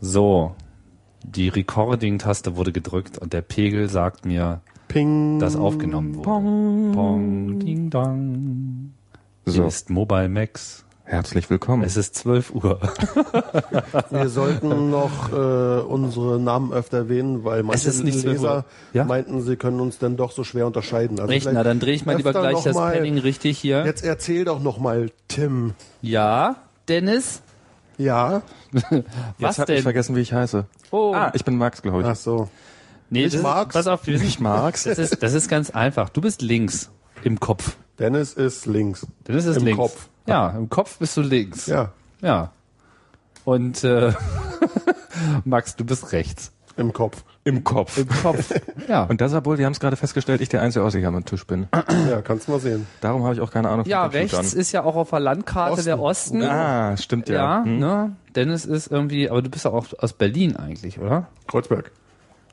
So, die Recording-Taste wurde gedrückt und der Pegel sagt mir, Ping. dass aufgenommen wurde. Pong. Pong, ding, dong. Hier So, ist Mobile Max. herzlich willkommen. Es ist 12 Uhr. Wir sollten noch äh, unsere Namen öfter erwähnen, weil manche Leser. Ja? meinten, sie können uns dann doch so schwer unterscheiden. Also vielleicht Na, dann drehe ich mal lieber gleich das mal- Panning richtig hier. Jetzt erzähl doch noch mal, Tim. Ja, Dennis? Ja? Jetzt Was hab ich denn? vergessen, wie ich heiße. Oh, Ah, ich bin Max, glaube ich. Ach so. nee, ich das mag's. Ist, pass auf, Ich mag's. das ist, das ist ganz einfach. Du bist links im Kopf. Dennis ist links. Dennis ist Im links. Kopf. Ja, im Kopf bist du links. Ja, Ja. Und äh, Max, du bist rechts. im Kopf. Im Kopf. Im Kopf. Ja. Und das, obwohl, wir haben es gerade festgestellt, ich der einzige Aussicht am Tisch bin. Ja, kannst mal sehen. Darum habe ich auch keine Ahnung ja, von Computern. rechts ist ja auch auf der Landkarte Osten. der Osten. Ah, stimmt ja. Ja, Hm. ne? Dennis ist irgendwie, aber du bist ja auch aus Berlin eigentlich, oder? Kreuzberg.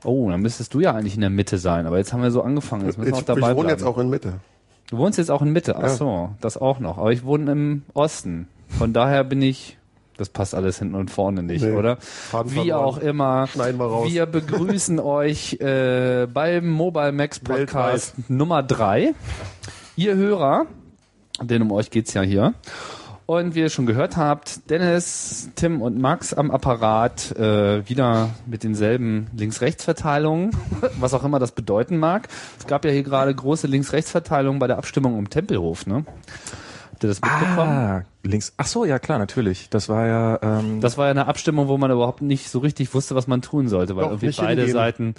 Oh, dann müsstest du ja eigentlich in der Mitte sein. Aber jetzt haben wir so angefangen. Jetzt müssen wir Ich, auch dabei ich wohne bleiben. jetzt auch in Mitte. Du wohnst jetzt auch in Mitte. Ach Ja. so, das auch noch. Aber ich wohne im Osten. Von daher bin ich. Das passt alles hinten und vorne nicht, Nee. oder? Faden Wie auch immer. Schneiden wir raus. Wir begrüßen euch äh, beim Mobile Max Podcast Nummer drei. Ihr Hörer, denn um euch geht's ja hier. Und wie ihr schon gehört habt, Dennis, Tim und Max am Apparat äh, wieder mit denselben Links-Rechts-Verteilungen, was auch immer das bedeuten mag. Es gab ja hier gerade große Links-Rechts-Verteilungen bei der Abstimmung um Tempelhof, ne? Habt ihr das mitbekommen? Ah, links. Ach so, ja klar, natürlich. Das war ja. Ähm, Das war ja eine Abstimmung, wo man überhaupt nicht so richtig wusste, was man tun sollte, weil Doch, irgendwie beide hingehen. Seiten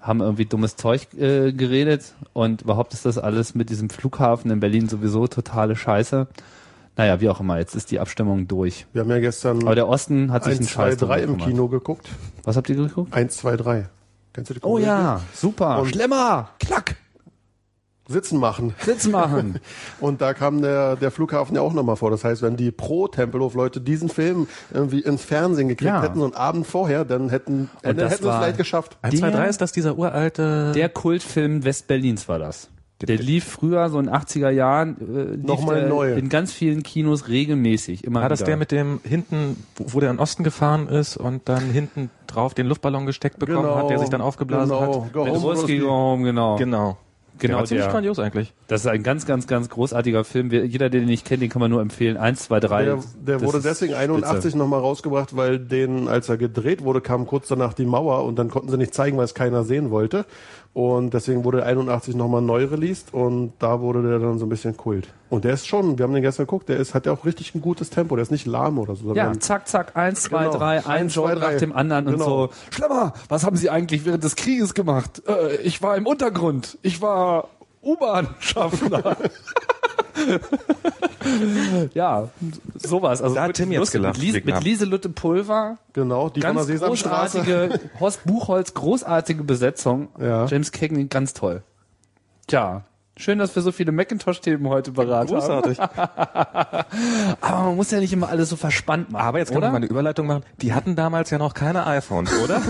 haben irgendwie dummes Zeug äh, geredet und überhaupt ist das alles mit diesem Flughafen in Berlin sowieso totale Scheiße. Naja, wie auch immer, jetzt ist die Abstimmung durch. Wir haben ja gestern Aber der Osten hat sich 1, einen 2, Scheiß 3 drum im gekümmert. Kino geguckt. Was habt ihr geguckt? 1, 2, 3. Kennst du die Oh Komödie? ja, super. Und- Schlemmer, klack, Sitzen machen. Sitz machen. Und da kam der, der Flughafen ja auch nochmal vor. Das heißt, wenn die Pro-Tempelhof-Leute diesen Film irgendwie ins Fernsehen gekriegt Ja. hätten, so einen Abend vorher, dann hätten, dann das hätten sie es war- vielleicht geschafft. 1, 2, der- 3 ist das dieser uralte. Der Kultfilm Westberlins war das. Der lief früher, so in den 80er Jahren, äh, Nochmal neu. in ganz vielen Kinos regelmäßig. Immer war das wieder. der mit dem hinten, wo, wo der in den Osten gefahren ist und dann hinten drauf den Luftballon gesteckt bekommen hat, der sich dann aufgeblasen genau. hat? Go home, Ruski. Go Home, genau. Genau. Genau, der war ziemlich der. grandios eigentlich. Das ist ein ganz, ganz, ganz großartiger Film. Wir, jeder, der den nicht kennt, den kann man nur empfehlen. Eins, zwei, drei. Der, der wurde deswegen spitze. 81 nochmal rausgebracht, weil den, als er gedreht wurde, kam kurz danach die Mauer und dann konnten sie nicht zeigen, weil es keiner sehen wollte. Und deswegen wurde 81 nochmal neu released und da wurde der dann so ein bisschen Kult. Und der ist schon, wir haben den gestern geguckt, der ist, hat ja auch richtig ein gutes Tempo, der ist nicht lahm oder so. Ja, zack, zack, eins, zwei, Genau. drei, ein Eins, zwei, Joke nach dem anderen und Genau. so. Schlimmer, was haben Sie eigentlich während des Krieges gemacht? Äh, ich war im Untergrund. Ich war U-Bahn-Schaffner. ja, sowas. Also Da hat Tim jetzt gelacht, Mit, Lies, mit Lieselotte Pulver. Genau, die von Ganz der Sesamstraße. großartige, Horst Buchholz, großartige Besetzung. Ja. James Cagney, ganz toll. Tja, schön, dass wir so viele Macintosh-Themen heute beraten haben. Großartig. Aber man muss ja nicht immer alles so verspannt machen. Aber jetzt kann oder? man mal eine Überleitung machen. Die hatten damals ja noch keine iPhones, oder?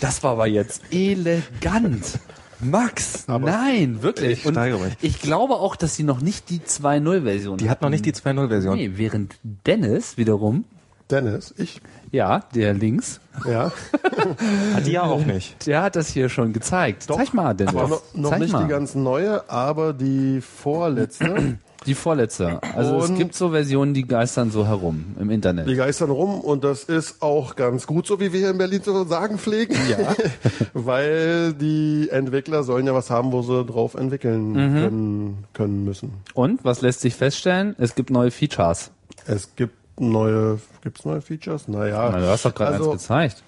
Das war aber jetzt elegant. Max, nein, wirklich. Ich steigere mich. ich glaube auch, dass sie noch nicht die 2.0-Version Die hat noch nicht die 2.0-Version. Nee, während Dennis wiederum, Dennis, ich, ja, der links, ja, Hat die ja auch nicht. der hat das hier schon gezeigt. Zeig mal, Dennis. aber noch, noch Zeig nicht mal. die ganz neue, aber die vorletzte. Die vorletzte. Also es Und- gibt so Versionen, die geistern so herum im Internet. Die geistern rum und das ist auch ganz gut, so wie wir hier in Berlin zu sagen pflegen. Ja. Weil die Entwickler sollen ja was haben, wo sie drauf entwickeln können, können müssen. Und was lässt sich feststellen? Es gibt neue Features. Es gibt neue, gibt's neue Features? Naja. Na, du hast doch gerade also, eins gezeigt.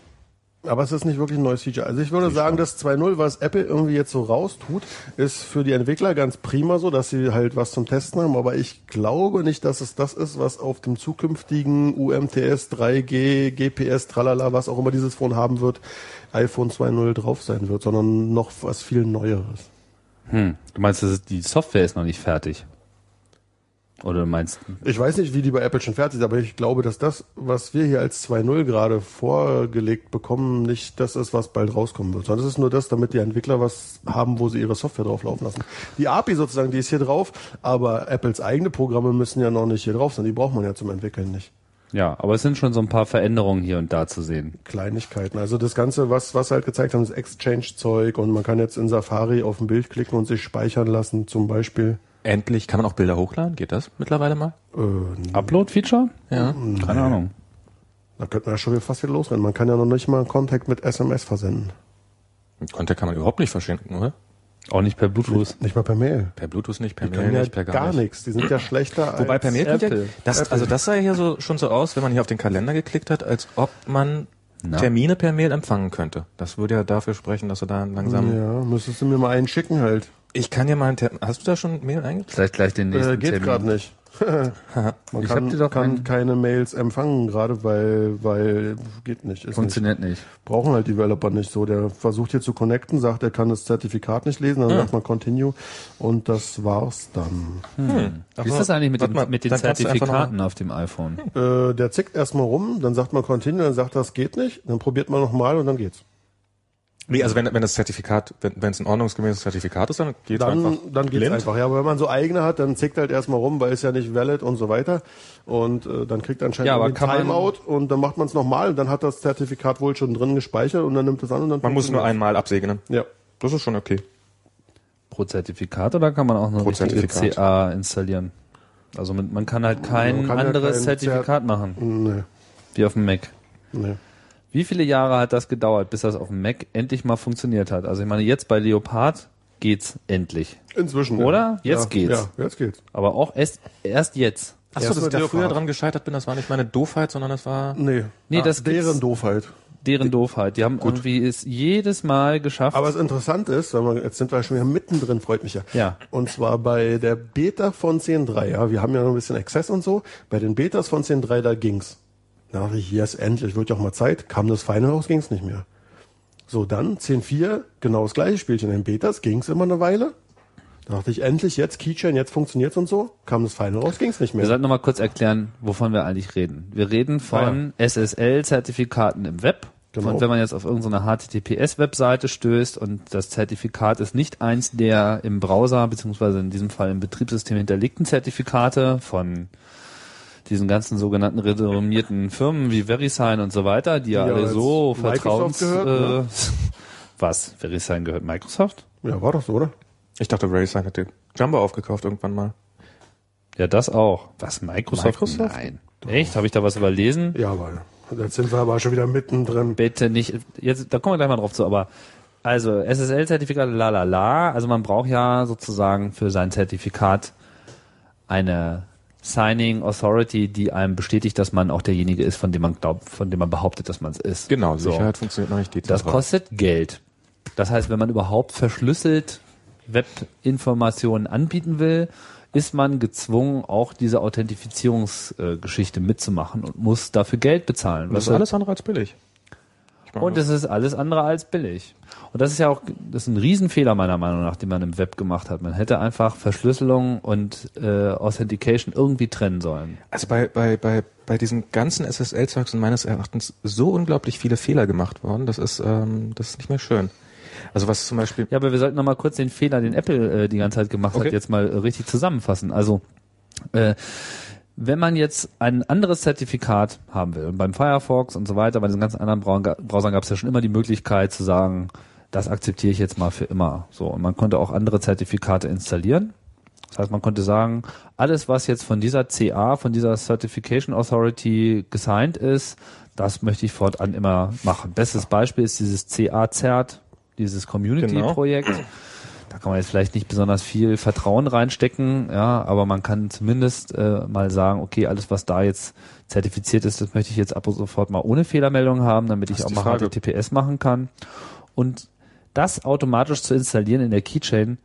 Aber es ist nicht wirklich ein neues Feature. Also ich würde sagen, das 2.0, was Apple irgendwie jetzt so raustut, ist für die Entwickler ganz prima so, dass sie halt was zum Testen haben. Aber ich glaube nicht, dass es das ist, was auf dem zukünftigen UMTS 3G, GPS, tralala, was auch immer dieses Phone haben wird, iPhone 2.0 drauf sein wird, sondern noch was viel Neueres. Hm. Du meinst, die Software ist noch nicht fertig? Oder du meinst, Ich weiß nicht, wie die bei Apple schon fertig ist, aber ich glaube, dass das, was wir hier als 2.0 gerade vorgelegt bekommen, nicht das ist, was bald rauskommen wird, sondern das ist nur das, damit die Entwickler was haben, wo sie ihre Software drauf laufen lassen. Die API sozusagen, die ist hier drauf, aber Apples eigene Programme müssen ja noch nicht hier drauf sein, die braucht man ja zum Entwickeln nicht. Ja, aber es sind schon so ein paar Veränderungen hier und da zu sehen. Kleinigkeiten. Also das Ganze, was, was halt gezeigt haben, ist Exchange-Zeug und man kann jetzt in Safari auf ein Bild klicken und sich speichern lassen, zum Beispiel. Endlich kann man auch Bilder hochladen. Geht das mittlerweile mal? Äh, Upload-Feature? Ja. Keine Ahnung. da könnte man ja schon wieder fast wieder losrennen. Man kann ja noch nicht mal einen Kontakt mit SMS versenden. Contact kann man überhaupt nicht verschenken, oder? Auch nicht per Bluetooth. Nicht mal per Mail. Per Bluetooth nicht, per Die Mail ja nicht, per gar, gar, nicht. nichts. Die sind ja schlechter Wobei als per Mail klingt ja, Apple. das, also das sah ja hier so schon so aus, wenn man hier auf den Kalender geklickt hat, als ob man Na. Termine per Mail empfangen könnte. Das würde ja dafür sprechen, dass du da langsam. Ja, müsstest du mir mal einen schicken halt. Ich kann dir mal einen Termin. Hast du da schon Mail eingetragen? Vielleicht gleich den nächsten Äh, geht gerade nicht. Man Ich kann, dir doch kann einen- keine Mails empfangen gerade, weil, weil geht nicht. Ist nicht. Funktioniert nicht. Brauchen halt Developer nicht so. Der versucht hier zu connecten, sagt, er kann das Zertifikat nicht lesen, dann sagt man Continue und das war's dann. Wie ist das eigentlich mit, den, mal, mit den Zertifikaten auf dem iPhone? Äh, der zickt erstmal rum, dann sagt man Continue, dann sagt er, das geht nicht, dann probiert man nochmal und dann geht's. Nee, also wenn, wenn das Zertifikat, wenn wenn es ein ordnungsgemäßes Zertifikat ist, dann geht es Dann, einfach. dann geht's blind. einfach. Ja, aber wenn man so eigene hat, dann zickt halt erstmal rum, weil es ja nicht valid und so weiter. Und äh, dann kriegt anscheinend Ja, man- Timeout und dann macht man es nochmal und dann hat das Zertifikat wohl schon drin gespeichert und dann nimmt es an und dann Man muss es nur einmal absegnen. Ja. Das ist schon okay. Pro Zertifikat oder kann man auch richtige Zertifikat. CA installieren? Also mit, man kann halt kein kann ja anderes kein Zertifikat machen, Nee, wie auf dem Mac. nee. Wie viele Jahre hat das gedauert, bis das auf dem Mac endlich mal funktioniert hat? Also ich meine, jetzt bei Leopard geht's endlich. Inzwischen. Oder? Ja. Jetzt ja, geht's. Ja, jetzt geht's. Aber auch erst, erst jetzt. Achso, dass ich da früher dran gescheitert bin, das war nicht meine Doofheit, sondern das war. Nee. Nee, Ah, das deren Doofheit. Deren Doofheit. Die haben irgendwie es jedes Mal geschafft. Aber das Interessante ist, wenn wir, jetzt sind wir schon wieder mittendrin, freut mich ja. Ja. Und zwar bei der Beta von 10.3, ja, wir haben ja noch ein bisschen Access und so. Bei den Betas von 10.3, da ging's. Da dachte ich, yes, endlich, wird ja auch mal Zeit. Kam das Final raus, ging's nicht mehr. So, dann 10.4, genau das gleiche Spielchen. In Betas ging's immer eine Weile. Da dachte ich, endlich, jetzt Keychain, jetzt funktioniert's und so. Kam das Final raus, ging's nicht Wir mehr. sollten noch mal kurz erklären, wovon wir eigentlich reden. Wir reden von SSL-Zertifikaten im Web. Genau. Und wenn man jetzt auf irgendeine HTTPS-Webseite stößt und das Zertifikat ist nicht eins der im Browser, beziehungsweise in diesem Fall im Betriebssystem hinterlegten Zertifikate von diesen ganzen sogenannten renommierten Firmen wie VeriSign und so weiter, die ja, Ja, alle so gehört, ne? äh, was? VeriSign gehört Microsoft? Ja, war doch so, oder? Ich dachte, RaySign hätte Jumbo aufgekauft irgendwann mal. Ja, das auch. Was, Microsoft? Microsoft? Nein. Echt? Habe ich da was überlesen? Ja, aber jetzt sind wir aber schon wieder mittendrin. bitte nicht, jetzt, da kommen wir gleich mal drauf zu, aber also SSL-Zertifikat, la la la, also man braucht ja sozusagen für sein Zertifikat eine Signing Authority, die einem bestätigt, dass man auch derjenige ist, von dem man glaubt, von dem man behauptet, dass man es ist. Genau, So. Sicherheit funktioniert noch nicht. Das dezentral. kostet Geld. Das heißt, wenn man überhaupt verschlüsselt Webinformationen anbieten will, ist man gezwungen, auch diese Authentifizierungsgeschichte mitzumachen und muss dafür Geld bezahlen. Das ist alles andere als billig. Meine, und es ist alles andere als billig. Und das ist ja auch, das ist ein Riesenfehler meiner Meinung nach, den man im Web gemacht hat. Man hätte einfach Verschlüsselung und äh, Authentication irgendwie trennen sollen. Also bei, bei, bei, bei diesem ganzen SSL-Zeug sind meines Erachtens so unglaublich viele Fehler gemacht worden, das ist, ähm, das ist nicht mehr schön. Also was zum Beispiel, Ja, aber wir sollten noch mal kurz den Fehler, den Apple äh, die ganze Zeit gemacht Okay. hat, jetzt mal äh, richtig zusammenfassen. Also äh, wenn man jetzt ein anderes Zertifikat haben will, und beim Firefox und so weiter, bei diesen ganzen anderen Browsern gab es ja schon immer die Möglichkeit zu sagen, das akzeptiere ich jetzt mal für immer. So, und man konnte auch andere Zertifikate installieren. Das heißt, man konnte sagen, alles, was jetzt von dieser CA, von dieser Certification Authority gesigned ist, das möchte ich fortan immer machen. Bestes Beispiel ist dieses CA-Cert, dieses Community-Projekt. Da kann man jetzt vielleicht nicht besonders viel Vertrauen reinstecken, ja, aber man kann zumindest äh, mal sagen, okay, alles, was da jetzt zertifiziert ist, das möchte ich jetzt ab sofort mal ohne Fehlermeldung haben, damit ich auch mal Frage. HTTPS machen kann. Und das automatisch zu installieren in der Keychain,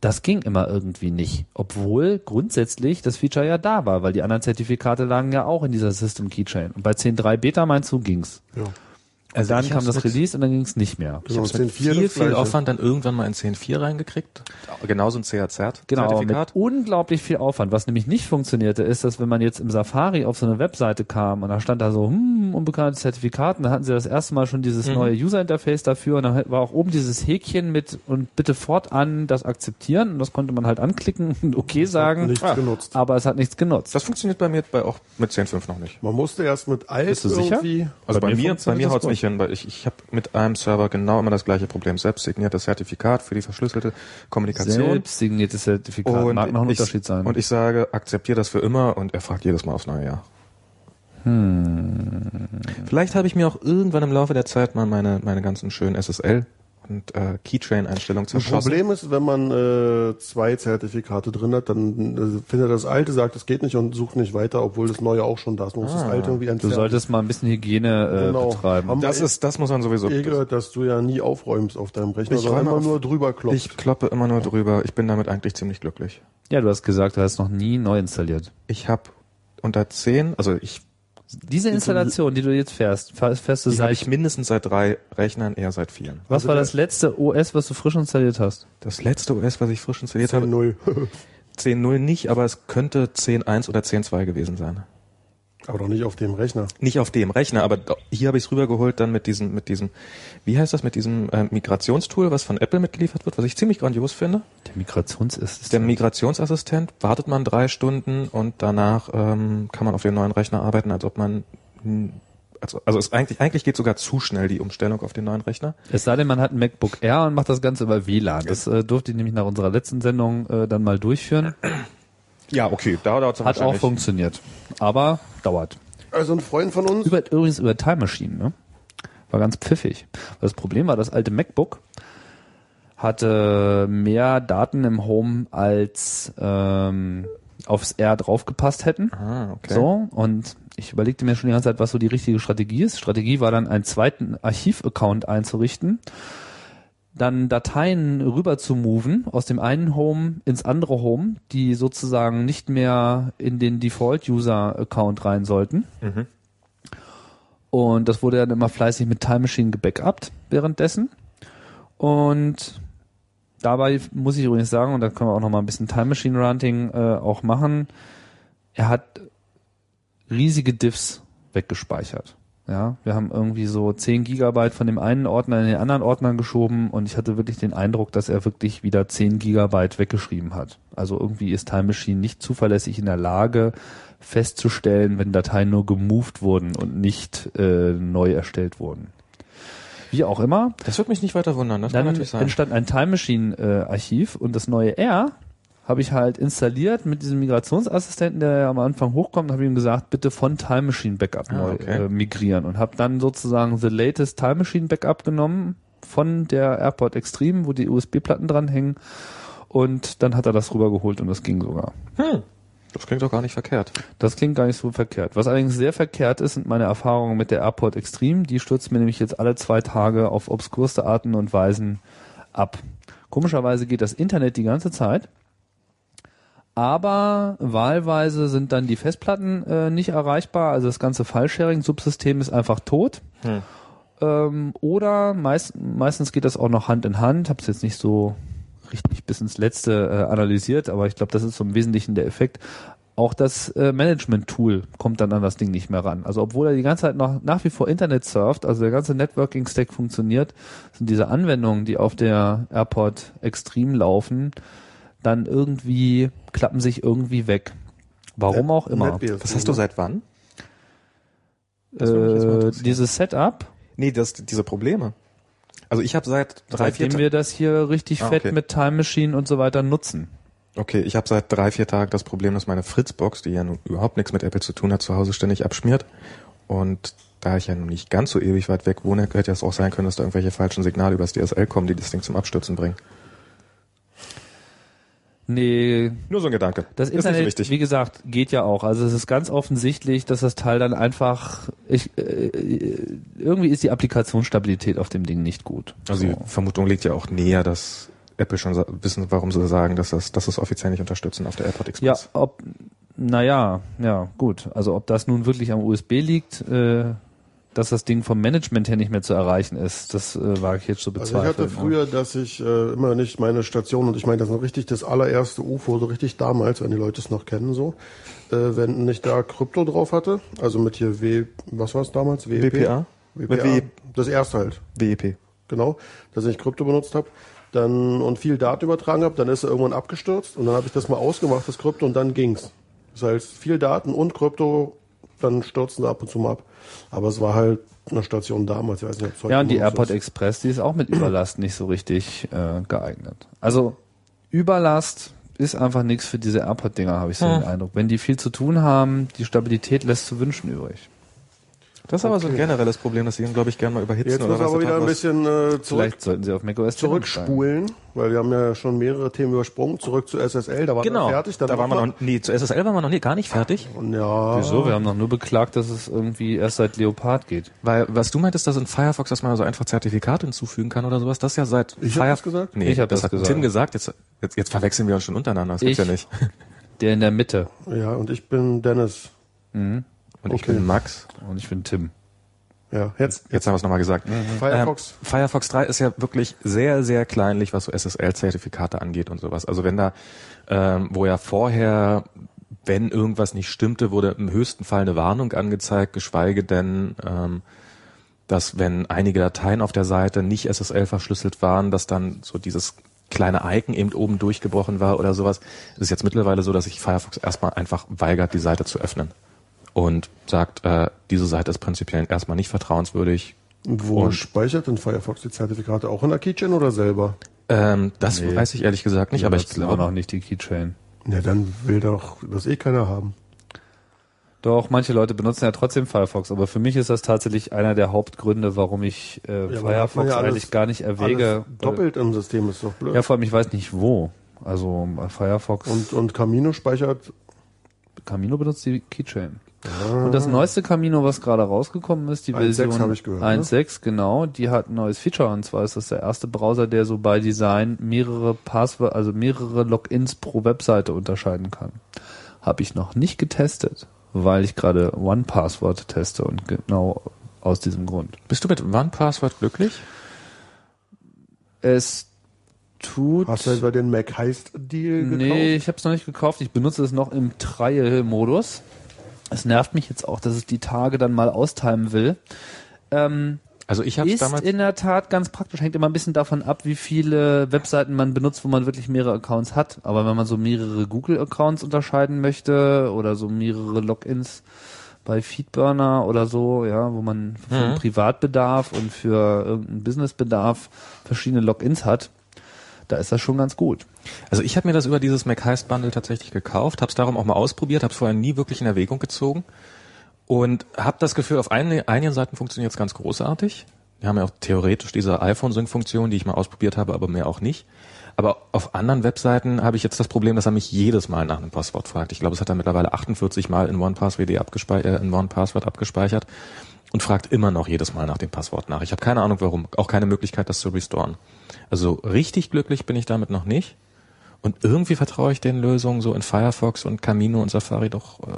das ging immer irgendwie nicht. Obwohl grundsätzlich das Feature ja da war, weil die anderen Zertifikate lagen ja auch in dieser System Keychain. Und bei 10.3 Beta meinst du, ging's. Ja. Also dann kam das Release und dann ging's nicht mehr. ich habe es Genau, mit 10.4 viel, viel. Aufwand dann irgendwann mal in 10.4 reingekriegt. Genauso ein Genau, aber mit unglaublich viel Aufwand. Was nämlich nicht funktionierte, ist, dass wenn man jetzt im Safari auf so eine Webseite kam und da stand da so, hm, oben unbekanntes Zertifikat und dann hatten sie das erste Mal schon dieses neue User-Interface dafür und dann war auch oben dieses Häkchen mit und bitte fortan das akzeptieren und das konnte man halt anklicken und okay sagen, Nichts Ah. genutzt. aber es hat nichts genutzt. Das funktioniert bei mir bei auch mit 10.5 noch nicht. Man musste erst mit alt Bist du sicher? irgendwie. Also bei, mir mir, bei mir haut's gut. nicht hin, weil ich, ich habe mit einem Server genau immer das gleiche Problem. Selbst signiertes Zertifikat für die verschlüsselte Kommunikation. Selbst signiertes Zertifikat mag noch ein ich, Unterschied sein. Und ich sage, akzeptiere das für immer und er fragt jedes Mal aufs neue Jahr. Vielleicht habe ich mir auch irgendwann im Laufe der Zeit mal meine, meine ganzen schönen SSL und äh, Keytrain-Einstellungen Das zerschossen. Problem ist, wenn man äh, zwei Zertifikate drin hat, dann äh, findet das alte, sagt, es geht nicht und sucht nicht weiter, obwohl das neue auch schon da ist. Man muss das alte irgendwie du entfernen. solltest mal ein bisschen Hygiene äh, Genau. betreiben. Haben Das ist, das muss man sowieso. eh gehört, dass du ja nie aufräumst auf deinem Rechner, Ich sondern räume immer auf- nur drüber klopfst. Ich kloppe immer nur drüber. Ich bin damit eigentlich ziemlich glücklich. Ja, du hast gesagt, du hast noch nie neu installiert. Ich habe unter 10, also ich, Diese Installation, die du jetzt fährst, fährst du die seit ich mindestens seit drei Rechnern, eher seit vielen. Was Also war das letzte OS, was du frisch installiert hast? Das letzte OS, was ich frisch installiert habe, 10.0. 10.0 nicht, aber es könnte 10.1 oder 10.2 gewesen sein. Aber doch nicht auf dem Rechner. Nicht auf dem Rechner, aber hier habe ich es rübergeholt dann mit diesem, mit diesem, wie heißt das, mit diesem äh, Migrationstool, was von Apple mitgeliefert wird, was ich ziemlich grandios finde. Der Migrationsassistent. Der Migrationsassistent wartet man drei Stunden und danach ähm, kann man auf dem neuen Rechner arbeiten, als ob man also, also es eigentlich eigentlich geht sogar zu schnell die Umstellung auf den neuen Rechner. es sei denn, man hat ein MacBook Air und macht das Ganze über WLAN. Das äh, durfte ich nämlich nach unserer letzten Sendung äh, dann mal durchführen. Ja, okay, da dauert es Hat auch funktioniert. Aber dauert. Also ein Freund von uns, Über, übrigens über Time Machine, ne? War ganz pfiffig. Das Problem war, das alte MacBook hatte mehr Daten im Home als ähm, aufs R draufgepasst hätten. Ah, okay. So, und ich überlegte mir schon die ganze Zeit, was so die richtige Strategie ist. Strategie war dann, einen zweiten Archiv-Account einzurichten, dann Dateien rüber zu moven aus dem einen Home ins andere Home, die sozusagen nicht mehr in den Default-User-Account rein sollten. Mhm. Und das wurde dann immer fleißig mit Time Machine gebackupt währenddessen. Und dabei muss ich übrigens sagen, und da können wir auch noch mal ein bisschen Time Machine Ranting äh, auch machen, er hat riesige Diffs weggespeichert. Ja, wir haben irgendwie so 10 Gigabyte von dem einen Ordner in den anderen Ordner geschoben und ich hatte wirklich den Eindruck, dass er wirklich wieder 10 Gigabyte weggeschrieben hat. Also irgendwie ist Time Machine nicht zuverlässig in der Lage festzustellen, wenn Dateien nur gemoved wurden und nicht äh, neu erstellt wurden. Wie auch immer, Das wird mich nicht weiter wundern, das kann dann natürlich sein. entstand ein Time Machine äh, Archiv und das neue R habe ich halt installiert mit diesem Migrationsassistenten, der am Anfang hochkommt, habe ihm gesagt, bitte von Time Machine Backup Ah, neu okay. äh, migrieren und habe dann sozusagen the latest Time Machine Backup genommen von der AirPod Extreme, wo die USB-Platten dranhängen und dann hat er das rübergeholt und das ging sogar. Hm, das klingt doch gar nicht verkehrt. Das klingt gar nicht so verkehrt. Was allerdings sehr verkehrt ist, sind meine Erfahrungen mit der AirPod Extreme. Die stürzt mir nämlich jetzt alle zwei Tage auf obskurste Arten und Weisen ab. Komischerweise geht das Internet die ganze Zeit. Aber wahlweise sind dann die Festplatten äh, nicht erreichbar. Also das ganze File-Sharing-Subsystem ist einfach tot. Hm. Ähm, oder meist, meistens geht das auch noch Hand in Hand. Habe es jetzt nicht so richtig bis ins Letzte äh, analysiert, aber ich glaube, das ist so im Wesentlichen der Effekt. Auch das äh, Management-Tool kommt dann an das Ding nicht mehr ran. Also obwohl er die ganze Zeit noch nach wie vor Internet surft, also der ganze Networking-Stack funktioniert, sind diese Anwendungen, die auf der AirPod Extreme laufen, dann irgendwie klappen sich irgendwie weg. Warum auch immer. Was hast du seit wann? Das Äh, dieses Setup, Nee, das, diese Probleme. Also ich habe seit drei, vier seitdem Ta- wir das hier richtig Ah, fett okay. mit Time Machine und so weiter nutzen. Okay, ich habe seit drei, vier Tagen das Problem, dass meine Fritzbox, die ja nun überhaupt nichts mit Apple zu tun hat, zu Hause ständig abschmiert. Und da ich ja nun nicht ganz so ewig weit weg wohne, hätte es auch sein können, dass da irgendwelche falschen Signale übers DSL kommen, die das Ding zum Abstürzen bringen. Nee, Nur so ein Gedanke. Das Ist nicht so Internet, wichtig. wie gesagt, geht ja auch. Also es ist ganz offensichtlich, dass das Teil dann einfach, ich, äh, irgendwie ist die Applikationsstabilität auf dem Ding nicht gut. Also die so. Vermutung liegt ja auch näher, dass Apple schon wissen, warum sie sagen, dass das, dass das offiziell nicht unterstützen auf der AirPod ja, Express. ob, naja, ja, gut. Also ob das nun wirklich am USB liegt, äh, dass das Ding vom Management her nicht mehr zu erreichen ist. Das äh, wage ich jetzt zu Also ich bezweifeln. hatte früher, dass ich äh, immer nicht meine Station und ich meine das noch richtig das allererste UFO, so richtig damals, wenn die Leute es noch kennen, so, äh, wenn nicht da Krypto drauf hatte, also mit hier W, was war es damals? WEP? WPA? WPA. Mit W- Das erste halt, WEP. genau, dass ich Krypto benutzt habe. Dann und viel Daten übertragen habe, dann ist er irgendwann abgestürzt und dann habe ich das mal ausgemacht, das Krypto, und dann ging's. Das heißt, viel Daten und Krypto, dann stürzen sie ab und zu mal ab. Aber es war halt eine Station damals, ich weiß nicht, ob es heute Ja, und die AirPod ist. Express, die ist auch mit Überlast nicht so richtig äh, geeignet. Also Überlast ist einfach nichts für diese AirPod-Dinger, habe ich so Hm. den Eindruck. Wenn die viel zu tun haben, die Stabilität lässt zu wünschen übrig. Das ist aber so ein generelles Problem, dass sie ihn, glaube ich, gerne mal überhitzen Jetzt oder müssen wir was. aber wieder ein bisschen äh, zurück, Vielleicht sollten sie auf macOS zurückspulen, weil wir haben ja schon mehrere Themen übersprungen, zurück zu SSL, da waren Genau. wir fertig. Dann da waren wir noch nee, zu SSL waren wir noch nie, gar nicht fertig. Ja, Wieso? Wir haben noch nur beklagt, dass es irgendwie erst seit Leopard geht. Weil, was du meintest, dass in Firefox, dass man so einfach Zertifikate hinzufügen kann oder sowas, das ist ja seit Ich hab das gesagt? Nee, Ich hab das, das hat gesagt. Tim gesagt, jetzt, jetzt, jetzt verwechseln wir uns schon untereinander, das gibt's Ich? ja nicht. Der in der Mitte. ja, und ich bin Dennis. Und ich Okay. bin Max. Und ich bin Tim. Ja, jetzt Jetzt haben wir es nochmal gesagt. Firefox. Ähm, Firefox 3 ist ja wirklich sehr, sehr kleinlich, was so SSL-Zertifikate angeht und sowas. Also wenn da, ähm, wo ja vorher, wenn irgendwas nicht stimmte, wurde im höchsten Fall eine Warnung angezeigt, geschweige denn, ähm, dass wenn einige Dateien auf der Seite nicht SSL verschlüsselt waren, dass dann so dieses kleine Icon eben oben durchgebrochen war oder sowas. Es ist jetzt mittlerweile so, dass sich Firefox erstmal einfach weigert, die Seite zu öffnen. Und sagt, äh, diese Seite ist prinzipiell erstmal nicht vertrauenswürdig, Wo und- speichert denn Firefox die Zertifikate? Auch in der Keychain oder selber? Ähm, das Nee. weiß ich ehrlich gesagt nicht, aber ich glaube, noch nicht die Keychain. Ja, dann will doch das eh keiner haben. Doch, manche Leute benutzen ja trotzdem Firefox, aber für mich ist das tatsächlich einer der Hauptgründe, warum ich äh, man Firefox ja alles- eigentlich gar nicht erwäge. Alles doppelt im System ist doch blöd. Ja, vor allem ich weiß nicht wo. Also Firefox und, und Camino speichert Camino benutzt die Keychain. Und das neueste Camino, was gerade rausgekommen ist, die 1.6 Version habe ich gehört, ne? 1.6, genau, die hat ein neues Feature und zwar ist das der erste Browser, der so bei Design mehrere Passwörter, also mehrere Logins pro Webseite unterscheiden kann. Habe ich noch nicht getestet, weil ich gerade One-Password teste und genau aus diesem Grund. bist du mit OnePassword glücklich? Es tut Hast du etwa den Mac Heist Deal gekauft? Nee, ich habe es noch nicht gekauft. Ich benutze es noch im Trial-Modus. Es nervt mich jetzt auch, dass es die Tage dann mal austimen will. Ähm, Also ich habe ist damals in der Tat ganz praktisch. Hängt immer ein bisschen davon ab, wie viele Webseiten man benutzt, wo man wirklich mehrere Accounts hat. Aber wenn man so mehrere Google-Accounts unterscheiden möchte oder so mehrere Logins bei Feedburner oder so, ja, wo man für einen Privatbedarf und für irgendeinen Businessbedarf verschiedene Logins hat, da ist das schon ganz gut. Also ich habe mir das über dieses MacHeist Bundle tatsächlich gekauft, habe es darum auch mal ausprobiert, habe es vorher nie wirklich in Erwägung gezogen und habe das Gefühl, auf ein, einigen Seiten funktioniert es ganz großartig. Wir haben ja auch theoretisch diese iPhone-Sync-Funktion, die ich mal ausprobiert habe, aber mehr auch nicht. Aber auf anderen Webseiten habe ich jetzt das Problem, dass er mich jedes Mal nach einem Passwort fragt. Ich glaube, es hat er mittlerweile 48 Mal in OnePassword abgespeichert, äh, in OnePassword abgespeichert und fragt immer noch jedes Mal nach dem Passwort nach. Ich habe keine Ahnung warum, auch keine Möglichkeit, das zu restoren. Also richtig glücklich bin ich damit noch nicht. Und irgendwie vertraue ich den Lösungen so in Firefox und Camino und Safari doch äh,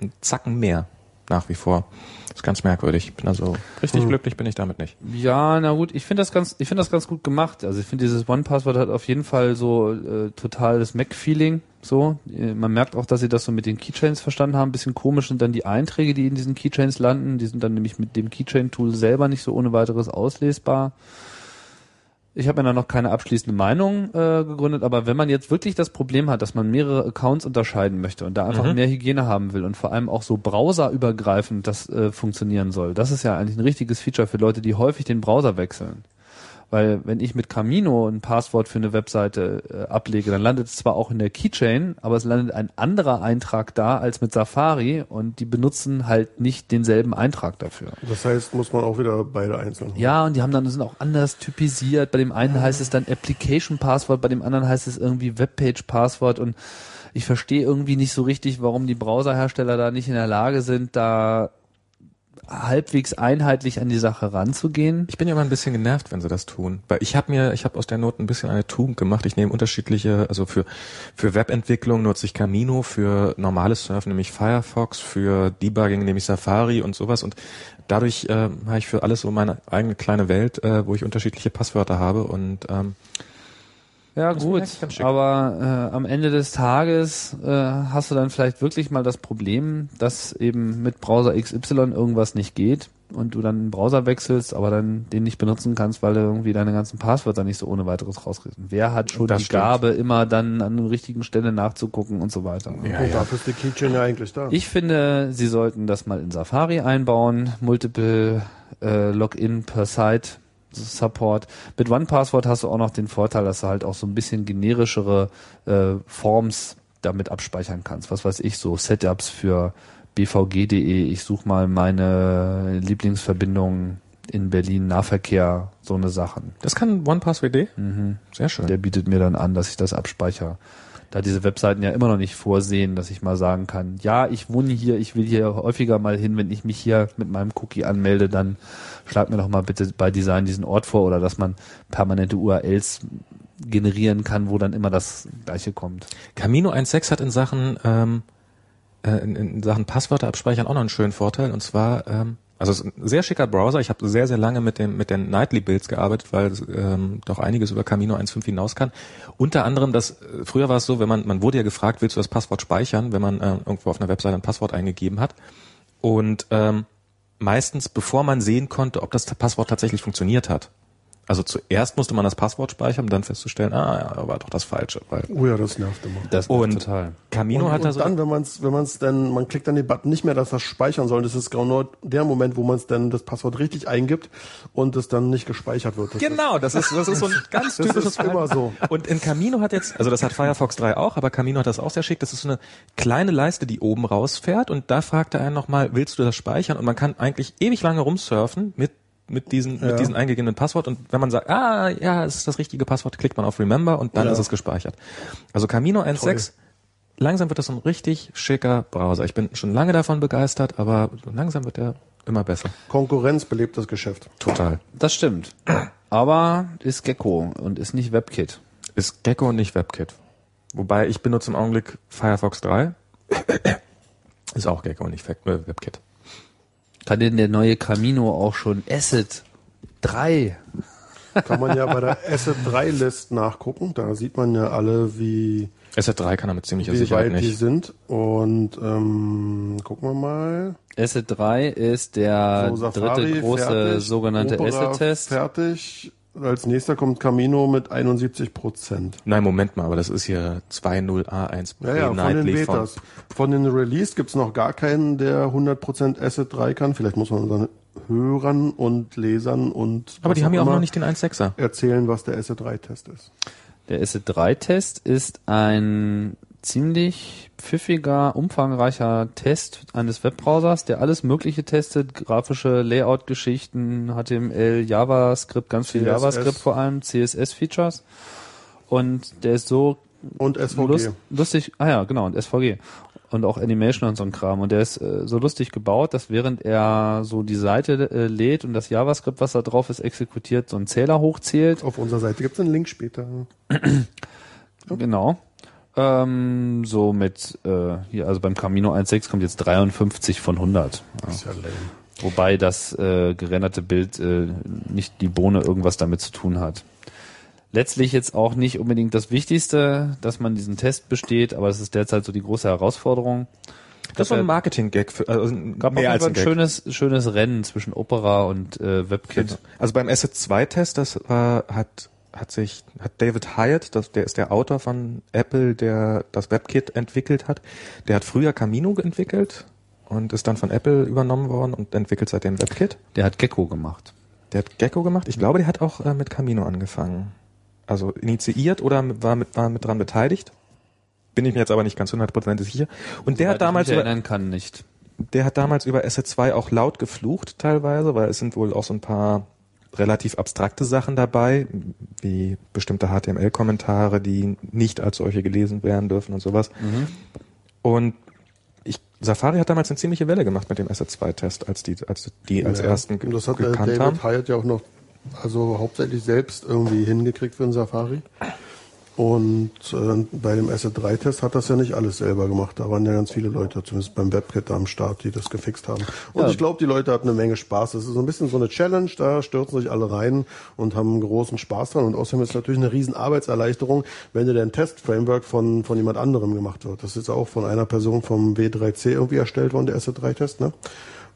einen Zacken mehr nach wie vor. Das ist ganz merkwürdig. Ich bin also richtig glücklich bin ich damit nicht. Ja, na gut, ich finde das ganz, ich finde das ganz gut gemacht. Also ich finde dieses One-Password hat auf jeden Fall so äh, total das Mac-Feeling. So, Äh, man merkt auch, dass sie das so mit den Keychains verstanden haben. Ein bisschen komisch sind dann die Einträge, die in diesen Keychains landen. Die sind dann nämlich mit dem Keychain-Tool selber nicht so ohne weiteres auslesbar. Ich habe mir da noch keine abschließende Meinung äh, gegründet, aber wenn man jetzt wirklich das Problem hat, dass man mehrere Accounts unterscheiden möchte und da einfach mehr Hygiene haben will und vor allem auch so browserübergreifend das äh, funktionieren soll, das ist ja eigentlich ein richtiges Feature für Leute, die häufig den Browser wechseln. Weil wenn ich mit Camino ein Passwort für eine Webseite äh, ablege, dann landet es zwar auch in der Keychain, aber es landet ein anderer Eintrag da als mit Safari und die benutzen halt nicht denselben Eintrag dafür. Das heißt, muss man auch wieder beide einzeln. holen. Ja, und die haben dann sind auch anders typisiert. Bei dem einen heißt es dann Application Passwort, bei dem anderen heißt es irgendwie Webpage Passwort und ich verstehe irgendwie nicht so richtig, warum die Browserhersteller da nicht in der Lage sind, da halbwegs einheitlich an die Sache ranzugehen. Ich bin ja immer ein bisschen genervt, wenn sie das tun, weil ich habe mir, ich habe aus der Not ein bisschen eine Tugend gemacht. Ich nehme unterschiedliche, also für für Webentwicklung nutze ich Camino, für normales Surfen nehme ich Firefox, für Debugging nehme ich Safari und sowas und dadurch äh, habe ich für alles so meine eigene kleine Welt, äh, wo ich unterschiedliche Passwörter habe und ähm, Ja Das gut, aber äh, am Ende des Tages äh, hast du dann vielleicht wirklich mal das Problem, dass eben mit Browser XY irgendwas nicht geht und du dann einen Browser wechselst, aber dann den nicht benutzen kannst, weil du irgendwie deine ganzen Passwörter nicht so ohne weiteres rauskriegst. Wer hat schon Das die stimmt. Gabe, immer dann an der richtigen Stelle nachzugucken und so weiter? Ja, und ja. dafür ist die Keychain ja eigentlich da. Ich finde, sie sollten das mal in Safari einbauen, Multiple äh, Login per Site Support. Mit OnePassword hast du auch noch den Vorteil, dass du halt auch so ein bisschen generischere äh, Forms damit abspeichern kannst. Was weiß ich, so Setups für bvg.de. Ich suche mal meine Lieblingsverbindung in Berlin Nahverkehr, so eine Sachen. das kann OnePasswd. Mhm. Sehr schön. Der bietet mir dann an, dass ich das abspeichere. Da diese Webseiten ja immer noch nicht vorsehen, dass ich mal sagen kann, ja, ich wohne hier, ich will hier häufiger mal hin, wenn ich mich hier mit meinem Cookie anmelde, dann schlag mir doch mal bitte bei Design diesen Ort vor oder dass man permanente URLs generieren kann, wo dann immer das gleiche kommt. Camino 1.6 hat in Sachen ähm, äh, in, in Sachen Passwörter abspeichern auch noch einen schönen Vorteil und zwar ähm, also es ist ein sehr schicker Browser. Ich habe sehr sehr lange mit dem mit den Nightly Builds gearbeitet, weil ähm, doch einiges über Camino 1.5 hinaus kann. Unter anderem das äh, früher war es so, wenn man man wurde ja gefragt, willst du das Passwort speichern, wenn man äh, irgendwo auf einer Webseite ein Passwort eingegeben hat und ähm, meistens bevor man sehen konnte, ob das Passwort tatsächlich funktioniert hat. Also zuerst musste man das Passwort speichern, um dann festzustellen, ah, ja, war doch das Falsche. Weil Oh ja, das nervt immer. Das Und- total. Camino und, hat da und so dann, wenn man es, wenn man es dann, man klickt dann den Button nicht mehr, dass das speichern soll. Das ist genau nur der Moment, wo man es dann das Passwort richtig eingibt und es dann nicht gespeichert wird. Das Genau, das ist, das ist so ein ganz Das typisches ist immer so. Und in Camino hat jetzt, also das hat Firefox 3 auch, aber Camino hat das auch sehr schick. Das ist so eine kleine Leiste, die oben rausfährt und da fragt er einen nochmal, willst du das speichern? Und man kann eigentlich ewig lange rumsurfen mit mit diesen Ja. mit diesen eingegebenen Passwort und wenn man sagt, ah ja, es ist das richtige Passwort, klickt man auf Remember und dann Ja. ist es gespeichert. Also Camino 1.6 langsam wird das so ein richtig schicker Browser. Ich bin schon lange davon begeistert, aber langsam wird er immer besser. Konkurrenz belebt das Geschäft. Total. Das stimmt. Aber ist Gecko und ist nicht WebKit. Ist Gecko und nicht WebKit. Wobei ich benutze im Augenblick Firefox 3. Ist auch Gecko und nicht äh, WebKit. Kann denn der neue Camino auch schon Asset 3? Kann man ja bei der Asset 3 List nachgucken. Da sieht man ja alle, wie, SR3 kann er mit ziemlicher wie Sicherheit weit die nicht. sind. Und ähm, gucken wir mal. Asset 3 ist der So, dritte große fertig, sogenannte Asset-Test. Fertig. Als nächster kommt Camino mit 71 Prozent. Nein, Moment mal, aber das ist hier 2.0A1 Ja, ja, von den Betas. Von den Released gibt's noch gar keinen, der 100% Asset 3 kann. Vielleicht muss man unseren Hörern und Lesern und Aber die haben ja auch noch nicht den 1.6er. erzählen, was der Asset 3 Test ist. Der Asset 3 Test ist ein ziemlich pfiffiger, umfangreicher Test eines Webbrowsers, der alles Mögliche testet, grafische Layout-Geschichten, HTML, JavaScript, ganz viel CSS. JavaScript vor allem, CSS-Features. Und der ist so Und SVG. Lust, lustig, ah ja, genau, und SVG. Und auch Animation und so ein Kram. Und der ist äh, so lustig gebaut, dass während er so die Seite äh, lädt und das JavaScript, was da drauf ist, exekutiert, so einen Zähler hochzählt. Auf unserer Seite gibt's einen Link später. Genau. Ähm, so mit, äh, hier, also beim Camino 1.6 kommt jetzt 53 von 100. Ja. Ist ja lame. Wobei das äh, gerenderte Bild äh, nicht die Bohne irgendwas damit zu tun hat. Letztlich jetzt auch nicht unbedingt das Wichtigste, dass man diesen Test besteht, aber es ist derzeit so die große Herausforderung. Das so ein. Marketing-Gag. für- Also ein- gab mehr als ein ein schönes, schönes Rennen zwischen Opera und äh, WebKit. Genau. Also beim Asset 2 Test, das war, hat, hat sich, hat David Hyatt, das, der ist der Autor von Apple, der das WebKit entwickelt hat. Der hat früher Camino entwickelt und ist dann von Apple übernommen worden und entwickelt seitdem WebKit. Der hat Gecko gemacht. Der hat Gecko gemacht. Ich glaube, der hat auch äh, mit Camino angefangen. Also initiiert oder mit, war mit, war mit dran beteiligt. Bin ich mir jetzt aber nicht ganz hundertprozentig sicher. Und der Soweit hat damals ich mich über, erinnern kann nicht. der hat damals über Asset 2 auch laut geflucht teilweise, weil es sind wohl auch so ein paar relativ abstrakte Sachen dabei, wie bestimmte HTML-Kommentare, die nicht als solche gelesen werden dürfen und sowas. Und ich Safari hat damals eine ziemliche Welle gemacht mit dem Asset-2-Test, als die, als die als Ja. ersten Und das hat der gekannt David haben. Hyatt ja auch noch, also hauptsächlich selbst irgendwie hingekriegt für den Safari. Und äh, bei dem Asset 3-Test hat das ja nicht alles selber gemacht. Da waren ja ganz viele Leute, zumindest beim WebKit am Start, die das gefixt haben. Und Ja. ich glaube, die Leute hatten eine Menge Spaß. Das ist so ein bisschen so eine Challenge, da stürzen sich alle rein und haben großen Spaß dran. Und außerdem ist es natürlich eine riesen Arbeitserleichterung, wenn dir dein Test-Framework von, von jemand anderem gemacht wird. Das ist auch von einer Person vom W3C irgendwie erstellt worden, der Asset 3-Test, ne?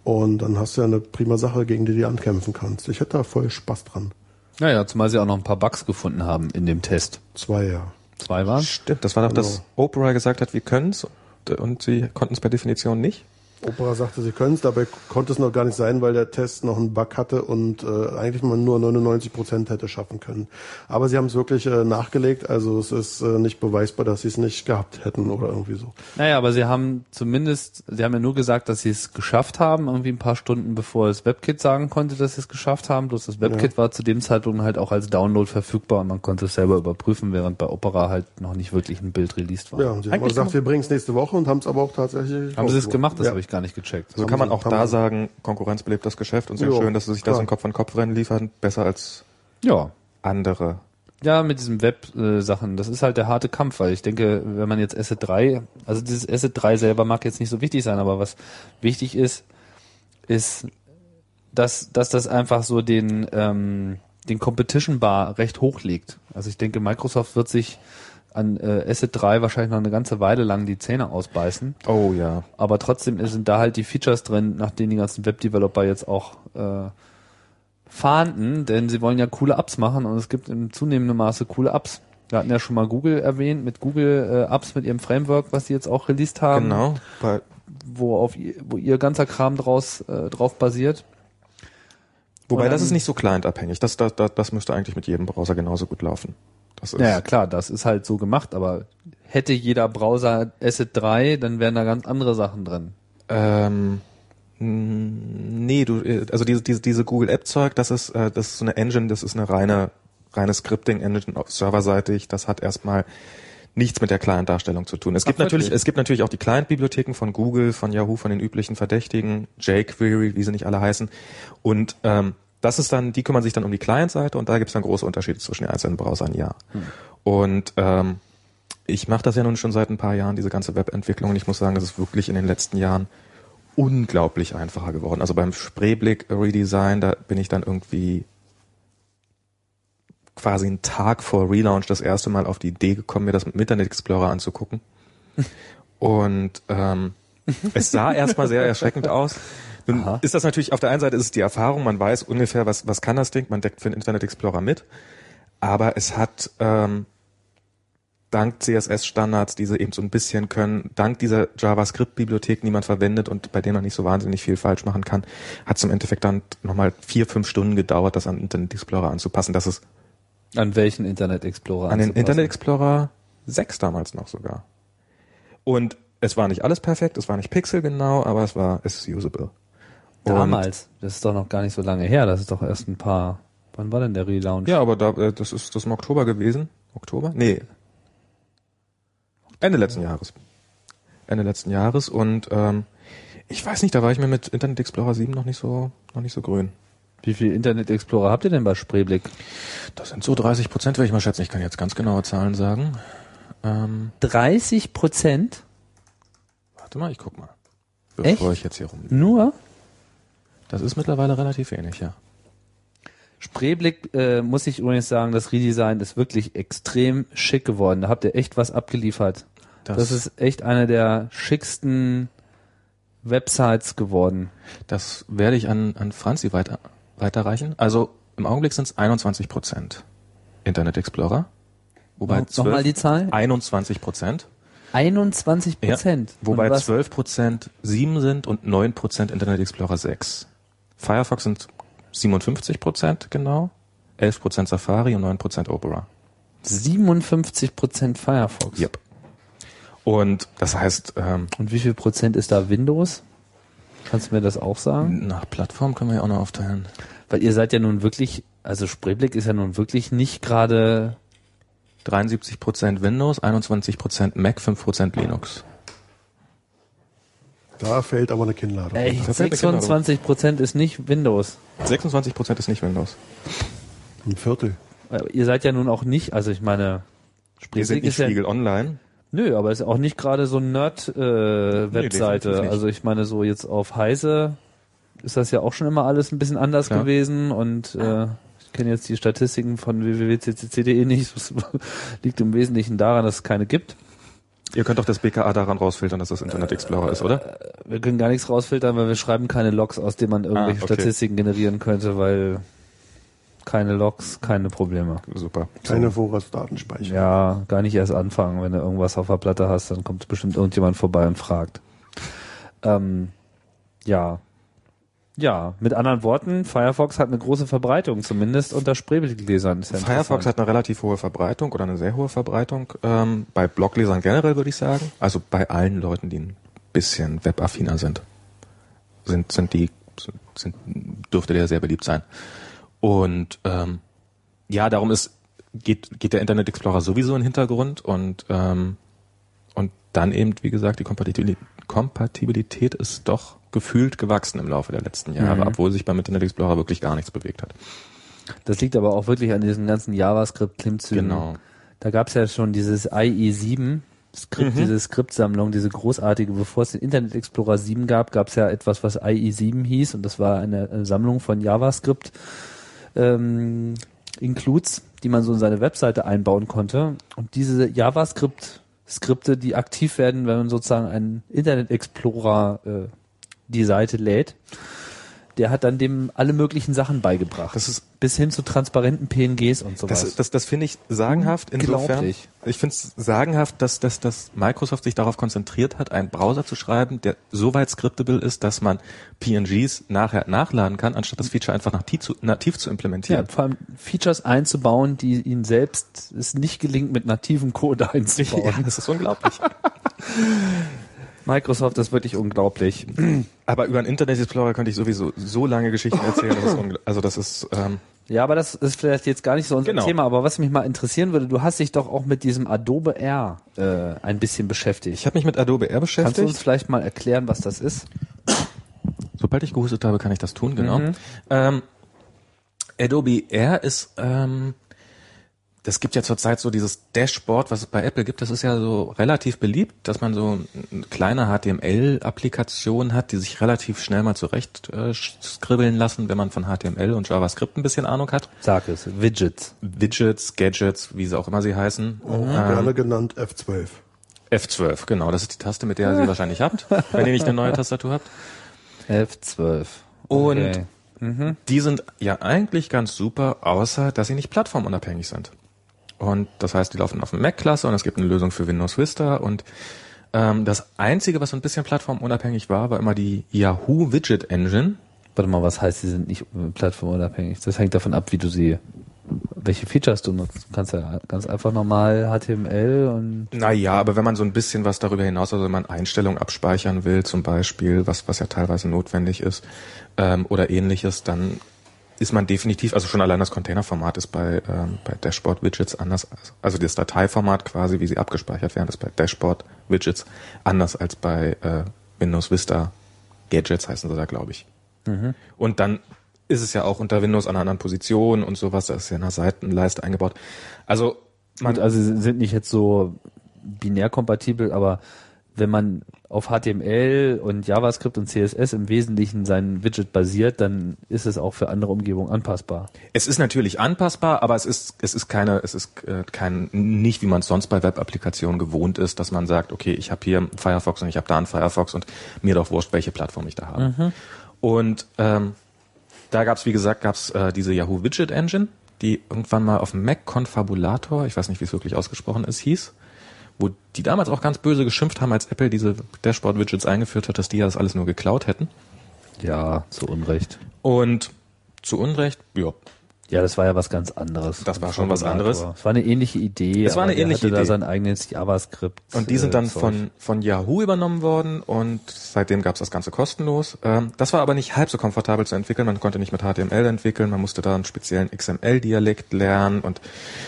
Und dann hast du ja eine prima Sache, gegen die du ankämpfen kannst. Ich hätte da voll Spaß dran. Naja, zumal sie auch noch ein paar Bugs gefunden haben in dem Test. Zwei, ja. Zwei waren. Stimmt, das war doch, dass Opera gesagt hat, wir können's und sie konnten es per Definition nicht. Opera sagte, sie können es, dabei konnte es noch gar nicht sein, weil der Test noch einen Bug hatte und äh, eigentlich man nur 99 Prozent hätte schaffen können. Aber sie haben es wirklich äh, nachgelegt, also es ist äh, nicht beweisbar, dass sie es nicht gehabt hätten oder irgendwie so. Naja, aber sie haben zumindest, sie haben ja nur gesagt, dass sie es geschafft haben, irgendwie ein paar Stunden bevor das WebKit sagen konnte, dass sie es geschafft haben. Bloß das WebKit war zu dem Zeitpunkt halt auch als Download verfügbar und man konnte es selber überprüfen, während bei Opera halt noch nicht wirklich ein Bild released war. Ja, und sie haben Eigentlich gesagt, kann wir bringen es nächste Woche und haben es aber auch tatsächlich Haben sie es gemacht? Das ja. habe ich gar nicht gecheckt. So Haben kann man auch da sagen, Konkurrenz belebt das Geschäft und sehr Jo, schön, dass sie sich da klar. so ein Kopf-an-Kopf-Rennen liefern, besser als Ja. andere. Ja, mit diesen Web-Sachen. Das ist halt der harte Kampf, weil ich denke, wenn man jetzt Asset 3, also dieses Asset 3 selber mag jetzt nicht so wichtig sein, aber was wichtig ist, ist, dass, dass das einfach so den, ähm, den Competition Bar recht hoch legt. Also ich denke, Microsoft wird sich an äh, Asset 3 wahrscheinlich noch eine ganze Weile lang die Zähne ausbeißen. Oh ja. Aber trotzdem sind da halt die Features drin, nach denen die ganzen Webdeveloper jetzt auch äh, fahnden, denn sie wollen ja coole Apps machen und es gibt in zunehmendem Maße coole Apps. Wir hatten ja schon mal Google erwähnt, mit Google äh, Apps mit ihrem Framework, was sie jetzt auch released haben, Genau. Wo auf ihr, wo ihr ganzer Kram draus äh, drauf basiert. wobei Und das dann- ist nicht so clientabhängig. Das, das, das, das müsste eigentlich mit jedem Browser genauso gut laufen. Das ist, Naja, klar, das ist halt so gemacht, aber hätte jeder Browser Asset 3, dann wären da ganz andere Sachen drin. Ähm, nee, du, äh, also diese, diese, diese Google App Zeug, das ist, äh, das ist so eine Engine, das ist eine reine, reine Scripting Engine auf serverseitig. Das hat erstmal nichts mit der Client-Darstellung zu tun. Es gibt Ach, natürlich, wirklich? es gibt natürlich auch die Client-Bibliotheken von Google, von Yahoo, von den üblichen Verdächtigen, jQuery, wie sie nicht alle heißen. Und ähm, das ist dann, die kümmern sich dann um die Client-Seite und da gibt es dann große Unterschiede zwischen den einzelnen Browsern, ja. Und ähm, ich mache das ja nun schon seit ein paar Jahren, diese ganze Webentwicklung, und ich muss sagen, das ist wirklich in den letzten Jahren unglaublich einfacher geworden. Also beim Spreeblick Redesign, da bin ich dann irgendwie quasi einen Tag vor Relaunch das erste Mal auf die Idee gekommen, mir das mit Internet Explorer anzugucken. Und ähm, es sah erstmal sehr erschreckend aus. Nun Aha. ist das natürlich, auf der einen Seite ist es die Erfahrung, man weiß ungefähr, was, was kann das Ding, man deckt für den Internet Explorer mit. Aber es hat ähm, dank CSS-Standards, die sie eben so ein bisschen können, dank dieser JavaScript-Bibliotheken, die man verwendet und bei denen man nicht so wahnsinnig viel falsch machen kann, hat es im Endeffekt dann nochmal vier, fünf Stunden gedauert, das an Internet Explorer anzupassen. Das ist An welchen Internet Explorer? an den? Internet Explorer 6 damals noch sogar. Und es war nicht alles perfekt, es war nicht pixelgenau, aber es war, es ist usable. Und- Damals. Das ist doch noch gar nicht so lange her. Das ist doch erst ein paar. Wann war denn der Relaunch? Ja, aber da, äh, das ist das im Oktober gewesen. Oktober? Nee. Ende letzten Jahres. Ende letzten Jahres und ähm, ich weiß nicht, da war ich mir mit Internet Explorer 7 noch nicht so noch nicht so grün. Wie viel Internet Explorer habt ihr denn bei Spreeblick? Das sind so 30 Prozent, würde ich mal schätzen. Ich kann jetzt ganz genaue Zahlen sagen. Ähm, 30 Prozent? warte mal, ich guck mal. Echt? Bevor ich jetzt hier rum. Nur? Das ist mittlerweile relativ wenig, ja. Spreeblick äh, muss ich übrigens sagen, das Redesign ist wirklich extrem schick geworden. Da habt ihr echt was abgeliefert. Das, Das- ist echt eine der schicksten Websites geworden. Das werde ich an, an Franzi weiter, weiterreichen. Also im Augenblick sind es 21 Prozent Internet Explorer. Wobei Noch- Nochmal die Zahl? 21 Prozent. 21 Prozent. Wobei Und was- 12 Prozent 7 sind und 9 Prozent Internet Explorer 6. Firefox sind 57 Prozent genau, 11 Prozent Safari und 9 Prozent Opera. 57 Prozent Firefox. Yep. Und das heißt, ähm, Und wie viel Prozent ist da Windows? Kannst du mir das auch sagen? nach Plattform können wir ja auch noch aufteilen. Weil ihr seid ja nun wirklich, also Spreeblick ist ja nun wirklich nicht gerade 73 Prozent Windows, 21 Prozent Mac, 5 Prozent Linux. Da fällt aber eine Kinnladung. Echt, Das fällt mir 26 Prozent ist nicht Windows. 26 Prozent ist nicht Windows. Ein Viertel. Äh, Ihr seid ja nun auch nicht, also ich meine, Wir sind nicht ist ja, Spiegel Online. nö, aber ist auch nicht gerade so eine Nerd-Webseite. nicht. also ich meine, so jetzt auf Heise ist das ja auch schon immer alles ein bisschen anders Klar. gewesen und äh, ich kenne jetzt die Statistiken von www.ccc.de nicht. Das liegt im Wesentlichen daran, dass es keine gibt. Ihr könnt doch das BKA daran rausfiltern, dass das Internet Explorer ist, oder? Wir können gar nichts rausfiltern, weil wir schreiben keine Logs, aus denen man irgendwelche Ah, okay. Statistiken generieren könnte, weil keine Logs, keine Probleme. Super. Keine Vorratsdatenspeicher. Ja, gar nicht erst anfangen. Wenn du irgendwas auf der Platte hast, dann kommt bestimmt irgendjemand vorbei und fragt. Ähm, ja. Ja, mit anderen Worten, Firefox hat eine große Verbreitung, zumindest unter Spreebildlesern. Firefox hat eine relativ hohe Verbreitung oder eine sehr hohe Verbreitung. Ähm, bei Bloglesern generell würde ich sagen. Also bei allen Leuten, die ein bisschen webaffiner sind, sind, sind die, sind, dürfte der sehr beliebt sein. Und ähm, ja, darum ist, geht, geht der Internet Explorer sowieso in den Hintergrund und, ähm, und dann eben, wie gesagt, die Kompatibilität, Kompatibilität ist doch gefühlt gewachsen im Laufe der letzten Jahre, Mhm. obwohl sich beim Internet Explorer wirklich gar nichts bewegt hat. Das liegt aber auch wirklich an diesen ganzen JavaScript-Klimmzügen. Genau. Da gab's ja schon dieses IE7, Skript, diese Skriptsammlung, diese großartige, bevor es den Internet Explorer 7 gab, gab's ja etwas, was IE7 hieß und das war eine, eine Sammlung von JavaScript ähm, Includes, die man so in seine Webseite einbauen konnte. Und diese JavaScript Skripte, die aktiv werden, wenn man sozusagen einen Internet Explorer äh, die Seite lädt, der hat dann dem alle möglichen Sachen beigebracht. Das ist bis hin zu transparenten PNGs und sowas. Das, das, das finde ich sagenhaft insofern. Ich finde es sagenhaft, dass, dass, dass Microsoft sich darauf konzentriert hat, einen Browser zu schreiben, der so weit scriptable ist, dass man PNGs nachher nachladen kann, anstatt das Feature einfach nativ zu, nativ zu ja, implementieren. vor allem Features einzubauen, die ihnen selbst es nicht gelingt, mit nativem Code einzubauen. Ja, das ist unglaublich. Microsoft ist wirklich unglaublich. Aber über einen Internet Explorer könnte ich sowieso so lange Geschichten erzählen. Das also das ist ähm, Ja, aber das ist vielleicht jetzt gar nicht so unser Genau. Thema. Aber was mich mal interessieren würde, du hast dich doch auch mit diesem Adobe R äh, ein bisschen beschäftigt. ich habe mich mit Adobe R Kannst du uns beschäftigt. vielleicht mal erklären, was das ist? Sobald ich gehustet habe, kann ich das tun, genau. Mhm. Ähm, Adobe Air ist, ähm, das gibt ja zurzeit so dieses Dashboard, was es bei Apple gibt. Das ist ja so relativ beliebt, dass man so eine kleine HTML-Applikation hat, die sich relativ schnell mal zurecht äh, skribbeln lassen, wenn man von HTML und JavaScript ein bisschen Ahnung hat. Sag es, Widgets. Widgets, Gadgets, wie sie auch immer sie heißen. Auch gerne genannt F12. F12, genau. Das ist die Taste, mit der ihr sie wahrscheinlich habt, wenn ihr nicht eine neue Tastatur habt. F12. Und Okay. die sind ja eigentlich ganz super, außer dass sie nicht plattformunabhängig sind. Und das heißt, die laufen auf dem Mac-Klasse und es gibt eine Lösung für Windows Vista. Und ähm, das Einzige, was so ein bisschen plattformunabhängig war, war immer die Yahoo Widget Engine. Warte mal, was heißt, sie sind nicht äh, plattformunabhängig? Das hängt davon ab, wie du sie, welche Features du nutzt. Du kannst ja ganz einfach normal HTML und Naja, aber wenn man so ein bisschen was darüber hinaus, also wenn man Einstellungen abspeichern will, zum Beispiel, was, was ja teilweise notwendig ist, ähm, oder ähnliches, dann ist man definitiv, also schon allein das Containerformat ist bei, ähm, bei Dashboard-Widgets anders, als- also das Dateiformat quasi, wie sie abgespeichert werden, ist bei Dashboard-Widgets anders als bei äh, Windows Vista Gadgets heißen sie da, glaube ich. Und dann ist es ja auch unter Windows an einer anderen Position und sowas, da ist ja in der Seitenleiste eingebaut. Also man, Gut, also sie sind nicht jetzt so binär kompatibel, aber wenn man auf HTML und JavaScript und CSS im Wesentlichen sein Widget basiert, dann ist es auch für andere Umgebungen anpassbar. Es ist natürlich anpassbar, aber es ist es ist keine es ist äh, kein nicht wie man es sonst bei Web-Applikationen gewohnt ist, dass man sagt, okay, ich habe hier einen Firefox und ich habe da einen Firefox und mir doch wurscht, welche Plattform ich da habe. Und ähm, da gab es wie gesagt gab's äh, diese Yahoo Widget Engine, die irgendwann mal auf dem Mac Confabulator, ich weiß nicht, wie es wirklich ausgesprochen ist, hieß, wo die damals auch ganz böse geschimpft haben, als Apple diese Dashboard Widgets eingeführt hat, dass die ja das alles nur geklaut hätten. Ja, zu Unrecht. Und zu Unrecht, ja, Ja, das war ja was ganz anderes. Das war schon was anderes. Es war eine ähnliche Idee. Es war eine ähnliche hatte da Idee. sein eigenes JavaScript. Und die sind äh, dann Zeug. von, von Yahoo übernommen worden und seitdem gab's das Ganze kostenlos. Ähm, das war aber nicht halb so komfortabel zu entwickeln. Man konnte nicht mit HTML entwickeln, man musste da einen speziellen XML-Dialekt lernen und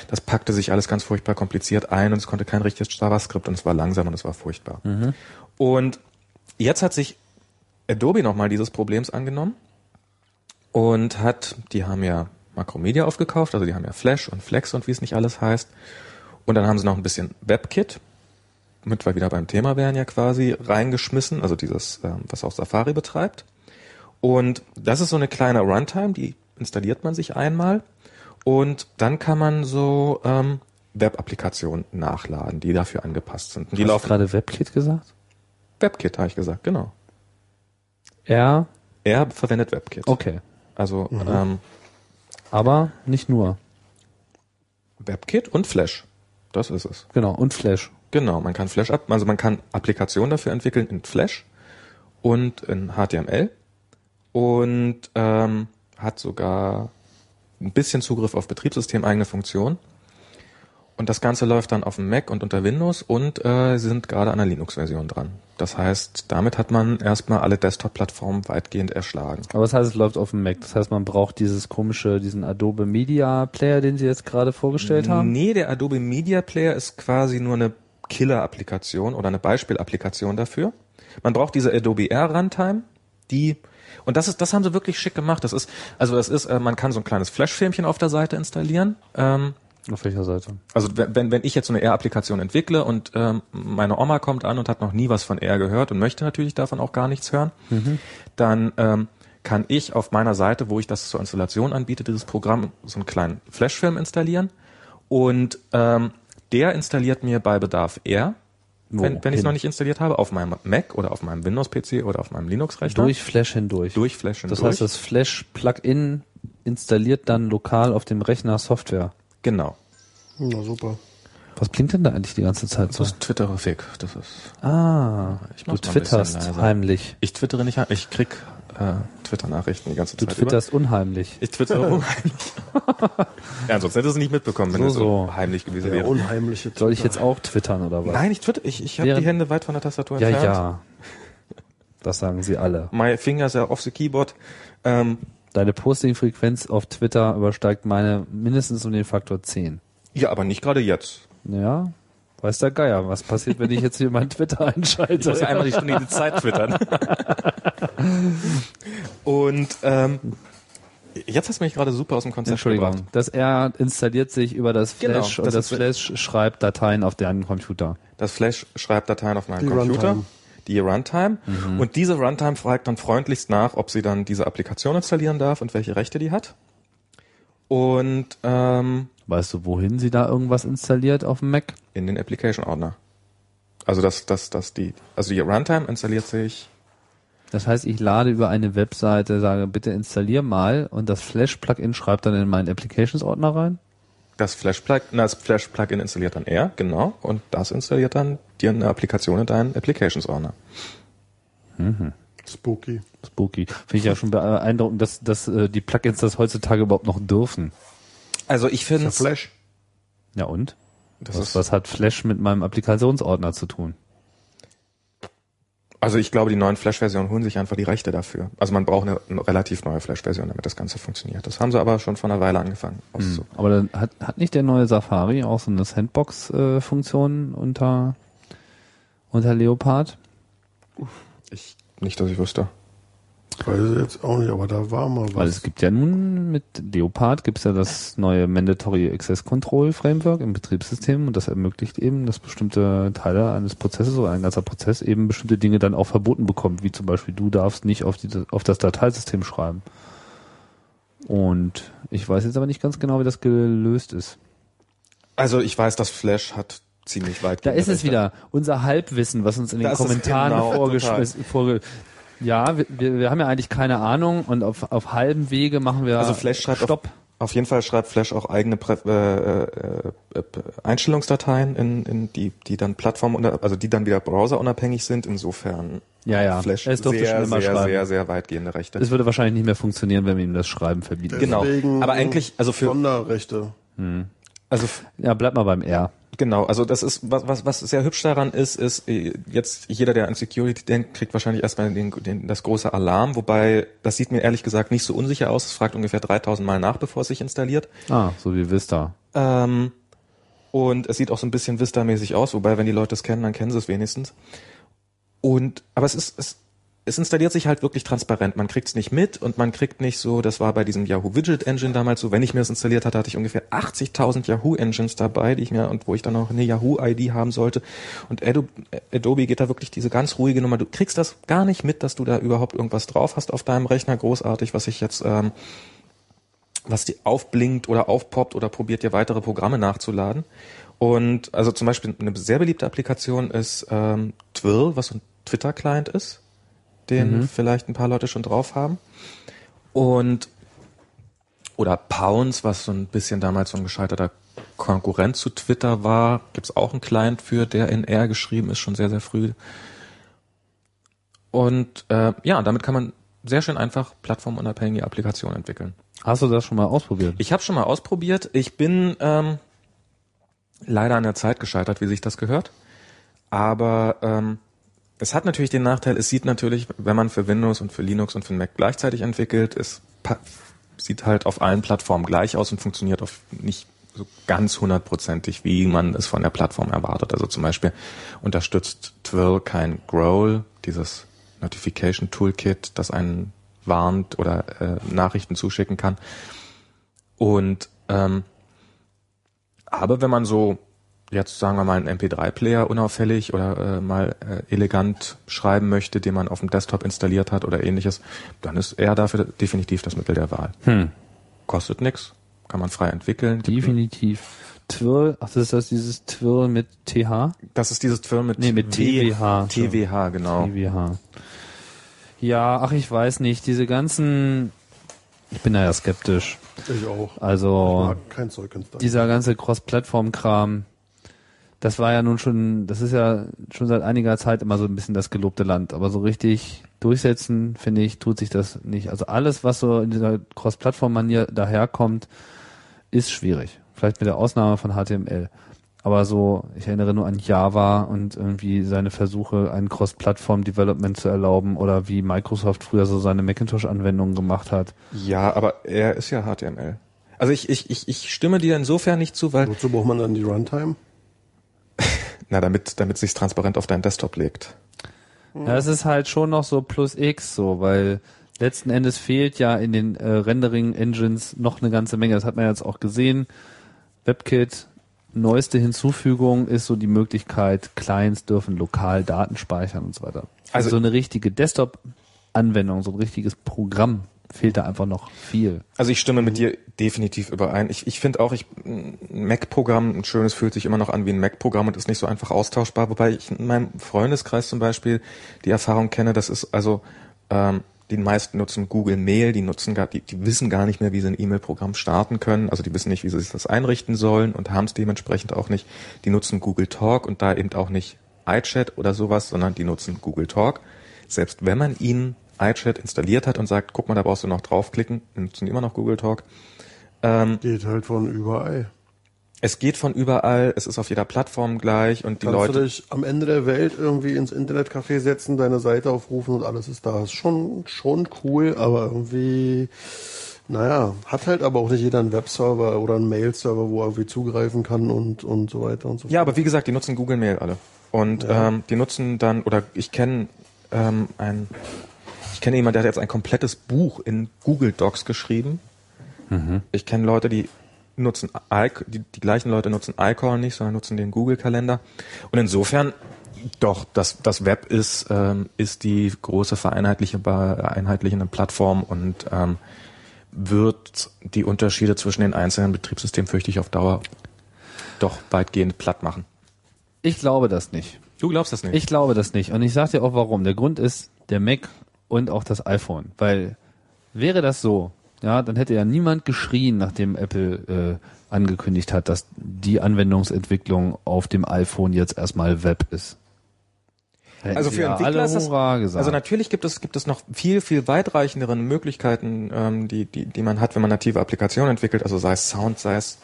das packte sich alles ganz furchtbar kompliziert ein und es konnte kein richtiges JavaScript und es war langsam und es war furchtbar. Und jetzt hat sich Adobe nochmal dieses Problems angenommen und hat, die haben ja Macromedia aufgekauft, also die haben ja Flash und Flex und wie es nicht alles heißt. Und dann haben sie noch ein bisschen WebKit, mit wir wieder beim Thema wären ja quasi, reingeschmissen, also dieses, ähm, was auch Safari betreibt. Und das ist so eine kleine Runtime, die installiert man sich einmal und dann kann man so ähm, Web-Applikationen nachladen, die dafür angepasst sind. Und die Hast du laufen gerade WebKit gesagt? WebKit, habe ich gesagt, genau. R, Er verwendet WebKit. okay. Also ähm, Aber nicht nur. WebKit und Flash. Das ist es. Genau. Und Flash. Genau, man kann Flash ab, also man kann Applikationen dafür entwickeln in Flash und in HTML und ähm, hat sogar ein bisschen Zugriff auf betriebssystemeigene Funktionen. Und das Ganze läuft dann auf dem Mac und unter Windows und äh, sie sind gerade an der Linux-Version dran. Das heißt, damit hat man erstmal alle Desktop-Plattformen weitgehend erschlagen. Aber das heißt, es läuft auf dem Mac. Das heißt, man braucht dieses komische, diesen Adobe Media Player, den Sie jetzt gerade vorgestellt haben. Nee, der Adobe Media Player ist quasi nur eine Killer-Applikation oder eine Beispiel-Applikation dafür. Man braucht diese Adobe R Runtime, die und das ist, das haben sie wirklich schick gemacht. Das ist, also das ist, äh, man kann so ein kleines Flash-Filmchen auf der Seite installieren. Ähm, Auf welcher Seite? also wenn, wenn ich jetzt so eine R-Applikation entwickle und ähm, meine Oma kommt an und hat noch nie was von R gehört und möchte natürlich davon auch gar nichts hören, dann ähm, kann ich auf meiner Seite, wo ich das zur Installation anbiete, dieses Programm so einen kleinen Flashfilm installieren und ähm, der installiert mir bei Bedarf R, Wo? wenn, wenn ich es noch nicht installiert habe, auf meinem Mac oder auf meinem Windows-PC oder auf meinem Linux-Rechner. Durch Flash hindurch. durch Flash das hindurch. heißt, das Flash-Plugin installiert dann lokal auf dem Rechner Software. Genau. Na super. Was blinkt denn da eigentlich die ganze Zeit so? Das ist Twitterific. Das ist. Ah, Ich du twitterst heimlich. Ich twittere nicht, ich krieg äh, Twitter-Nachrichten die ganze Du Zeit twitterst unheimlich. über. Ich twittere unheimlich. ja, sonst hättest du es nicht mitbekommen, wenn So, es so, heimlich gewesen wäre. unheimliche Soll ich Twitter. jetzt auch twittern oder was? Nein, ich twitter, ich, ich habe die Hände weit von der Tastatur Ja, entfernt. ja. Das sagen sie alle. My fingers are off the keyboard. Ähm, Deine Posting-Frequenz auf Twitter übersteigt meine mindestens um den Faktor 10. ja, aber nicht gerade jetzt. Ja, weiß der Geier, was passiert, wenn ich jetzt hier mein Twitter einschalte? Ich muss ja einmal die Stunde die Zeit twittern. Und ähm, jetzt hast du mich gerade super aus dem Konzept Entschuldigung, gebracht. das R installiert sich über das Genau, Flash und das das ist- Flash schreibt Dateien auf deinen Computer. Das Flash schreibt Dateien auf meinen Die Computer. Runtime. Die Runtime. Und diese Runtime fragt dann freundlichst nach, ob sie dann diese Applikation installieren darf und welche Rechte die hat. Und ähm, Weißt du, wohin sie da irgendwas installiert auf dem Mac? in den Application Ordner. Also das, das, das die, also die Runtime installiert sich. Das heißt, ich lade über eine Webseite, sage, bitte installier mal und das Flash-Plugin schreibt dann in meinen Applications-Ordner rein? Das Flash Plugin, na, das Flash Plugin installiert dann er, genau, und das installiert dann dir eine Applikation in deinen Applications Ordner. Spooky. Spooky. Finde ich ja schon beeindruckend, dass, dass äh, die Plugins das heutzutage überhaupt noch dürfen. Also ich finde, Der Flash. Ja und? das Was, ist, was hat Flash mit meinem Applikationsordner zu tun? Also ich glaube, die neuen Flash-Versionen holen sich einfach die Rechte dafür. Also man braucht eine, eine relativ neue Flash-Version, damit das Ganze funktioniert. Das haben sie aber schon vor einer Weile angefangen. auszu- Aber dann hat, hat nicht der neue Safari auch so eine Sandbox-Funktion unter, unter Leopard? Ich, nicht, dass ich wüsste. Weiß ich jetzt auch nicht, aber da war mal was. Weil es gibt ja nun mit Leopard gibt's ja das neue Mandatory Access Control Framework im Betriebssystem und das ermöglicht eben, dass bestimmte Teile eines Prozesses oder ein ganzer Prozess eben bestimmte Dinge dann auch verboten bekommt, wie zum Beispiel du darfst nicht auf, die, auf das Dateisystem schreiben. Und ich weiß jetzt aber nicht ganz genau, wie das gelöst ist. Also ich weiß, dass Flash hat ziemlich weit. Da ist es wieder, unser Halbwissen, was uns in den Da ist es Kommentaren genau, vorgeschmissen vorge Ja, wir, wir, wir haben ja eigentlich keine Ahnung und auf, auf halbem Wege machen wir Also Flash schreibt Stopp. Auf, auf jeden Fall schreibt Flash auch eigene Prä äh, äh, äh, Einstellungsdateien, in, in die, die dann Plattform, also die dann wieder browserunabhängig sind. Insofern Ja, ja. Flash Es durfte sehr, schon immer sehr, schreiben. sehr, sehr weitgehende Rechte. Es würde wahrscheinlich nicht mehr funktionieren, wenn wir ihm das Schreiben verbieten. Genau. Deswegen Aber eigentlich, also für, Sonderrechte. also f- Ja, bleib mal beim R. Genau, also das ist was was was sehr hübsch daran ist, ist äh, jetzt jeder, der an Security denkt, kriegt wahrscheinlich erstmal den, den, das große Alarm, wobei das sieht mir ehrlich gesagt nicht so unsicher aus. Es fragt ungefähr 3000 Mal nach, bevor es sich installiert. Ah, so wie Vista. Ähm, und es sieht auch so ein bisschen Vista-mäßig aus, wobei wenn die Leute es kennen, dann kennen sie es wenigstens. Und aber es ist es es installiert sich halt wirklich transparent. Man kriegt es nicht mit und man kriegt nicht so, das war bei diesem Yahoo Widget Engine damals so, wenn ich mir das installiert hatte, hatte ich ungefähr 80.000 Yahoo Engines dabei, die ich mir und wo ich dann auch eine Yahoo ID haben sollte. Und Adobe geht da wirklich diese ganz ruhige Nummer. Du kriegst das gar nicht mit, dass du da überhaupt irgendwas drauf hast auf deinem Rechner. Großartig, was ich jetzt, ähm, was die aufblinkt oder aufpoppt oder probiert dir weitere Programme nachzuladen. Und also zum Beispiel eine sehr beliebte Applikation ist ähm, Twill, was so ein Twitter-Client ist den mhm. vielleicht ein paar Leute schon drauf haben. Und oder Pounds, was so ein bisschen damals so ein gescheiterter Konkurrent zu Twitter war, gibt's auch einen Client für, der in R geschrieben ist, schon sehr, sehr früh. Und äh, ja, damit kann man sehr schön einfach plattformunabhängige Applikationen entwickeln. Hast du das schon mal ausprobiert? Ich habe schon mal ausprobiert. Ich bin ähm, leider an der Zeit gescheitert, wie sich das gehört. Aber ähm, es hat natürlich den Nachteil, es sieht natürlich, wenn man für Windows und für Linux und für Mac gleichzeitig entwickelt, es sieht halt auf allen Plattformen gleich aus und funktioniert auf nicht so ganz hundertprozentig, wie man es von der Plattform erwartet. Also zum Beispiel unterstützt Twirl kein Growl, dieses Notification Toolkit, das einen warnt oder äh, Nachrichten zuschicken kann. Und ähm, aber wenn man so jetzt sagen wir mal einen MP3-Player unauffällig oder äh, mal äh, elegant schreiben möchte, den man auf dem Desktop installiert hat oder ähnliches, dann ist er dafür definitiv das Mittel der Wahl. Hm. Kostet nix, kann man frei entwickeln. Definitiv. Twirl, ach, das ist das dieses Twirl mit TH? Das ist dieses Twirl mit, nee, mit TWH. TWH, genau. TWH. Ja, ach, ich weiß nicht, diese ganzen, ich bin da ja skeptisch. Ich auch. Also, ich kein Zeug dieser ganze Cross-Plattform-Kram, das war ja nun schon, das ist ja schon seit einiger Zeit immer so ein bisschen das gelobte Land. Aber so richtig durchsetzen, finde ich, tut sich das nicht. Also alles, was so in dieser Cross-Plattform-Manier daherkommt, ist schwierig. Vielleicht mit der Ausnahme von HTML. Aber so, ich erinnere nur an Java und irgendwie seine Versuche, ein Cross-Plattform-Development zu erlauben oder wie Microsoft früher so seine Macintosh-Anwendungen gemacht hat. Ja, aber er ist ja HTML. Also ich, ich, ich, ich stimme dir insofern nicht zu, weil. Wozu braucht man dann die Runtime? Na, damit, damit sich's transparent auf deinen Desktop legt. Ja, es ist halt schon noch so plus X so, weil letzten Endes fehlt ja in den äh, Rendering-Engines noch eine ganze Menge. Das hat man jetzt auch gesehen. WebKit, neueste Hinzufügung ist so die Möglichkeit, Clients dürfen lokal Daten speichern und so weiter. Also, also so eine richtige Desktop-Anwendung, so ein richtiges Programm fehlt da einfach noch viel. Also ich stimme mit dir definitiv überein. Ich, ich finde auch, ich ein Mac-Programm, ein schönes fühlt sich immer noch an wie ein Mac-Programm und ist nicht so einfach austauschbar. Wobei ich in meinem Freundeskreis zum Beispiel die Erfahrung kenne, das ist also ähm, die meisten nutzen Google Mail, die nutzen gar, die, die wissen gar nicht mehr, wie sie ein E-Mail-Programm starten können. Also die wissen nicht, wie sie sich das einrichten sollen und haben es dementsprechend auch nicht. Die nutzen Google Talk und da eben auch nicht iChat oder sowas, sondern die nutzen Google Talk. Selbst wenn man ihnen iChat installiert hat und sagt, guck mal, da brauchst du noch draufklicken, nutzen immer noch Google Talk. Ähm, geht halt von überall. Es geht von überall, es ist auf jeder Plattform gleich und die Kannst Leute. du dich am Ende der Welt irgendwie ins Internetcafé setzen, deine Seite aufrufen und alles ist da. Ist schon, schon cool, aber irgendwie, naja, hat halt aber auch nicht jeder einen Webserver oder einen Mail-Server, wo er irgendwie zugreifen kann und, und so weiter und so fort. Ja, aber wie gesagt, die nutzen Google Mail alle. Und ja. ähm, die nutzen dann, oder ich kenne ähm, ein kenne jemanden, der hat jetzt ein komplettes Buch in Google Docs geschrieben. Mhm. Ich kenne Leute, die nutzen die, die gleichen Leute nutzen iCall nicht, sondern nutzen den Google Kalender. Und insofern doch, das, das Web ist, ähm, ist die große vereinheitliche, vereinheitlichende Plattform und ähm, wird die Unterschiede zwischen den einzelnen Betriebssystemen, fürchte ich, auf Dauer doch weitgehend platt machen. Ich glaube das nicht. Du glaubst das nicht? Ich glaube das nicht. Und ich sage dir auch warum. Der Grund ist, der Mac und auch das iPhone. Weil wäre das so, ja, dann hätte ja niemand geschrien, nachdem Apple äh, angekündigt hat, dass die Anwendungsentwicklung auf dem iPhone jetzt erstmal Web ist. Hätten also für Entwickler ist das, also natürlich gibt es gibt es noch viel viel weitreichendere Möglichkeiten, ähm, die die die man hat, wenn man native Applikationen entwickelt, also sei es Sound, sei es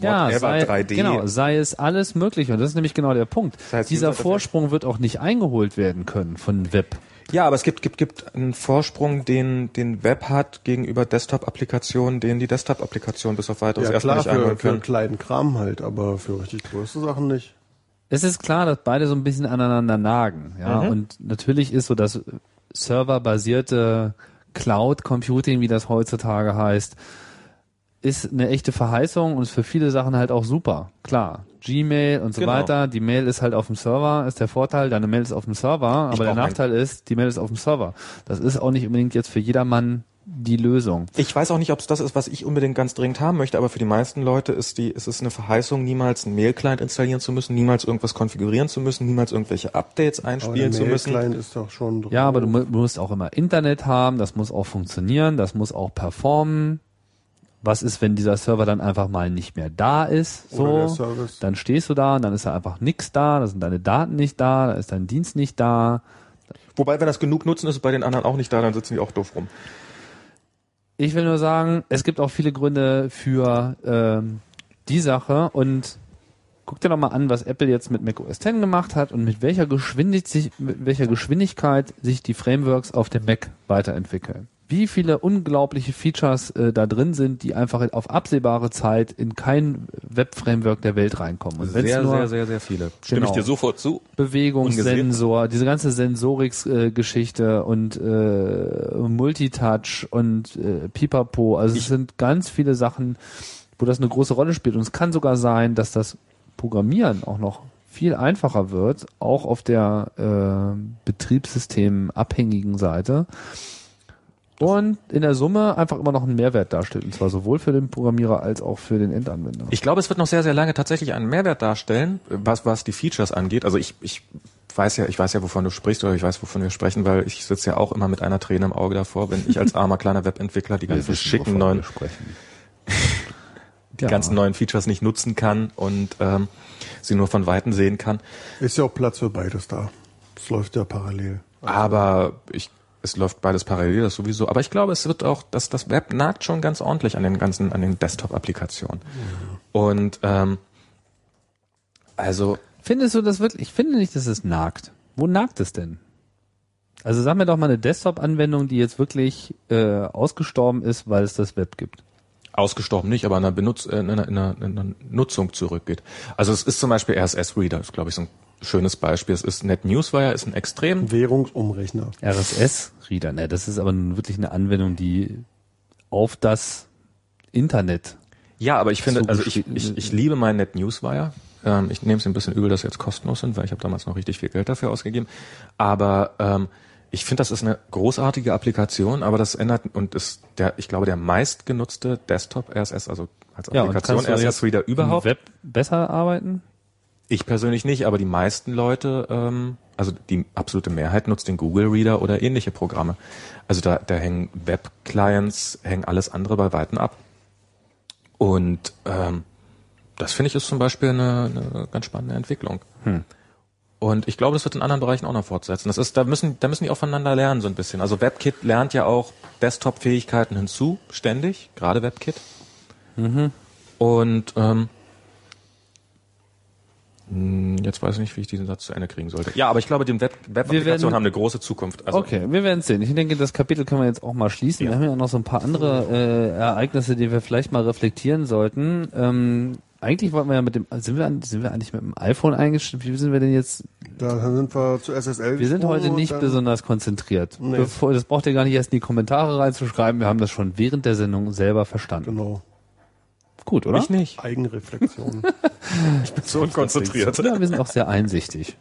ja, sei, 3D. Genau, sei es alles möglich. Und das ist nämlich genau der Punkt. Das heißt, Dieser Vorsprung wird auch nicht eingeholt werden können von Web. Ja, aber es gibt, gibt, gibt einen Vorsprung, den, den Web hat gegenüber Desktop-Applikationen, den die Desktop-Applikationen bis auf weiteres ja, erstmal nicht einholen können. Für kleinen Kram halt, aber für richtig größte Sachen nicht. Es ist klar, dass beide so ein bisschen aneinander nagen, ja. Mhm. Und natürlich ist so, dass serverbasierte Cloud Computing, wie das heutzutage heißt, ist eine echte Verheißung und ist für viele Sachen halt auch super. Klar. Gmail und so Genau. weiter. Die Mail ist halt auf dem Server, ist der Vorteil. Deine Mail ist auf dem Server, aber der Nachteil ist, die Mail ist auf dem Server. Das ist auch nicht unbedingt jetzt für jedermann die Lösung. Ich weiß auch nicht, ob es das ist, was ich unbedingt ganz dringend haben möchte, aber für die meisten Leute ist die, ist es eine Verheißung, niemals einen Mail-Client installieren zu müssen, niemals irgendwas konfigurieren zu müssen, niemals irgendwelche Updates einspielen zu müssen. Mail-Client ist doch schon drin. Ja, aber du mu- musst auch immer Internet haben, das muss auch funktionieren, das muss auch performen. Was ist, wenn dieser Server dann einfach mal nicht mehr da ist? So, dann stehst du da und dann ist da einfach nichts da, da sind deine Daten nicht da, da ist dein Dienst nicht da. Wobei, wenn das genug nutzen, ist bei den anderen auch nicht da, dann sitzen die auch doof rum. Ich will nur sagen, es gibt auch viele Gründe für ähm, die Sache und guck dir doch mal an, was Apple jetzt mit Mac OS X gemacht hat und mit welcher Geschwindigkeit, mit welcher Geschwindigkeit sich die Frameworks auf dem Mac weiterentwickeln. Wie viele unglaubliche Features äh, da drin sind, die einfach auf absehbare Zeit in kein Web-Framework der Welt reinkommen. Und Sehr, nur sehr, sehr, sehr viele. Stimme Genau. ich dir sofort zu. Bewegungssensor, diese ganze Sensorics-Geschichte und äh, Multitouch und äh, Pipapo. Also es sind ganz viele Sachen, wo das eine große Rolle spielt. Und es kann sogar sein, dass das Programmieren auch noch viel einfacher wird, auch auf der äh, betriebssystemabhängigen Seite. Und in der Summe einfach immer noch einen Mehrwert darstellt. Und zwar sowohl für den Programmierer als auch für den Endanwender. Ich glaube, es wird noch sehr, sehr lange tatsächlich einen Mehrwert darstellen, was, was die Features angeht. Also ich, ich weiß ja, ich weiß ja, wovon du sprichst oder ich weiß, wovon wir sprechen, weil ich sitze ja auch immer mit einer Träne im Auge davor, wenn ich als armer kleiner Webentwickler die ganzen schicken neuen, die Ja. ganzen neuen Features nicht nutzen kann und ähm, sie nur von Weitem sehen kann. Ist ja auch Platz für beides da. Es läuft ja parallel. Aber ich, es läuft beides parallel, das sowieso. Aber ich glaube, es wird auch, dass das Web nagt schon ganz ordentlich an den ganzen, an den Desktop-Applikationen. Und ähm, also Findest du das wirklich? Ich finde nicht, dass es nagt. Wo nagt es denn? Also sag mir doch mal eine Desktop-Anwendung, die jetzt wirklich äh, ausgestorben ist, weil es das Web gibt. Ausgestorben nicht, aber in einer, Benutz äh, in einer, in einer, in einer Nutzung zurückgeht. Also es ist zum Beispiel RSS-Reader, ist glaube ich so ein schönes Beispiel. Es ist NetNewsWire, ist ein extrem Währungsumrechner. RSS-Reader, ne, das ist aber nun wirklich eine Anwendung, die auf das Internet. Ja, aber ich finde, So also ich, ich, ich liebe meinen NetNewsWire. Ähm, ich nehme es ein bisschen übel, dass sie jetzt kostenlos sind, weil ich habe damals noch richtig viel Geld dafür ausgegeben. Aber ähm, ich finde, das ist eine großartige Applikation, aber das ändert und ist der, ich glaube, der meistgenutzte Desktop RSS, also als Ja, Applikation jetzt RSS-Reader überhaupt. Web besser arbeiten? Ich persönlich nicht, aber die meisten Leute, ähm, also die absolute Mehrheit nutzt den Google Reader oder ähnliche Programme. Also da, da hängen Web-Clients, hängen alles andere bei Weitem ab. Und ähm, das finde ich ist zum Beispiel eine, eine ganz spannende Entwicklung. Und ich glaube, das wird in anderen Bereichen auch noch fortsetzen. Das ist, da müssen, da müssen die auch voneinander lernen so ein bisschen. Also WebKit lernt ja auch Desktop-Fähigkeiten hinzu, ständig, gerade WebKit. Und ähm, hm, Jetzt weiß ich nicht, wie ich diesen Satz zu Ende kriegen sollte. Ja, aber ich glaube, die Web- Web-Applikationen werden- haben eine große Zukunft. Also, okay, wir werden sehen. Ich denke, das Kapitel können wir jetzt auch mal schließen. Ja. Wir haben ja noch so ein paar andere äh, Ereignisse, die wir vielleicht mal reflektieren sollten. Ähm, eigentlich wollten wir ja mit dem, sind wir, sind wir eigentlich mit dem iPhone eingestellt? Wie sind wir denn jetzt? Da sind wir zu SSL. Wir sind heute nicht besonders konzentriert. Nee. Bevor, das braucht ihr gar nicht erst in die Kommentare reinzuschreiben. Wir haben das schon während der Sendung selber verstanden. Genau. Gut, oder? ich nicht. Eigenreflexion. So unkonzentriert. Ja, wir sind auch sehr einsichtig.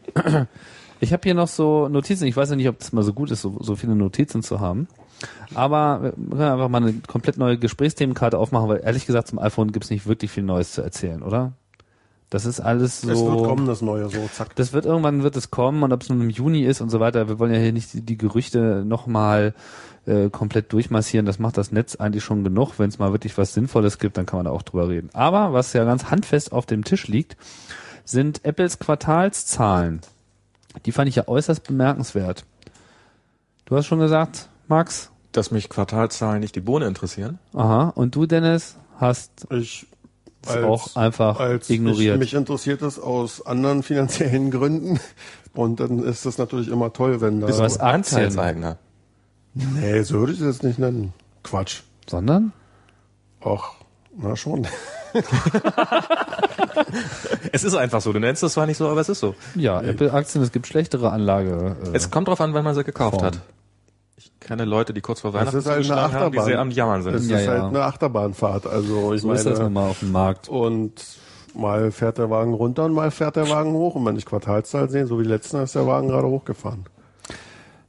Ich habe hier noch so Notizen. Ich weiß ja nicht, ob das mal so gut ist, so, so viele Notizen zu haben. Aber wir können einfach mal eine komplett neue Gesprächsthemenkarte aufmachen, weil ehrlich gesagt zum iPhone gibt's nicht wirklich viel Neues zu erzählen, oder? Das ist alles so. Es wird kommen, das Neue, so zack. Das wird irgendwann wird es kommen und ob es nun im Juni ist und so weiter. Wir wollen ja hier nicht die, die Gerüchte nochmal äh, komplett durchmassieren. Das macht das Netz eigentlich schon genug. Wenn es mal wirklich was Sinnvolles gibt, dann kann man da auch drüber reden. Aber was ja ganz handfest auf dem Tisch liegt, sind Apples Quartalszahlen. Die fand ich ja äußerst bemerkenswert. Du hast schon gesagt, Max. Dass mich Quartalzahlen nicht die Bohne interessieren. Aha. Und du, Dennis, hast Ich es auch einfach als ignoriert. Ich, mich interessiert es aus anderen finanziellen Gründen. Und dann ist es natürlich immer toll, wenn da. Bist du was Aktien, Anteilseigner. Nee, so würde ich es jetzt nicht nennen. Quatsch. sondern? Ach, na schon. Es ist einfach so. Du nennst es zwar nicht so, aber es ist so. Ja, Apple-Aktien, es gibt schlechtere Anlage. Äh, Es kommt drauf an, wann man sie gekauft Form. hat. Kenne Leute, die kurz vor Das Weihnachten ist halt eine zugeschlagen haben, die Achterbahn. sehr am Jammern sind. Es Ja, ist ja. halt eine Achterbahnfahrt. Also ich So ist das nun meine, mal auf dem Markt. und mal fährt der Wagen runter und mal fährt der Wagen hoch. Und wenn ich Quartalszahl sehe, so wie letzten ist der Wagen gerade hochgefahren.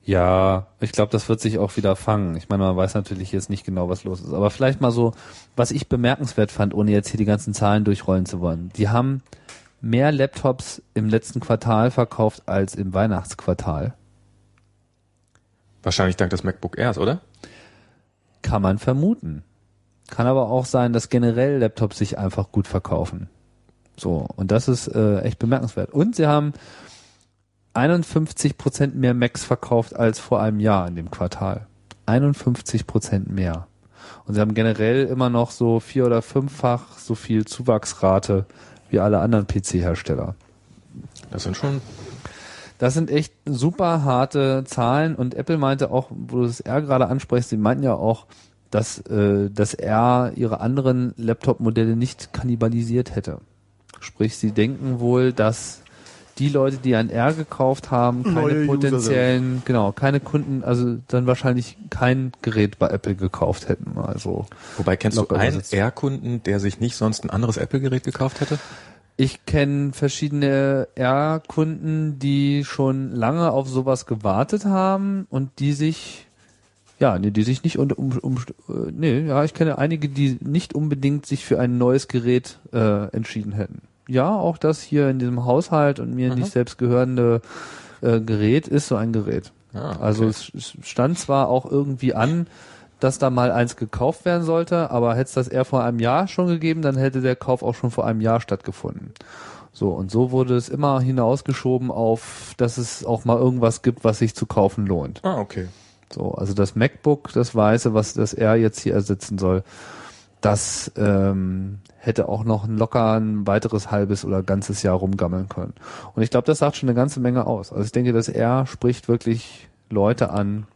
Ja, ich glaube, das wird sich auch wieder fangen. Ich meine, man weiß natürlich jetzt nicht genau, was los ist. Aber vielleicht mal so, was ich bemerkenswert fand, ohne jetzt hier die ganzen Zahlen durchrollen zu wollen. Die haben mehr Laptops im letzten Quartal verkauft als im Weihnachtsquartal. Wahrscheinlich dank des MacBook Airs, oder? Kann man vermuten. Kann aber auch sein, dass generell Laptops sich einfach gut verkaufen. So, und das ist äh, echt bemerkenswert. Und sie haben 51 Prozent mehr Macs verkauft als vor einem Jahr in dem Quartal. 51 Prozent mehr. Und sie haben generell immer noch so vier- oder fünffach so viel Zuwachsrate wie alle anderen PC-Hersteller. Das sind schon Das sind echt super harte Zahlen und Apple meinte auch, wo du das R gerade ansprichst, sie meinten ja auch, dass äh, das R ihre anderen Laptop-Modelle nicht kannibalisiert hätte. Sprich, sie denken wohl, dass die Leute, die ein R gekauft haben, keine Neue potenziellen, genau, keine Kunden, also dann wahrscheinlich kein Gerät bei Apple gekauft hätten. Also Wobei kennst du einen. R-Kunden, der sich nicht sonst ein anderes Apple-Gerät gekauft hätte? Ich kenne verschiedene R-Kunden, die schon lange auf sowas gewartet haben und die sich, ja, nee, die sich nicht um, um, um nee, ja, ich kenne einige, die nicht unbedingt sich für ein neues Gerät äh, entschieden hätten. Ja, auch das hier in diesem Haushalt und mir Aha. nicht selbst gehörende äh, Gerät ist so ein Gerät. Ah, okay. Also es es stand zwar auch irgendwie an, dass da mal eins gekauft werden sollte, aber hätte es das eher vor einem Jahr schon gegeben, dann hätte der Kauf auch schon vor einem Jahr stattgefunden. So, und so wurde es immer hinausgeschoben auf, dass es auch mal irgendwas gibt, was sich zu kaufen lohnt. Ah, okay. So, also das MacBook, das weiße, was das R jetzt hier ersetzen soll, das ähm, hätte auch noch ein locker ein weiteres halbes oder ganzes Jahr rumgammeln können. Und ich glaube, das sagt schon eine ganze Menge aus. Also ich denke, das R spricht wirklich Leute an.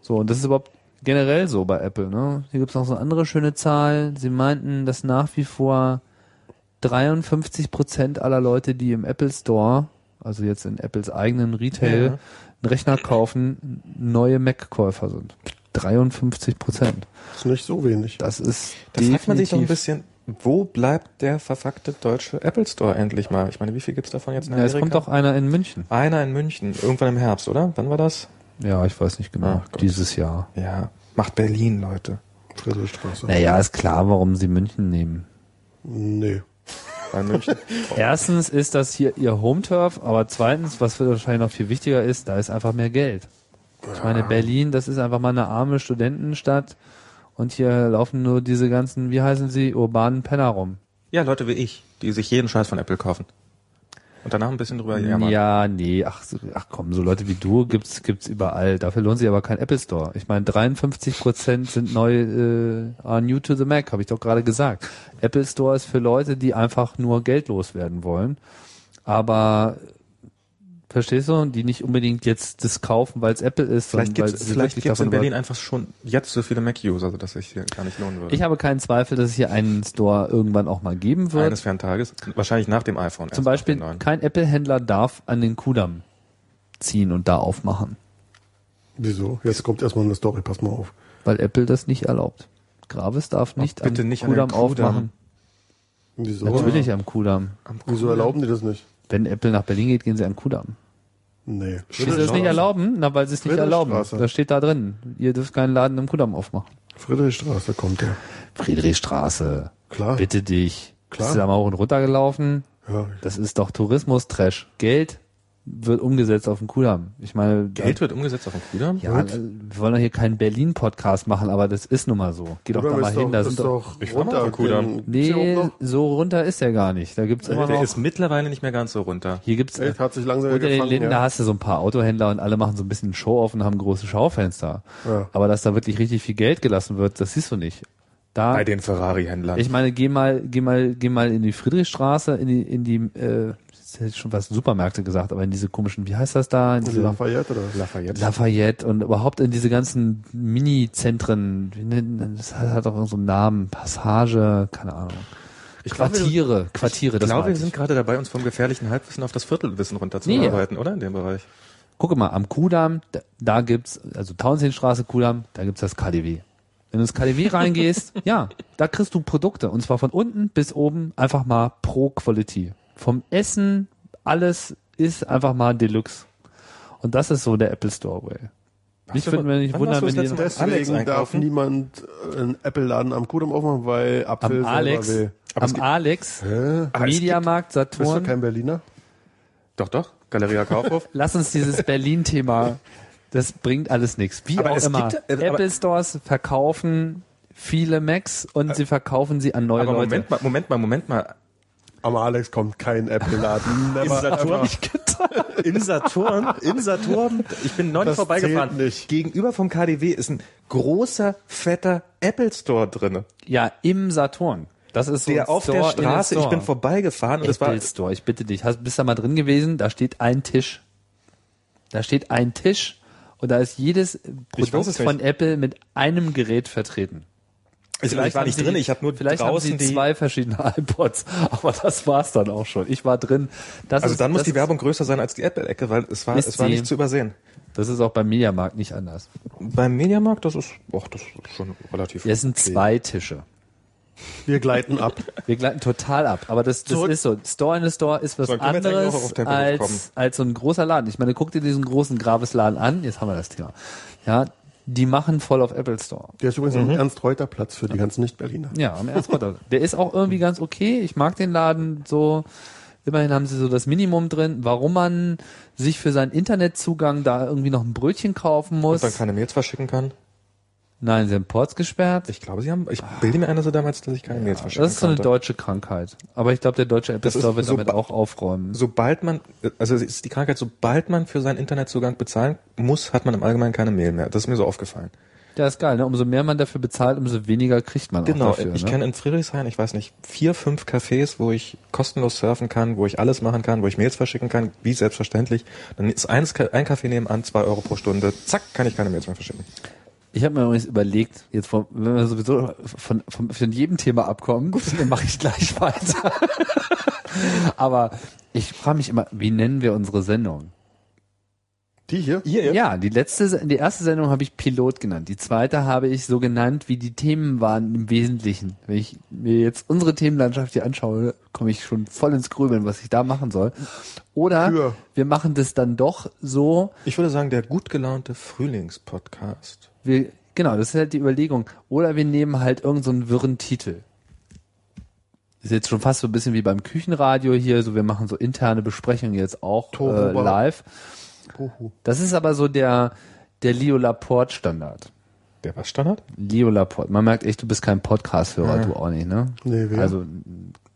So, und das ist überhaupt generell so bei Apple. Ne? Hier gibt's noch so eine andere schöne Zahl. Sie meinten, dass nach wie vor 53 Prozent aller Leute, die im Apple Store, also jetzt in Apples eigenen Retail, Ja. einen Rechner kaufen, neue Mac-Käufer sind. 53 Prozent. ist nicht so wenig. Das ist Da fragt man sich doch ein bisschen, wo bleibt der verfuckte deutsche Apple Store endlich mal? Ich meine, wie viel gibt's davon jetzt in Ja, Amerika? es kommt doch einer in München. Einer in München, irgendwann im Herbst, oder? Wann war das? Ja, ich weiß nicht genau. Ach. Dieses Jahr. Ja, macht Berlin, Leute. Friedrichstraße. Naja, ist klar, warum sie München nehmen. Nee. Weil München. Erstens ist das hier ihr Home-Turf, aber zweitens, was für wahrscheinlich noch viel wichtiger ist, da ist einfach mehr Geld. Ich meine, Berlin, das ist einfach mal eine arme Studentenstadt und hier laufen nur diese ganzen, wie heißen sie, urbanen Penner rum. ja, Leute wie ich, die sich jeden Scheiß von Apple kaufen. Und danach ein bisschen drüber jammern. Ja, nee, ach, ach komm, so Leute wie du gibt's gibt's überall. Dafür lohnt sich aber kein Apple Store. Ich meine, 53 Prozent sind neu äh, are new to the Mac, habe ich doch gerade gesagt. Apple Store ist für Leute, die einfach nur Geld loswerden wollen. Aber verstehst du, die nicht unbedingt jetzt das kaufen, weil es Apple ist, Vielleicht gibt's, sie vielleicht gibt's in Berlin einfach schon jetzt so viele Mac-User, dass sich hier gar nicht lohnen würde. Ich habe keinen Zweifel, dass es hier einen Store irgendwann auch mal geben wird. Eines fernen Tages. Wahrscheinlich nach dem iPhone. Zum Beispiel, kein Apple-Händler darf an den Kudamm ziehen und da aufmachen. Wieso? Jetzt kommt erstmal eine Story, pass mal auf. weil Apple das nicht erlaubt. Gravis darf nicht bitte am nicht an den Kudamm Kudamm. aufmachen. Wieso? Natürlich am Kudamm. Wieso erlauben die das nicht? Wenn Apple nach Berlin geht, gehen sie am Kudamm. Nee. Wieso das nicht erlauben? Na, weil sie es nicht erlauben. Das steht da drin. Ihr dürft keinen Laden im Kudamm aufmachen. Friedrichstraße kommt der. Friedrichstraße. Klar. Bitte dich. Klar. Bist du da mal hoch und runter gelaufen? Ja, Das ist doch Tourismus-Trash. Geld wird umgesetzt auf dem Kudamm. Ich meine, Geld wird umgesetzt auf dem Kudamm? Ja, äh, wir wollen doch hier keinen Berlin-Podcast machen, aber das ist nun mal so. Geh doch da mal ist hin, da doch, sind ist doch. doch Ich runter. auf dem Kudamm. Den- Nee, so runter ist der gar nicht. Da gibt's immer Der noch. ist mittlerweile nicht mehr ganz so runter. Hier gibt's Echt, hat sich langsam unter den gefangen, Linden, ja. da hast du so ein paar Autohändler und alle machen so ein bisschen Show auf und haben große Schaufenster. Ja. Aber dass da wirklich richtig viel Geld gelassen wird, das siehst du nicht. Da, Bei den Ferrari-Händlern. ich meine, geh mal, geh mal, geh mal in die Friedrichstraße, in die, in die, äh, das hätte ich schon was Supermärkte gesagt, aber in diese komischen, wie heißt das da? In diese Lafayette oder? Lafayette. Lafayette und überhaupt in diese ganzen Mini-Zentren, das hat auch so einen Namen, Passage, keine Ahnung. Ich glaube, wir- Quartiere, Quartiere, Ich das glaube, wir sind gerade dabei, uns vom gefährlichen Halbwissen auf das Viertelwissen runterzuarbeiten, oder? In dem Bereich. Gucke mal, am Kudamm, da, da gibt's, also Tauentzienstraße, Kudamm, da gibt's das KDW. Wenn du ins KDW reingehst, ja, da kriegst du Produkte und zwar von unten bis oben einfach mal pro Quality. Vom Essen, alles ist einfach mal Deluxe. Und das ist so der Apple Store Way. Nicht du- würden wir nicht wundern, wenn die Deswegen darf niemand äh, einen Apple-Laden am Kudamm aufmachen, weil Apfel am Alex, will. Aber am Alex? Mediamarkt, Bist du Saturn. kein Berliner? Doch, doch. Galeria Kaufhof. Lass uns dieses Berlin-Thema, das bringt alles nichts. Wie Aber auch immer. gibt- äh, Apple Stores verkaufen viele Macs und sie verkaufen sie an neue Aber Leute. Moment mal, Moment mal, Moment mal. Am Alex kommt kein Apple-Laden. Never Saturn? In Saturn, in Saturn, ich bin neulich Das vorbeigefahren. zählt nicht. Gegenüber vom KDW ist ein großer, fetter Apple Store drinne. Ja, im Saturn. Das ist so Der auf Store der Straße, ich bin vorbeigefahren und es war, Apple Store, ich bitte dich. Hast, bist da mal drin gewesen? Da steht ein Tisch. Da steht ein Tisch und da ist jedes Produkt von nicht. Apple mit einem Gerät vertreten. Ich, ich war nicht sie- drin, ich habe nur vielleicht draußen haben sie die, zwei verschiedene iPods, aber das war's dann auch schon. Ich war drin. Das also ist, dann muss das die Werbung größer sein als die Apple-Ecke, weil es war, es war nicht zu übersehen. Das ist auch beim Mediamarkt nicht anders. Beim Mediamarkt, das ist, och, das ist schon relativ. Hier sind okay. zwei Tische. Wir gleiten ab. Wir gleiten total ab. Aber das, das Zurück- ist so. Store in the Store ist was So, anderes als, als so ein großer Laden. Ich meine, guck dir diesen großen Grabesladen an. Jetzt haben wir das Thema. Ja, die machen voll auf Apple Store. Der ist übrigens am Ernst-Reuter-Platz für die ganzen Nicht-Berliner. Ja, am Ernstgott. Der ist auch irgendwie ganz okay. Ich mag den Laden so. Immerhin haben sie so das Minimum drin. Warum man sich für seinen Internetzugang da irgendwie noch ein Brötchen kaufen muss. Und dann keine Mails verschicken kann. Nein, sie haben Ports gesperrt. Ich glaube, sie haben, ich bilde mir ein, dass sie damals, dass ich keine Mails verschicken Das ist so eine konnte. deutsche Krankheit. Aber ich glaube, der deutsche Apple ist Store wird so damit auch aufräumen. Sobald man, also es ist die Krankheit, sobald man für seinen Internetzugang bezahlen muss, hat man im Allgemeinen keine Mail mehr. Das ist mir so aufgefallen. Ja, ist geil. Ne? Umso mehr man dafür bezahlt, umso weniger kriegt man Genau, auch dafür. ich ne? kenne in Friedrichshain, ich weiß nicht, vier, fünf Cafés, wo ich kostenlos surfen kann, wo ich alles machen kann, wo ich Mails verschicken kann, wie selbstverständlich. Dann ist eins, ein Café nebenan, zwei Euro pro Stunde, zack, kann ich keine Mails mehr verschicken. Ich habe mir übrigens überlegt, jetzt von, wenn wir sowieso von, von, von jedem Thema abkommen, dann mache ich gleich weiter. Aber ich frage mich immer, wie nennen wir unsere Sendung? Die hier? Ihr, Ja, die letzte, die erste Sendung habe ich Pilot genannt. Die zweite habe ich so genannt, wie die Themen waren im Wesentlichen. Wenn ich mir jetzt unsere Themenlandschaft hier anschaue, komme ich schon voll ins Grübeln, was ich da machen soll. Oder Für. wir machen das dann doch so, Ich würde sagen, der gut gelaunte Frühlingspodcast. Wir, genau, das ist halt die Überlegung. Oder wir nehmen halt irgendeinen so einen wirren Titel. Ist jetzt schon fast so ein bisschen wie beim Küchenradio hier, so wir machen so interne Besprechungen jetzt auch äh, live. Uhu. Das ist aber so der, der Leo Laporte Standard. Der was Standard? Leo Laporte. Man merkt echt, du bist kein Podcast-Hörer, Ja. du auch nicht, ne? Nee, wer? Also,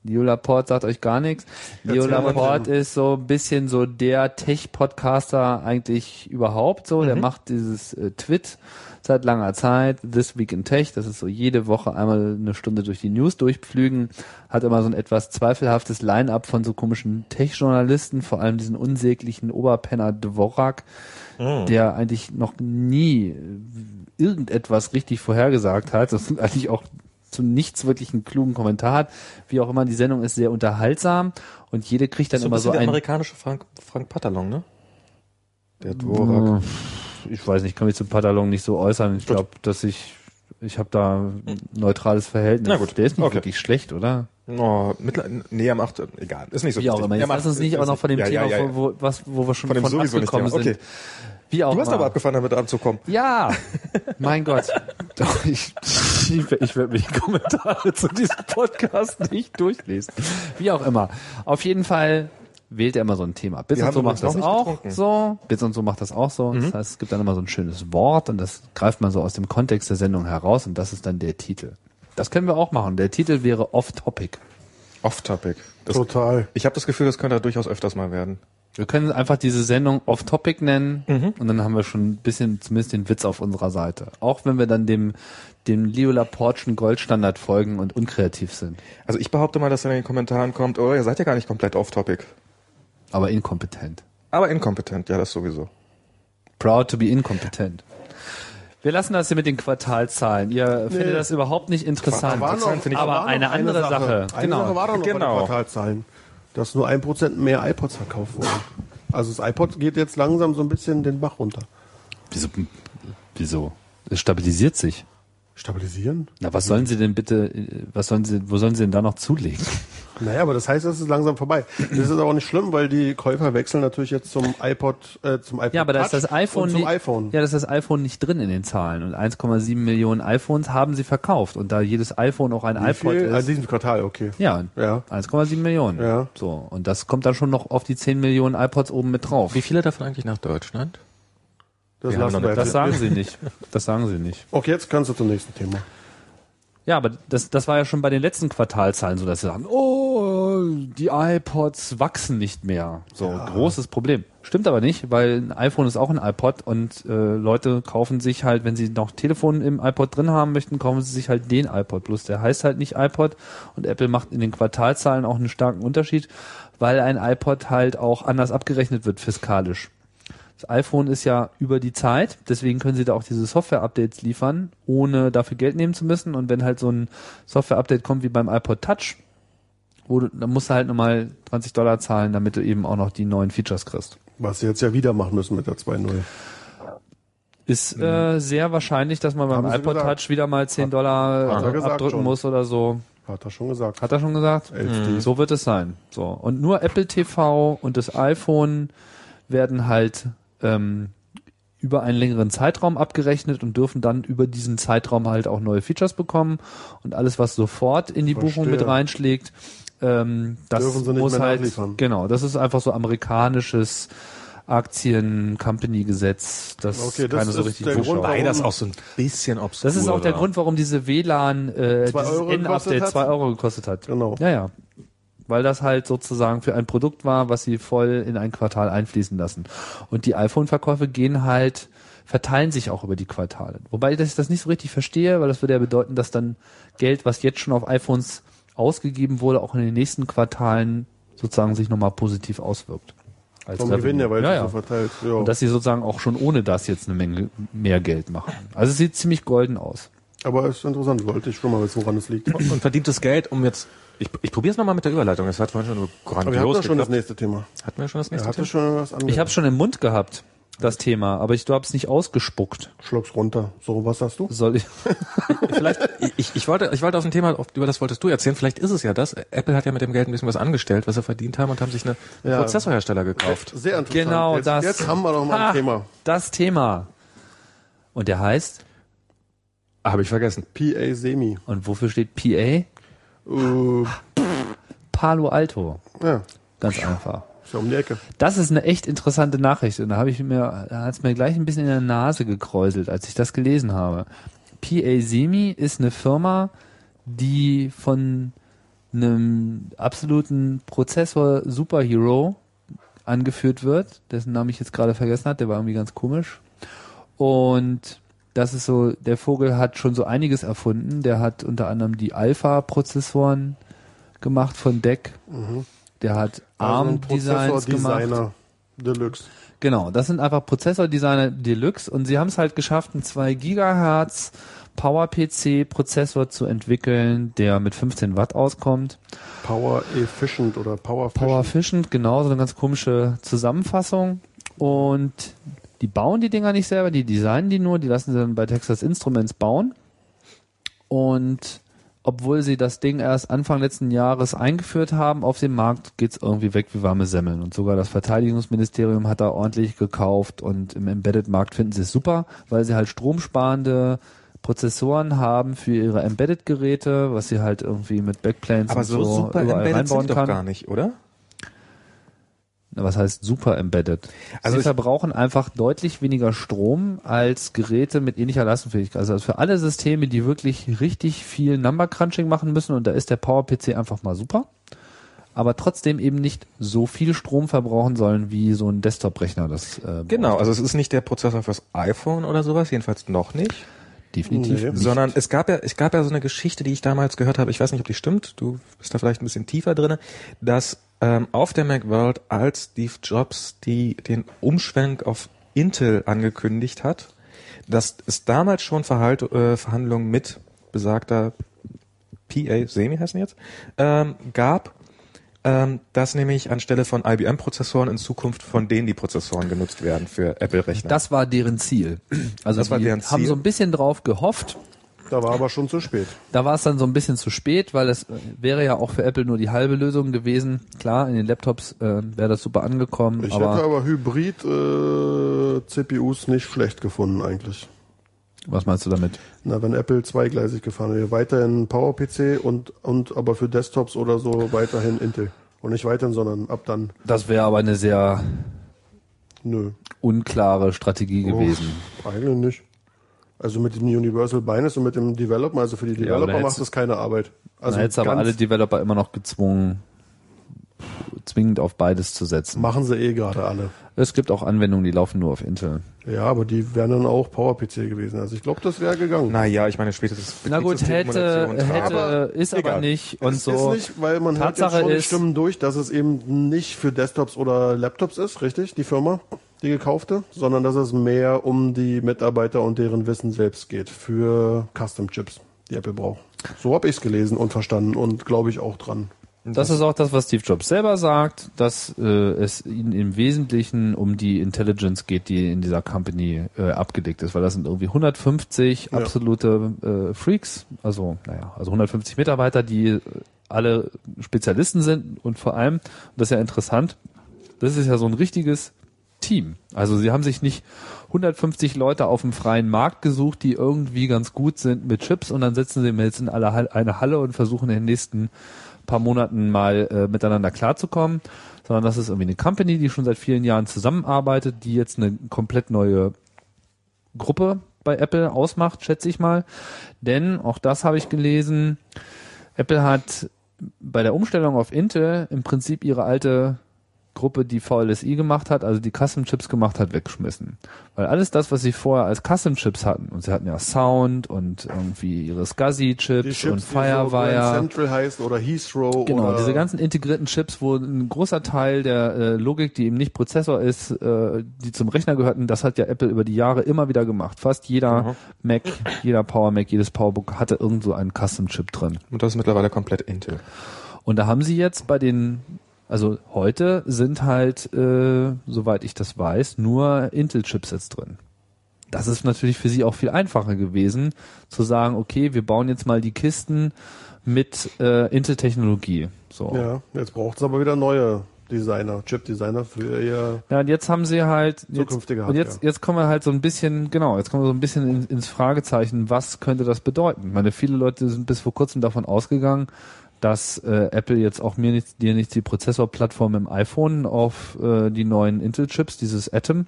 Leo Laporte sagt euch gar nichts. Leo Laporte ist so ein bisschen so der Tech-Podcaster eigentlich überhaupt so. Mhm. Der macht dieses äh, Twit seit langer Zeit, This Week in Tech. Das ist so jede Woche einmal eine Stunde durch die News durchpflügen. Hat immer so ein etwas zweifelhaftes Line-up von so komischen Tech-Journalisten, vor allem diesen unsäglichen Oberpenner Dvorak, der eigentlich noch nie äh, irgendetwas richtig vorhergesagt hat. Das ist eigentlich auch zu nichts wirklich einen klugen Kommentar hat. Wie auch immer, die Sendung ist sehr unterhaltsam und jede kriegt dann So ein immer so bisschen der ein. amerikanische Frank, Frank Patalon, ne? Der Dvorak. Ich weiß nicht, ich kann mich zu Patalon nicht so äußern. Ich glaube, dass ich ich habe da ein neutrales Verhältnis. Na gut, Der ist nicht okay. wirklich schlecht, oder? Oh, mittler, nee, er macht, egal, ist nicht so Wie auch wichtig. immer. Er Jetzt macht- lass uns nicht auch noch von dem ja, Thema, ja, ja. Wo, was, wo wir schon Von von abgekommen Thema. sind. Wie auch Du hast immer. aber abgefahren, damit anzukommen. Ja, mein Gott. Doch, ich, ich, ich werde mir die Kommentare zu diesem Podcast nicht durchlesen. Wie auch immer. Auf jeden Fall wählt er immer so ein Thema. Bits und so macht das auch getrunken. so. Bits und so macht das auch so. Das heißt, es gibt dann immer so ein schönes Wort und das greift man so aus dem Kontext der Sendung heraus und das ist dann der Titel. Das können wir auch machen. Der Titel wäre Off-Topic. Off-Topic. Das- Total. Ich habe das Gefühl, das könnte durchaus öfters mal werden. Wir können einfach diese Sendung Off-Topic nennen Mhm. und dann haben wir schon ein bisschen zumindest den Witz auf unserer Seite. Auch wenn wir dann dem, dem Leo Laportschen Goldstandard folgen und unkreativ sind. Also ich behaupte mal, dass in den Kommentaren kommt, oh, ihr seid ja gar nicht komplett off-topic. Aber inkompetent. Aber inkompetent, ja, das sowieso. Proud to be inkompetent. Wir lassen das hier mit den Quartalzahlen. Ihr findet das überhaupt nicht interessant. ich- aber eine andere Sache. Eine Genau. Sache war doch noch bei Genau. den Quartalzahlen. Dass nur ein Prozent mehr iPods verkauft wurden. Also das iPod geht jetzt langsam so ein bisschen den Bach runter. Wieso? Wieso? Es stabilisiert sich. Stabilisieren? Na, was sollen Sie denn bitte, äh, was sollen Sie, wo sollen Sie denn da noch zulegen? Naja, aber das heißt, es ist langsam vorbei. Das ist aber auch nicht schlimm, weil die Käufer wechseln natürlich jetzt zum iPod, äh, zum iPod Ja, aber da ist das iPhone zum nicht, iPhone. Ja, das ist das iPhone nicht drin in den Zahlen und 1,7 Millionen iPhones haben sie verkauft und da jedes iPhone auch ein Wie iPod viel? Ah, ist. diesem Quartal, okay. Ja, Ja. 1,7 Millionen. Ja. So und das kommt dann schon noch auf die 10 Millionen iPods oben mit drauf. Wie viele davon eigentlich nach Deutschland? Das lassen wir Das sagen sie nicht. Das sagen sie nicht. Okay, jetzt kannst du zum nächsten Thema. Ja, aber das, das war ja schon bei den letzten Quartalzahlen so, dass sie sagen, oh, die iPods wachsen nicht mehr. So, großes Problem. Stimmt aber nicht, weil ein iPhone ist auch ein iPod und äh, Leute kaufen sich halt, wenn sie noch Telefon im iPod drin haben möchten, kaufen sie sich halt den iPod. Bloß der heißt halt nicht iPod und Apple macht in den Quartalzahlen auch einen starken Unterschied, weil ein iPod halt auch anders abgerechnet wird fiskalisch. Das iPhone ist ja über die Zeit, deswegen können sie da auch diese Software-Updates liefern, ohne dafür Geld nehmen zu müssen. Und wenn halt so ein Software-Update kommt wie beim iPod Touch, wo du, dann musst du halt nochmal 20 Dollar zahlen, damit du eben auch noch die neuen Features kriegst. Was sie jetzt ja wieder machen müssen mit der 2.0. Ist äh, sehr wahrscheinlich, dass man beim iPod gesagt. Touch wieder mal 10 Dollar hat abdrücken schon. muss oder so. Hat er schon gesagt. Hat er schon gesagt? LCD. So wird es sein. So. Und nur Apple TV und das iPhone werden halt ähm, über einen längeren Zeitraum abgerechnet und dürfen dann über diesen Zeitraum halt auch neue Features bekommen. Und alles, was sofort in die Verstehe. Buchung mit reinschlägt, ähm, das Dürfen sie nicht muss mehr halt, nachliefern. genau, das ist einfach so amerikanisches Aktien-Company-Gesetz, das Okay, das keiner so ist richtig Grund, Wobei das auch so ein bisschen obskur Das ist auch der war. Grund, warum diese WLAN äh, Zwei dieses Euro gekostet N-Update hat? 2 Euro gekostet hat. Genau. Ja, ja. Weil das halt sozusagen für ein Produkt war, was sie voll in ein Quartal einfließen lassen. Und die iPhone-Verkäufe gehen halt, verteilen sich auch über die Quartale. Wobei ich das nicht so richtig verstehe, weil das würde ja bedeuten, dass dann Geld, was jetzt schon auf iPhones ausgegeben wurde, auch in den nächsten Quartalen sozusagen sich nochmal positiv auswirkt. Als Vom Gewinn ja, weil ja, es ja. so verteilt. Ja. Und dass sie sozusagen auch schon ohne das jetzt eine Menge mehr Geld machen. Also es sieht ziemlich golden aus. Aber ist interessant, wollte ich schon mal wissen, woran es liegt. Und, und verdientes Geld, um jetzt. Ich, ich probiere es nochmal mit der Überleitung. Das hat vorhin schon so Aber wir hatten grandios doch schon das nächste Thema. Hatten wir schon das nächste hatte Thema? schon was anderes. Ich habe schon im Mund gehabt, das Thema, aber ich glaube es nicht ausgespuckt. Schluck's runter. So, was hast du? Soll ich? Vielleicht, ich, ich, wollte, ich wollte auf ein Thema, auf- über das wolltest du erzählen. Vielleicht ist es ja das. Apple hat ja mit dem Geld ein bisschen was angestellt, was sie verdient haben und haben sich eine Ja. Prozessorhersteller gekauft. Sehr interessant. Genau jetzt, das. Jetzt haben wir noch mal Ha, ein Thema. Das Thema. Und der heißt? Habe ich vergessen. PA Semi. Und wofür steht PA? Äh, Palo Alto. ja, Ganz einfach. ist ja um die Ecke. Das ist eine echt interessante Nachricht und da habe ich mir, da hat es mir gleich ein bisschen in der Nase gekräuselt, als ich das gelesen habe. PA Semi ist eine Firma, die von einem absoluten Prozessor Superhero angeführt wird, dessen Namen ich jetzt gerade vergessen hat, der war irgendwie ganz komisch. Und das ist so, der Vogel hat schon so einiges erfunden. Der hat unter anderem die Alpha-Prozessoren gemacht von DEC. Der hat Also ARM-Designs gemacht. Prozessor-Designer Deluxe. Genau, das sind einfach Prozessor-Designer Deluxe und sie haben es halt geschafft, einen 2 Gigahertz Power-PC-Prozessor zu entwickeln, der mit 15 Watt auskommt. Power Efficient oder Power Power Efficient. Efficient, genau, so eine ganz komische Zusammenfassung. Und die bauen die Dinger nicht selber, die designen die nur, die lassen sie dann bei Texas Instruments bauen. Und obwohl sie das Ding erst Anfang letzten Jahres eingeführt haben auf dem Markt, geht's irgendwie weg wie warme Semmeln. Und sogar das Verteidigungsministerium hat da ordentlich gekauft und im Embedded-Markt finden sie es super, weil sie halt stromsparende Prozessoren haben für ihre Embedded-Geräte, was sie halt irgendwie mit Backplanes Aber und so, so, super überall embedded sind reinbauen doch kann. gar nicht, oder? Was heißt super embedded? Also Sie verbrauchen einfach deutlich weniger Strom als Geräte mit ähnlicher Leistungsfähigkeit. Also für alle Systeme, die wirklich richtig viel Number Crunching machen müssen, und da ist der PowerPC einfach mal super, aber trotzdem eben nicht so viel Strom verbrauchen sollen, wie so ein Desktop-Rechner das äh, Genau, also es ist nicht der Prozessor fürs iPhone oder sowas, jedenfalls noch nicht. definitiv Nee. nicht. Sondern es gab ja, es gab ja so eine Geschichte, die ich damals gehört habe, ich weiß nicht, ob die stimmt, du bist da vielleicht ein bisschen tiefer drinne, dass auf der Macworld, als Steve Jobs die, den Umschwenk auf Intel angekündigt hat, dass es damals schon Verhalt, äh, Verhandlungen mit besagter PA, Semi heißen jetzt, ähm, gab, Ähm, dass nämlich anstelle von IBM-Prozessoren in Zukunft von denen die Prozessoren genutzt werden für Apple-Rechner. Das war deren Ziel. Also Das war deren haben Ziel. so ein bisschen drauf gehofft. Da war aber schon zu spät. Da war es dann so ein bisschen zu spät, weil es äh, wäre ja auch für Apple nur die halbe Lösung gewesen. Klar, in den Laptops äh, wäre das super angekommen, Ich hätte aber aber Hybrid äh, CPUs nicht schlecht gefunden eigentlich. was meinst du damit? Na, wenn Apple zweigleisig gefahren wäre, weiterhin PowerPC und und aber für Desktops oder so weiterhin Intel. Und nicht weiterhin, sondern ab dann. Das wäre aber eine sehr Nö. unklare Strategie gewesen. Uff, eigentlich nicht. Also mit dem Universal Binance und mit dem Developer, also für die Ja, aber Developer da macht das keine Arbeit. Also du aber alle Developer immer noch gezwungen, zwingend auf beides zu setzen. machen sie eh gerade alle. Es gibt auch Anwendungen, die laufen nur auf Intel. Ja, aber die wären dann auch PowerPC gewesen. Also ich glaube, das wäre gegangen. naja, ich meine spätestens Na gut, hätte, hätte, Aber ist aber egal. nicht. Und es so. ist nicht, weil man hört Tatsache jetzt schon die ist- Stimmen durch, dass es eben nicht für Desktops oder Laptops ist, richtig, die Firma, die gekaufte, sondern dass es mehr um die Mitarbeiter und deren Wissen selbst geht für Custom-Chips, die Apple braucht. So habe ich es gelesen und verstanden und glaube ich auch dran. Das ist auch das, was Steve Jobs selber sagt, dass äh, es ihnen im Wesentlichen um die Intelligence geht, die in dieser Company äh, abgedeckt ist, weil das sind irgendwie 150 Ja. absolute äh, Freaks, also naja, also 150 Mitarbeiter, die äh, alle Spezialisten sind und vor allem, und das ist ja interessant, das ist ja so ein richtiges Team. Also sie haben sich nicht 150 Leute auf dem freien Markt gesucht, die irgendwie ganz gut sind mit Chips und dann setzen sie jetzt in alle eine Halle und versuchen in den nächsten paar Monaten mal äh, miteinander klarzukommen, sondern das ist irgendwie eine Company, die schon seit vielen Jahren zusammenarbeitet, die jetzt eine komplett neue Gruppe bei Apple ausmacht, schätze ich mal. Denn, auch das habe ich gelesen, Apple hat bei der Umstellung auf Intel im Prinzip ihre alte Gruppe, die VLSI gemacht hat, also die Custom Chips gemacht hat, weggeschmissen. Weil alles das, was sie vorher als Custom Chips hatten, und sie hatten ja Sound und irgendwie ihre SCSI Chips, und die so Firewire. Central heißt oder Heathrow Genau, oder diese ganzen integrierten Chips, wo ein großer Teil der äh, Logik, die eben nicht Prozessor ist, äh, die zum Rechner gehörten, das hat ja Apple über die Jahre immer wieder gemacht. Fast jeder Mac, jeder Power Mac, jedes Powerbook hatte irgend so einen Custom Chip drin. Und das ist mittlerweile komplett Intel. Und da haben sie jetzt bei den, also heute sind halt, äh, soweit ich das weiß, nur Intel-Chipsets drin. Das ist natürlich für sie auch viel einfacher gewesen, zu sagen, okay, wir bauen jetzt mal die Kisten mit äh, Intel-Technologie. So. Ja, jetzt braucht es aber wieder neue Designer, Chip-Designer für ihr Ja, und jetzt haben sie halt jetzt, und jetzt jetzt kommen wir halt so ein bisschen genau, jetzt kommen wir so ein bisschen in, ins Fragezeichen, was könnte das bedeuten? Ich meine, viele Leute sind bis vor kurzem davon ausgegangen, dass äh, Apple jetzt auch mir nicht dir nicht die Prozessorplattform im iPhone auf äh, die neuen Intel Chips, dieses Atom,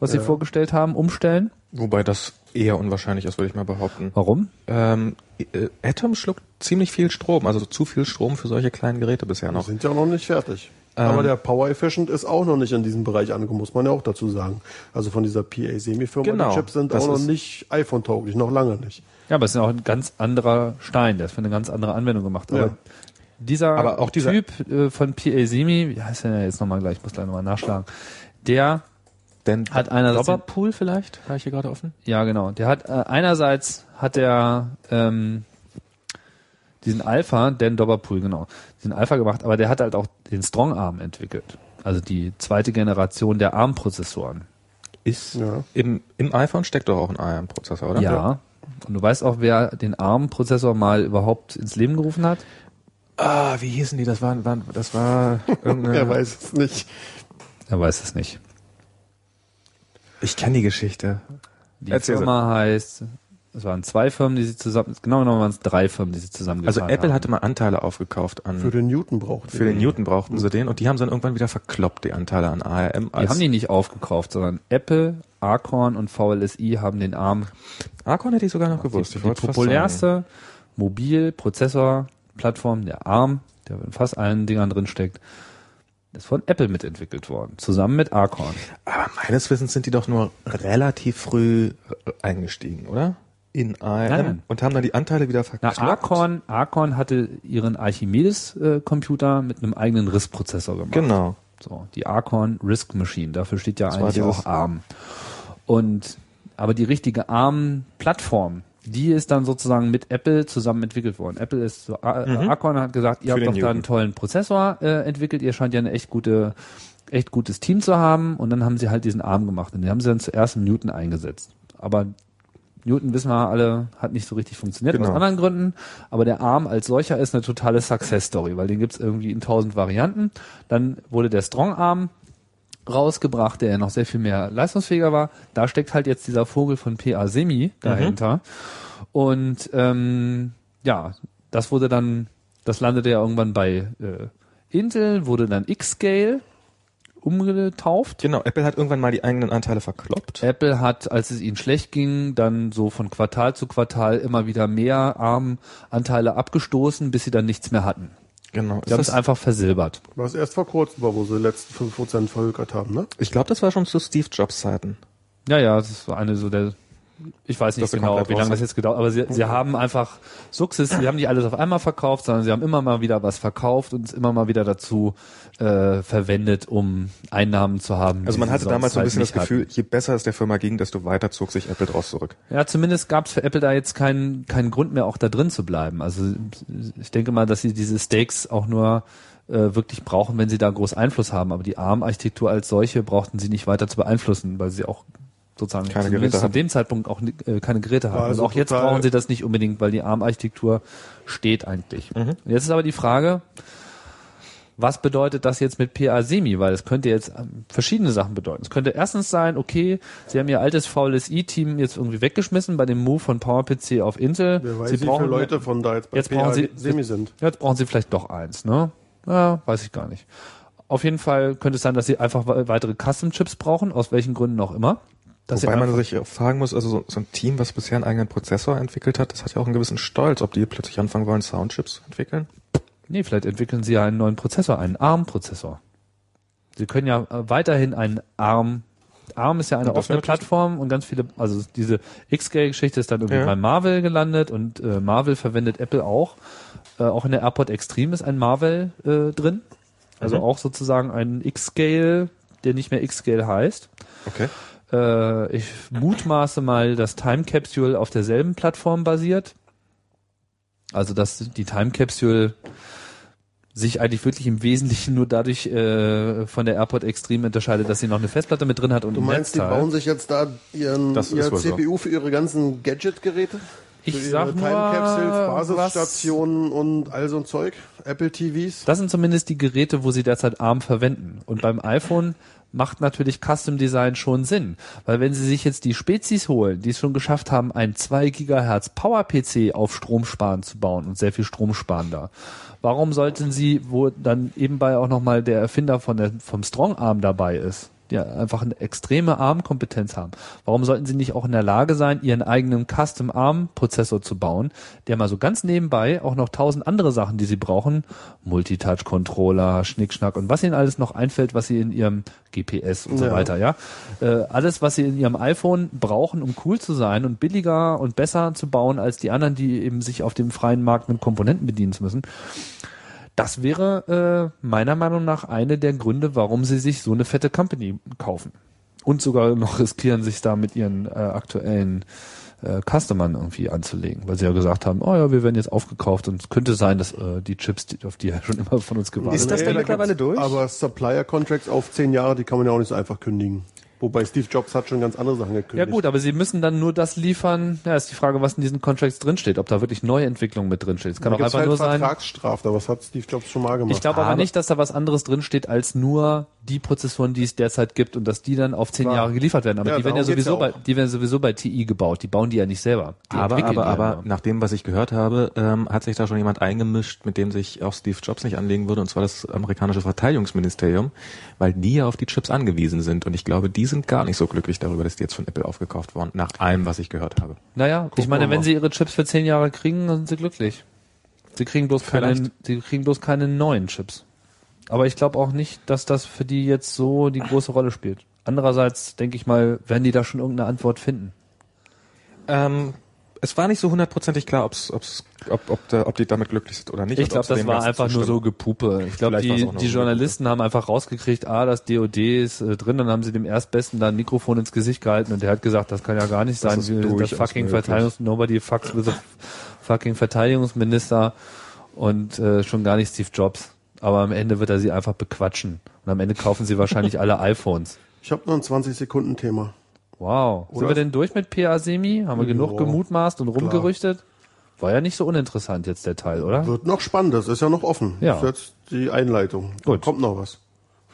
was sie Ja. vorgestellt haben, umstellen. Wobei das eher unwahrscheinlich ist, würde ich mal behaupten. Warum? Ähm, äh, Atom schluckt ziemlich viel Strom, also zu viel Strom für solche kleinen Geräte bisher Die noch. sind ja auch noch nicht fertig. Ähm. Aber der Power Efficient ist auch noch nicht in diesem Bereich angekommen, muss man ja auch dazu sagen. Also von dieser PA-Semi-Firma, Genau, die Chips sind auch noch nicht iPhone-tauglich, noch lange nicht. Ja, aber es ist ja auch ein ganz anderer Stein, der ist für eine ganz andere Anwendung gemacht. Aber Ja. dieser, Aber auch dieser- Typ äh, von PA Semi, wie heißt der denn jetzt nochmal gleich, ich muss gleich nochmal nachschlagen, der Denn Hat einerseits- Doberpool vielleicht? Habe ich hier gerade offen? Ja, genau. Der hat äh, einerseits hat er ähm, diesen Alpha, Dan Dobberpool, genau, diesen Alpha gemacht, aber der hat halt auch den Strong Arm entwickelt. Also die zweite Generation der ARM-Prozessoren. Ist Ja. im, im iPhone steckt doch auch ein ARM-Prozessor, oder? Ja. Und du weißt auch, wer den ARM-Prozessor mal überhaupt ins Leben gerufen hat? Ah, wie hießen die? Das war, war das war irgendeine. Er weiß es nicht. Er weiß es nicht. Ich kenne die Geschichte. Die Erzähl Firma heißt, es waren zwei Firmen, die sie zusammen, genau genommen waren es drei Firmen, die sie zusammen Also Apple haben. hatte mal Anteile aufgekauft an Für den Newton braucht für den Newton brauchten sie den und die haben sie dann irgendwann wieder verkloppt, die Anteile an ARM. Die haben die nicht aufgekauft, sondern Apple, Acorn und VLSI haben den ARM Arcon hätte ich sogar noch gewusst. die, die populärste. Mobil-Prozessor-Plattform, der ARM, der in fast allen Dingern drin steckt, ist von Apple mitentwickelt worden, zusammen mit Acorn. Aber meines Wissens sind die doch nur relativ früh eingestiegen, oder? In ARM Nein, nein. und haben dann die Anteile wieder verkloppt. Acorn, Acorn hatte ihren Archimedes-Computer mit einem eigenen RISC-Prozessor gemacht. Genau. So, die Acorn RISC Machine, dafür steht ja Das eigentlich auch ARM. Und, aber die richtige ARM-Plattform, die ist dann sozusagen mit Apple zusammen entwickelt worden. Apple ist so, mhm. Acorn hat gesagt, ihr Für habt doch da einen Newton. tollen Prozessor äh, entwickelt, ihr scheint ja eine echt gute, echt gutes Team zu haben und dann haben sie halt diesen ARM gemacht und den haben sie dann zuerst im Newton eingesetzt. Aber Newton, wissen wir alle, hat nicht so richtig funktioniert Genau. aus anderen Gründen, aber der ARM als solcher ist eine totale Success Story, weil den gibt's irgendwie in tausend Varianten. Dann wurde der Strong Arm rausgebracht, der ja noch sehr viel mehr leistungsfähiger war. Da steckt halt jetzt dieser Vogel von PA Semi dahinter. Und ähm, ja, das wurde dann, das landete ja irgendwann bei äh, Intel, wurde dann X-Scale umgetauft. Genau, Apple hat irgendwann mal die eigenen Anteile verkloppt. Apple hat, als es ihnen schlecht ging, dann so von Quartal zu Quartal immer wieder mehr ARM-Anteile abgestoßen, bis sie dann nichts mehr hatten. Genau. Sie haben es einfach versilbert. Was erst vor kurzem war, wo sie die letzten 5% verhökert haben, ne? ich glaube, das war schon zu Steve Jobs Zeiten. Ja, ja, das war eine so der, ich weiß nicht genau, wie lange das jetzt gedauert, aber sie, sie haben einfach sukzessive, sie haben nicht alles auf einmal verkauft, sondern sie haben immer mal wieder was verkauft und es immer mal wieder dazu äh, verwendet, um Einnahmen zu haben. Also man hatte damals so ein sonst bisschen halt das Gefühl, je besser es der Firma ging, desto weiter zog sich Apple draus zurück. hatten. Ja, zumindest gab es für Apple da jetzt keinen keinen Grund mehr, auch da drin zu bleiben. Also ich denke mal, dass sie diese Stakes auch nur äh, wirklich brauchen, wenn sie da groß Einfluss haben. Aber die ARM-Architektur als solche brauchten sie nicht weiter zu beeinflussen, weil sie auch sozusagen Keine Geräte zu dem Zeitpunkt auch äh, keine Geräte haben. Also und auch jetzt brauchen sie das nicht unbedingt, weil die ARM-Architektur steht eigentlich. Mhm. Jetzt ist aber die Frage, was bedeutet das jetzt mit PA Semi? Weil es könnte jetzt ähm, verschiedene Sachen bedeuten. Es könnte erstens sein, okay, sie haben ihr altes faules i-Team jetzt irgendwie weggeschmissen bei dem Move von PowerPC auf Intel. Wer weiß, sie wie viele brauchen Leute von da jetzt bei Jetzt brauchen PA sie- Semi sind. Jetzt brauchen sie vielleicht doch eins, ne? Ja, weiß ich gar nicht. Auf jeden Fall könnte es sein, dass sie einfach we- weitere Custom-Chips brauchen, aus welchen Gründen auch immer. Dass sie Wobei man sich auch fragen muss, also so, so ein Team, was bisher einen eigenen Prozessor entwickelt hat, das hat ja auch einen gewissen Stolz, ob die plötzlich anfangen wollen, Soundchips zu entwickeln. Nee, vielleicht entwickeln sie ja einen neuen Prozessor, einen ARM-Prozessor. Sie können ja äh, weiterhin einen ARM, ARM ist ja eine das offene Plattform und ganz viele, also diese X-Scale-Geschichte ist dann irgendwie Ja. bei Marvel gelandet und äh, Marvel verwendet Apple auch. Äh, auch in der AirPod Extreme ist ein Marvel äh, drin. Also Mhm. auch sozusagen ein X-Scale, der nicht mehr X-Scale heißt. Okay. Äh, ich mutmaße mal, dass Time Capsule auf derselben Plattform basiert. Also dass die Time Capsule sich eigentlich wirklich im Wesentlichen nur dadurch äh, von der AirPod Extreme unterscheidet, dass sie noch eine Festplatte mit drin hat und Du ein meinst, die Netzteil. bauen sich jetzt da ihren, ihr wohl so. CPU für ihre ganzen Gadget-Geräte? Ich sag nur, Time Capsules, was- Basisstationen und all so ein Zeug? Apple TVs? Das sind zumindest die Geräte, wo sie derzeit ARM verwenden. Und beim iPhone macht natürlich Custom Design schon Sinn. Weil wenn sie sich jetzt die Spezies holen, die es schon geschafft haben, einen 2 Gigahertz Power-PC auf Strom sparen zu bauen und sehr viel Strom sparen da. Warum sollten sie, wo dann ebenbei auch nochmal der Erfinder von der, vom Strong Arm dabei ist, der einfach eine extreme ARM-Kompetenz haben. Warum sollten sie nicht auch in der Lage sein, ihren eigenen Custom ARM-Prozessor zu bauen, der mal so ganz nebenbei auch noch tausend andere Sachen, die sie brauchen, Multitouch-Controller, Schnickschnack und was ihnen alles noch einfällt, was sie in ihrem GPS und so Ja. weiter, ja. Äh, alles, was sie in ihrem iPhone brauchen, um cool zu sein und billiger und besser zu bauen als die anderen, die eben sich auf dem freien Markt mit Komponenten bedienen müssen. Das wäre äh, meiner Meinung nach eine der Gründe, warum sie sich so eine fette Company kaufen. Und sogar noch riskieren, sich da mit ihren äh, aktuellen äh, Customern irgendwie anzulegen, weil sie ja gesagt haben, oh ja, wir werden jetzt aufgekauft und es könnte sein, dass äh, die Chips, die, auf die ja schon immer von uns gewartet Ist das denn da mittlerweile durch? Aber Supplier-Contracts auf zehn Jahre, die kann man ja auch nicht so einfach kündigen. Wobei Steve Jobs hat schon ganz andere Sachen Ja gekündigt. gut, aber sie müssen dann nur das liefern. Ja, ist die Frage, was in diesen Contracts drinsteht, ob da wirklich Neuentwicklung mit drinsteht. Es kann da auch einfach halt nur sein. Vertragsstrafe, aber was hat Steve Jobs schon mal gemacht? Ich glaube aber, Aber- nicht, dass da was anderes drinsteht als nur die Prozessoren, die es derzeit gibt und dass die dann auf zehn Klar. Jahre geliefert werden. Aber Ja, die werden ja sowieso ja bei, die werden sowieso bei TI gebaut. Die bauen die ja nicht selber. Die aber, aber, ja aber, nur. nach dem, was ich gehört habe, ähm, hat sich da schon jemand eingemischt, mit dem sich auch Steve Jobs nicht anlegen würde, und zwar das amerikanische Verteidigungsministerium, weil die ja auf die Chips angewiesen sind. Und ich glaube, die sind gar nicht so glücklich darüber, dass die jetzt von Apple aufgekauft wurden, nach allem, was ich gehört habe. Naja, ich meine, wenn sie ihre Chips für zehn Jahre kriegen, dann sind sie glücklich. Sie kriegen bloß keine, Vielleicht. sie kriegen bloß keine neuen Chips. Aber ich glaube auch nicht, dass das für die jetzt so die große Rolle spielt. Andererseits denke ich mal, werden die da schon irgendeine Antwort finden. Ähm, es war nicht so hundertprozentig klar, ob's, ob's, ob, ob, da, ob die damit glücklich sind oder nicht. Ich glaube, das war einfach nur so Gepupe. Ich glaube, die, die Journalisten haben einfach rausgekriegt, ah, das DOD ist äh, drin, dann haben sie dem Erstbesten da ein Mikrofon ins Gesicht gehalten und der hat gesagt, das kann ja gar nicht sein, das durchaus fucking. Verteidigungs, nobody fucks with the fucking Verteidigungsminister und äh, schon gar nicht Steve Jobs. Aber am Ende wird er sie einfach bequatschen. Und am Ende kaufen sie wahrscheinlich alle iPhones. Ich habe noch ein 20-Sekunden-Thema. Wow. Sind Oder? wir denn durch mit PA Semi? Haben wir genug Ja, gemutmaßt und rumgerüchtet? War ja nicht so uninteressant jetzt der Teil, oder? Wird noch spannend, das ist ja noch offen. Ja. Das ist jetzt die Einleitung. Gut. Kommt noch was.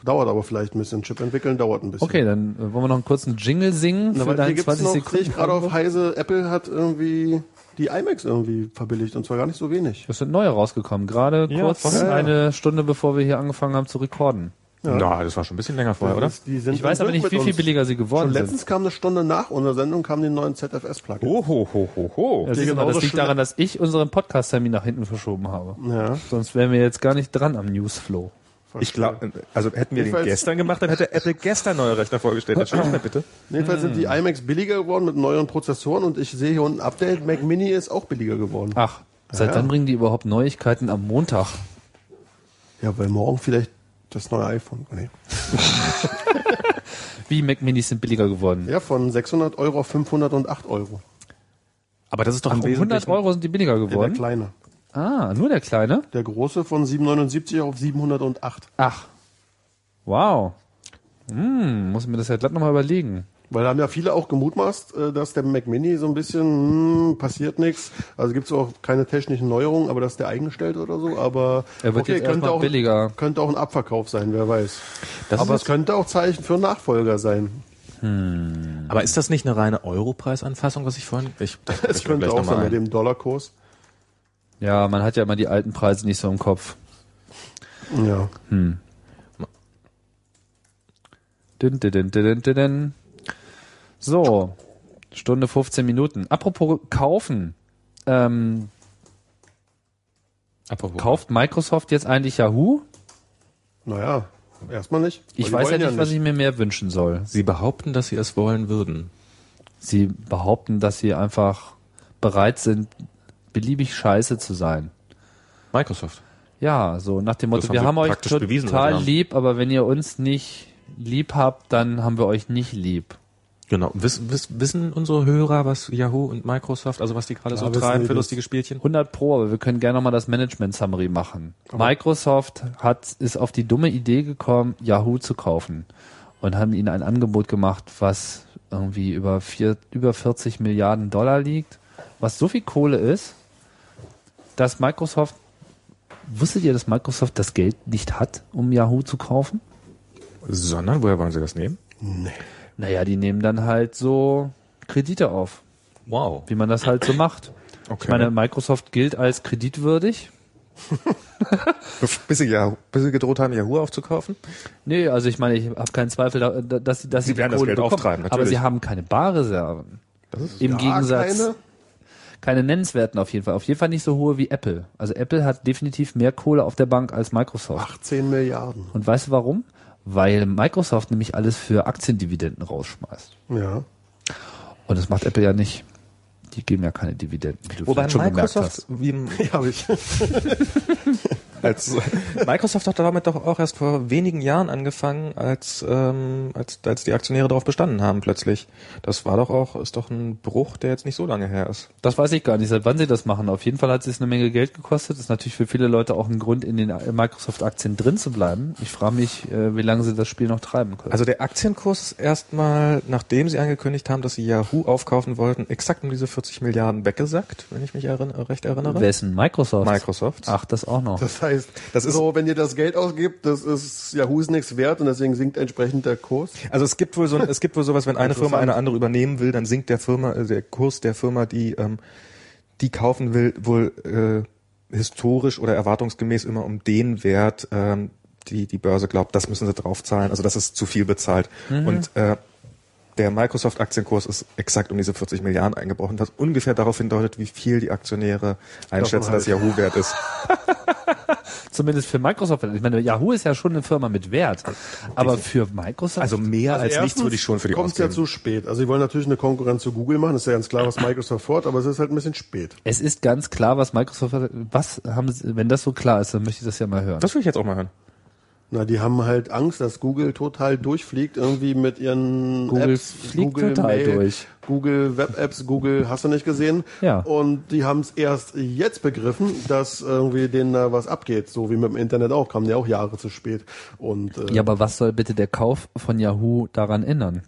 Dauert aber vielleicht ein bisschen. Chip entwickeln dauert ein bisschen. Okay, dann äh, wollen wir noch einen kurzen Jingle singen Na, für deinen gibt's 20 noch, Sekunden. ich gerade auf Heise, Apple hat irgendwie die iMacs irgendwie verbilligt und zwar gar nicht so wenig. Es sind neue rausgekommen, gerade Ja, kurz vorher. eine Stunde bevor wir hier angefangen haben zu recorden. Na, das war schon ein bisschen länger vorher, oder? Das- Die sind Ich weiß aber nicht, wie viel billiger sie geworden Schon sind. letztens kam eine Stunde nach unserer Sendung kam die neuen ZFS-Plugins. Oh, ho, ho, ho, ho. Das, genauso das liegt daran, dass ich unseren Podcast-Termin nach hinten verschoben habe. Ja. Sonst wären wir jetzt gar nicht dran am Newsflow. Ich glaube, also hätten wir den Jedenfalls- gestern gemacht, dann hätte Apple gestern neue Rechner vorgestellt. Entschuldigung mal bitte. Jedenfalls sind die iMacs billiger geworden mit neueren Prozessoren und ich sehe hier unten ein Update, Mac Mini ist auch billiger geworden. Ach, seit Ja. wann bringen die überhaupt Neuigkeiten am Montag? Ja, weil morgen vielleicht das neue iPhone. Nee. Wie Mac Minis sind billiger geworden? Ja, von 600 Euro auf 508 Euro. Aber das ist doch Ach, ein um 100 wesentlichen... Euro sind die billiger Der geworden? kleine. Ah, nur der kleine? Der große von 779 auf 708. Ach. Wow. Hm, muss mir das ja glatt nochmal überlegen. Weil da haben ja viele auch gemutmaßt, äh, dass der Mac Mini so ein bisschen, hm, passiert nichts. Also gibt es auch keine technischen Neuerungen, aber dass der eingestellt oder so. Aber Er wird jetzt erstmal auch, billiger. könnte auch ein Abverkauf sein, wer weiß. Das aber es könnte auch Zeichen für einen Nachfolger sein. Aber ist das nicht eine reine Europreisanfassung, was ich vorhin... Ich, das Es könnte auch sein mit dem Dollarkurs. Ja, man hat ja immer die alten Preise nicht so im Kopf. Ja. Din, din, din, din, din, din. So, Stunde 15 Minuten. Apropos kaufen. Ähm, Apropos. kauft Microsoft jetzt eigentlich Yahoo? Naja, erstmal nicht. Ich weiß ja wollen nicht, was ich mir mehr wünschen soll. Sie behaupten, dass Sie es wollen würden. Sie behaupten, dass sie einfach bereit sind, beliebig scheiße zu sein. Microsoft. Ja, so nach dem Motto, haben wir haben euch bewiesen, total haben. lieb, aber wenn ihr uns nicht lieb habt, dann haben wir euch nicht lieb. Genau. Wiss, wiss, wissen unsere Hörer, was Yahoo und Microsoft, also was die gerade Ja, so treiben für lustige Spielchen? 100 Pro, aber wir können gerne nochmal das Management Summary machen. Microsoft hat, ist auf die dumme Idee gekommen, Yahoo zu kaufen und haben ihnen ein Angebot gemacht, was irgendwie über, vier, über 40 Milliarden Dollar liegt, was so viel Kohle ist, dass Microsoft, wusstet ihr, dass Microsoft das Geld nicht hat, um Yahoo zu kaufen? Sondern, woher wollen Sie das nehmen? Naja, die nehmen dann halt so Kredite auf, Wow. wie man das halt so macht. Okay. Ich meine, Microsoft gilt als kreditwürdig. bis Sie, Yahoo, bis Sie gedroht haben, Yahoo aufzukaufen? Nee, also ich meine, ich habe keinen Zweifel, da- da- dass sie, dass Sie sie werden das Geld bekommen. auftreiben, Aber natürlich. sie haben keine Barreserven. Das ist Im Gar Gegensatz keine? Keine. nennenswerten auf jeden Fall. Auf jeden Fall nicht so hohe wie Apple. Also Apple hat definitiv mehr Kohle auf der Bank als Microsoft. 18 Milliarden. Und weißt du warum? Weil Microsoft nämlich alles für Aktiendividenden rausschmeißt. Ja. Und das macht Apple ja nicht. Die geben ja keine Dividenden, wie du Wobei vielleicht schon gemerkt Microsoft, hast. wie, Ja, habe ich. als, Microsoft hat damit doch auch erst vor wenigen Jahren angefangen, als, ähm, als, als die Aktionäre darauf bestanden haben plötzlich. Das war doch auch, ist doch ein Bruch, der jetzt nicht so lange her ist. Das weiß ich gar nicht, seit wann sie das machen. Auf jeden Fall hat es eine Menge Geld gekostet. Das ist natürlich für viele Leute auch ein Grund, in den Microsoft-Aktien drin zu bleiben. Ich frage mich, äh, wie lange sie das Spiel noch treiben können. Also der Aktienkurs ist erstmal, nachdem sie angekündigt haben, dass sie Yahoo aufkaufen wollten, exakt um diese 40 Milliarden weggesackt, wenn ich mich erinn recht erinnere. Wessen? Microsoft? Microsoft. Ach, das auch noch. Das heißt, Das ist- so, wenn ihr das Geld ausgibt, das ist ist nichts wert und deswegen sinkt entsprechend der Kurs. Also es gibt wohl so, es gibt wohl sowas, wenn eine Firma eine andere übernehmen will, dann sinkt der Firma, äh, der Kurs der Firma, die ähm, die kaufen will, wohl äh, historisch oder erwartungsgemäß immer um den Wert, ähm, die die Börse glaubt, das müssen sie draufzahlen. Also das ist zu viel bezahlt. Und äh, der Microsoft-Aktienkurs ist exakt um diese 40 Milliarden eingebrochen, was ungefähr darauf hindeutet, wie viel die Aktionäre einschätzen, halt. dass Yahoo wert ist. zumindest für Microsoft. Ich meine, Yahoo ist ja schon eine Firma mit Wert, aber für Microsoft. Also mehr als nichts würde ich schon für die kommt ja ausgeben. zu spät. Also sie wollen natürlich eine Konkurrenz zu Google machen, ist ja ganz klar, was Microsoft fort, aber es ist halt ein bisschen spät. es ist ganz klar, was Microsoft. hat. Was haben sie, wenn das so klar ist, dann möchte ich das ja mal hören. Das will ich jetzt auch mal hören. Na, die haben halt Angst, dass Google total durchfliegt, irgendwie mit ihren Google Apps, fliegt total durch. Google Web Apps, Google hast du nicht gesehen. Ja. Und die haben es erst jetzt begriffen, dass irgendwie denen da was abgeht, so wie mit dem Internet auch, kamen die auch Jahre zu spät. Und äh, Ja, aber was soll bitte der Kauf von Yahoo daran ändern?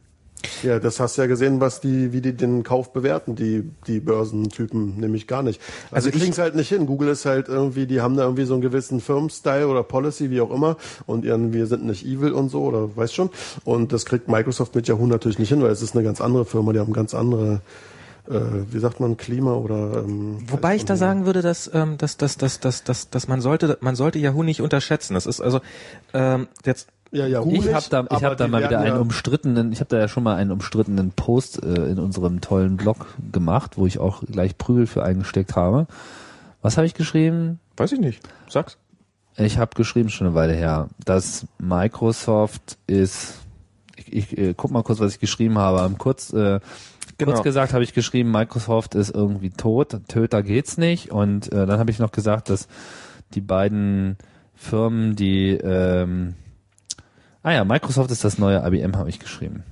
Ja, das hast du ja gesehen, was die, wie die den Kauf bewerten, die, die Börsentypen, nämlich gar nicht. Also, Also die kriegen es halt nicht hin. Google ist halt irgendwie, die haben da irgendwie so einen gewissen Firmenstyle oder Policy, wie auch immer, und ihren, wir sind nicht evil und so, oder weißt schon. Und das kriegt Microsoft mit Yahoo natürlich nicht hin, weil es ist eine ganz andere Firma, die haben ganz andere, äh, wie sagt man, Klima oder ähm, Wobei ich da sagen würde, dass, ähm, dass, dass, dass, dass, dass, dass man sollte, man sollte Yahoo nicht unterschätzen. Das ist also ähm, jetzt ja, Yahoo Ich nicht, habe da, ich hab da mal wieder einen ja- umstrittenen, ich habe da ja schon mal einen umstrittenen Post äh, in unserem tollen Blog gemacht, wo ich auch gleich Prügel für eingesteckt habe. Was habe ich geschrieben? weiß ich nicht. Sag's. Ich habe geschrieben schon eine Weile her, dass Microsoft ist. Ich, ich äh, guck mal kurz, was ich geschrieben habe. Kurz, äh, Genau. kurz gesagt habe ich geschrieben, Microsoft ist irgendwie tot, töter geht's nicht. Und äh, dann habe ich noch gesagt, dass die beiden Firmen, die ähm, ah ja, Microsoft ist das neue IBM, habe ich geschrieben.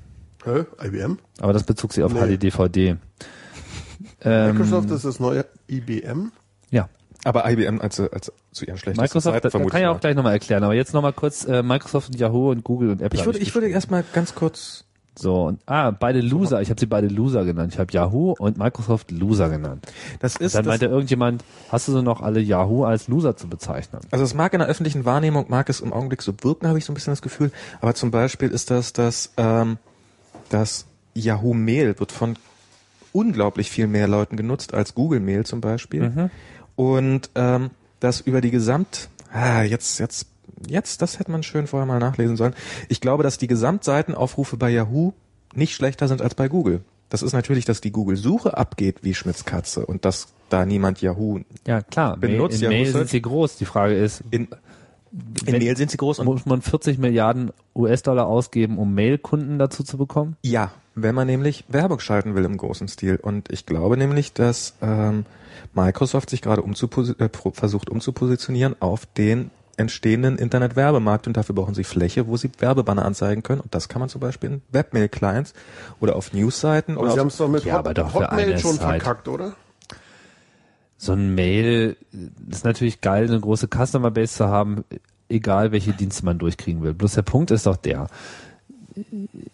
Hä? IBM? Aber das bezog sich auf Nee. HDDVD. Ähm, Microsoft ist das neue IBM? ja. Aber IBM als, als zu ihren schlechtesten Microsoft, Zeiten das vermutlich kann ich auch gleich nochmal erklären, aber jetzt nochmal kurz äh, Microsoft und Yahoo und Google und Apple. Ich würde, ich würde geschrieben. erstmal ganz kurz So, und, ah, beide Loser. Ich habe sie beide Loser genannt. Ich habe Yahoo und Microsoft Loser genannt. Das ist Dann das, meinte irgendjemand, hast du so noch alle Yahoo als Loser zu bezeichnen? also es mag in der öffentlichen Wahrnehmung, mag es im Augenblick so wirken, habe ich so ein bisschen das Gefühl. Aber zum Beispiel ist das, dass ähm, das Yahoo Mail wird von unglaublich viel mehr Leuten genutzt als Google Mail zum Beispiel. Und ähm, das über die Gesamt, ah, jetzt, jetzt, jetzt, das hätte man schön vorher mal nachlesen sollen. Ich glaube, dass die Gesamtseitenaufrufe bei Yahoo nicht schlechter sind als bei Google. Das ist natürlich, dass die Google-Suche abgeht wie Schmitz Katze und dass da niemand Yahoo Ja, klar. Benutzt in Yahoo Mail sind sie groß. Die Frage ist, in, in Mail sind sie groß und muss man 40 Milliarden US-Dollar ausgeben, um Mail-Kunden dazu zu bekommen? Ja, wenn man nämlich Werbung schalten will im großen Stil. Und ich glaube nämlich, dass ähm, Microsoft sich gerade umzuposi äh, versucht umzupositionieren auf den entstehenden Internetwerbemarkt und dafür brauchen sie Fläche, wo sie Werbebanner anzeigen können. Und das kann man zum Beispiel in Webmail-Clients oder auf Newsseiten Aber oder sie haben auf, es doch mit Ja, aber doch Hotmail schon Zeit. verkackt, oder? So ein Mail ist natürlich geil, eine große Customer-Base zu haben, egal welche Dienste man durchkriegen will. Bloß der Punkt ist doch der,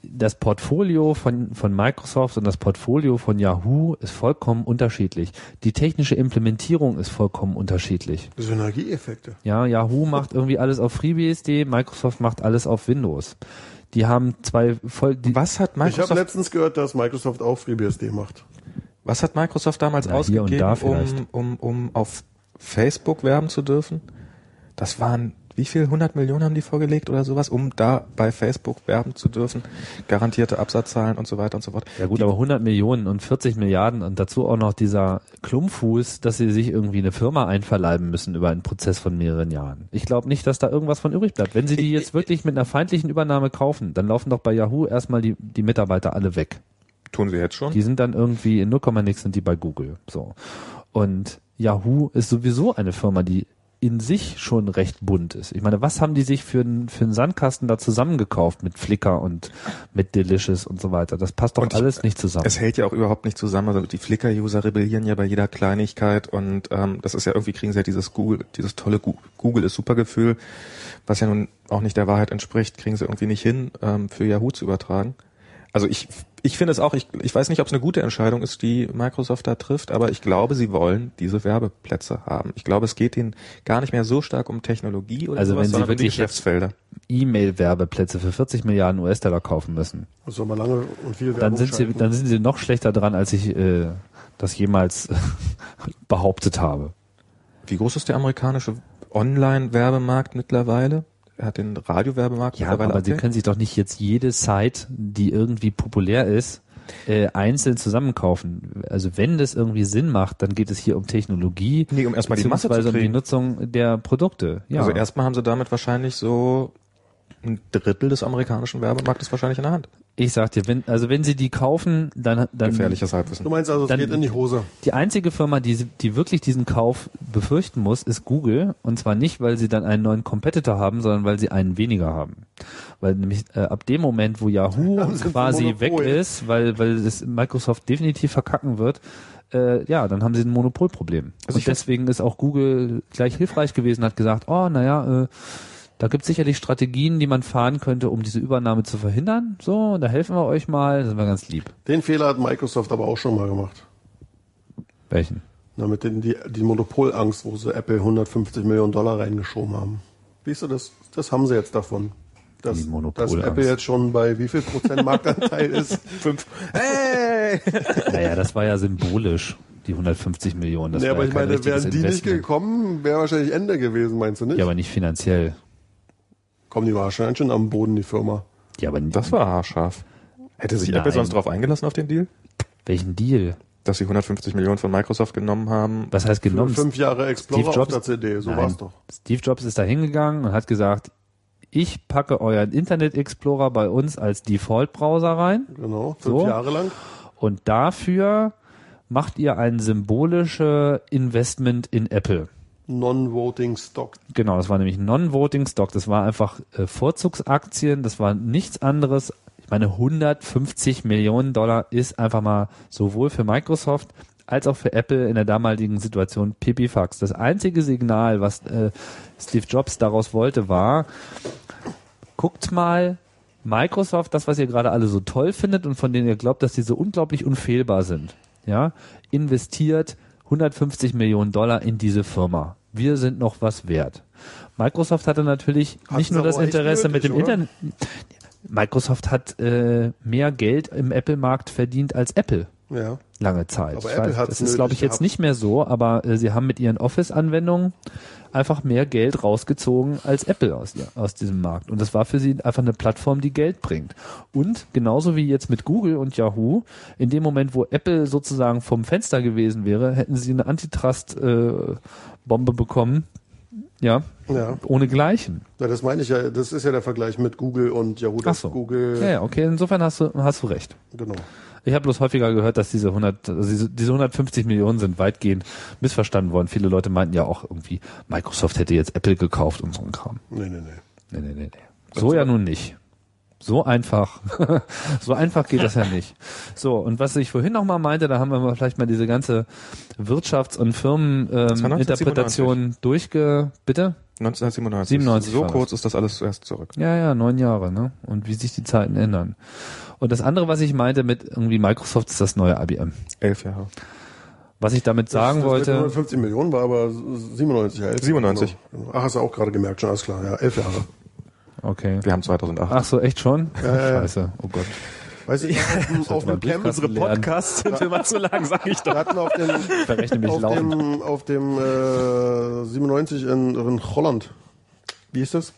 das Portfolio von, von Microsoft und das Portfolio von Yahoo ist vollkommen unterschiedlich. Die technische Implementierung ist vollkommen unterschiedlich. Synergieeffekte. Ja, Yahoo macht irgendwie alles auf FreeBSD, Microsoft macht alles auf Windows. Die haben zwei voll, die, was hat Ich habe Microsoft, letztens gehört, dass Microsoft auch FreeBSD macht. was hat Microsoft damals Na, ausgegeben, da um, um, um auf Facebook werben zu dürfen? Das waren wie viel? 100 Millionen haben die vorgelegt oder sowas, um da bei Facebook werben zu dürfen? Garantierte Absatzzahlen und so weiter und so fort. Ja gut, aber 100 Millionen und 40 Milliarden und dazu auch noch dieser Klumpfuß, dass sie sich irgendwie eine Firma einverleiben müssen über einen Prozess von mehreren Jahren. Ich glaube nicht, dass da irgendwas von übrig bleibt. Wenn sie die jetzt wirklich mit einer feindlichen Übernahme kaufen, dann laufen doch bei Yahoo erstmal die, die Mitarbeiter alle weg. Tun sie jetzt schon? Die sind dann irgendwie in 0, nix sind die bei Google. So. Und Yahoo ist sowieso eine Firma, die in sich schon recht bunt ist. Ich meine, was haben die sich für einen für einen Sandkasten da zusammengekauft mit Flickr und mit Delicious und so weiter? Das passt doch Und ich- alles nicht zusammen. Es hält ja auch überhaupt nicht zusammen. Also die Flickr-User rebellieren ja bei jeder Kleinigkeit und ähm, das ist ja irgendwie kriegen sie ja dieses Google, dieses tolle Google ist super Gefühl, was ja nun auch nicht der Wahrheit entspricht, kriegen sie irgendwie nicht hin, ähm, für Yahoo zu übertragen. Also ich, ich finde es auch, ich, ich weiß nicht, ob es eine gute Entscheidung ist, die Microsoft da trifft, aber ich glaube, sie wollen diese Werbeplätze haben. Ich glaube, es geht ihnen gar nicht mehr so stark um Technologie oder Also sowas, wenn sie sondern um die wirklich jetzt- Geschäftsfelder. E-Mail-Werbeplätze für 40 Milliarden US-Dollar kaufen müssen, soll mal lange und viel dann sind sie dann sind sie noch schlechter dran, als ich äh, das jemals behauptet habe. Wie groß ist der amerikanische Online-Werbemarkt mittlerweile? Er hat den Radiowerbemarkt Ja, mittlerweile aber sie können sich doch nicht jetzt jede Site, die irgendwie populär ist, äh, einzeln zusammenkaufen. Also wenn das irgendwie Sinn macht, dann geht es hier um Technologie. Nee, um erstmal die Masse zu beziehungsweise um die kriegen. Nutzung der Produkte. Ja. Also erstmal haben sie damit wahrscheinlich so ein Drittel des amerikanischen Werbemarktes wahrscheinlich in der Hand. ich sag dir, wenn, also wenn sie die kaufen, dann, dann Gefährliches Halbwissen. Du meinst also, es Dann- geht in die Hose. Die einzige Firma, die, die wirklich diesen Kauf befürchten muss, ist Google. Und zwar nicht, weil sie dann einen neuen Competitor haben, sondern weil sie einen weniger haben. Weil nämlich äh, ab dem Moment, wo Yahoo quasi weg ist, weil, weil es Microsoft definitiv verkacken wird, äh, ja, dann haben sie ein Monopolproblem. Also Und deswegen ist auch Google gleich hilfreich gewesen, hat gesagt, oh, naja, äh, da gibt es sicherlich Strategien, die man fahren könnte, um diese Übernahme zu verhindern. So, da helfen wir euch mal, das war ganz lieb. Den Fehler hat Microsoft aber auch schon mal gemacht. Welchen? Na, mit den, die, die Monopolangst, wo sie Apple 150 Millionen Dollar reingeschoben haben. Siehst du, das, das haben sie jetzt davon. Dass, dass. Apple jetzt schon bei wie viel Prozent Marktanteil ist. Fünf. Hey! Naja, das war ja symbolisch, die 150 Millionen. Das war aber ja ich meine, wären die nicht Investment. gekommen, wäre wahrscheinlich Ende gewesen, meinst du nicht? Ja, aber nicht finanziell. Komm, die war schon schon am Boden, die Firma. Ja, aber Das war haarscharf. Hätte sich Nein. Apple sonst drauf eingelassen auf den Deal? welchen Deal? Dass sie 150 Millionen von Microsoft genommen haben? Was heißt Für genommen? fünf Jahre Explorer Steve Jobs- auf der CD, so Nein. war's doch. Steve Jobs ist da hingegangen und hat gesagt, ich packe euren Internet Explorer bei uns als Default-Browser rein Genau, fünf So. Jahre lang. und dafür macht ihr ein symbolische Investment in Apple. Non-Voting Stock. Genau, das war nämlich Non-Voting Stock. Das war einfach äh, Vorzugsaktien. Das war nichts anderes. Ich meine, 150 Millionen Dollar ist einfach mal sowohl für Microsoft als auch für Apple in der damaligen Situation Pipifax. Das einzige Signal, was äh, Steve Jobs daraus wollte, war, guckt mal, Microsoft, das, was ihr gerade alle so toll findet und von denen ihr glaubt, dass die so unglaublich unfehlbar sind, ja, investiert 150 Millionen Dollar in diese Firma. Wir sind noch was wert. Microsoft hatte natürlich Hat's nicht nur das Interesse mit nötig, dem oder? Internet. Microsoft hat äh, mehr Geld im Apple-Markt verdient als Apple Ja. lange Zeit. Aber Ich Apple weiß, hat's das ist, glaube ich, jetzt nicht mehr so, aber äh, sie haben mit ihren Office-Anwendungen einfach mehr Geld rausgezogen als Apple aus, aus diesem Markt. Und das war für sie einfach eine Plattform, die Geld bringt. Und genauso wie jetzt mit Google und Yahoo, in dem Moment, wo Apple sozusagen vom Fenster gewesen wäre, hätten sie eine Antitrust-Bombe bekommen. Ja, Ja. ohne Gleichen. ja, das meine ich ja. Das ist ja der Vergleich mit Google und Yahoo. Ach so. Google, Ja, ja, okay, insofern hast du, hast du recht. genau. Ich habe bloß häufiger gehört, dass diese 100, also diese, diese 150 Millionen sind weitgehend missverstanden worden. Viele Leute meinten ja auch irgendwie, Microsoft hätte jetzt Apple gekauft und so ein Kram. Nee, nee, nee. Nee, nee, nee, nee. So ja nun nicht. So einfach, so einfach geht das ja nicht. So, und was ich vorhin noch mal meinte, da haben wir mal vielleicht mal diese ganze Wirtschafts- und Firmeninterpretation ähm, durchge... Bitte? 1997. 97 so kurz ist das alles erst zurück. Ja, ja, neun Jahre, ne? Und wie sich die Zeiten ändern. Und das andere, was ich meinte mit irgendwie Microsoft, ist das neue IBM. Elf Jahre. Was ich damit sagen das, das wollte... Mit 150 Millionen war aber 97, ja. elf. 97. Genau. Ach, hast du auch gerade gemerkt, schon alles klar. Ja, elf Jahre. Okay. Wir haben 2008. Ach so, echt schon? ja, ja. Scheiße. Oh Gott. Weiß ich, auf, dem- auf dem Camp, lernen. Podcasts sind immer zu lang, sag ich wir hatten auf dem, auf laufend. dem, auf dem äh, 97 in, in Holland. Wie ist das?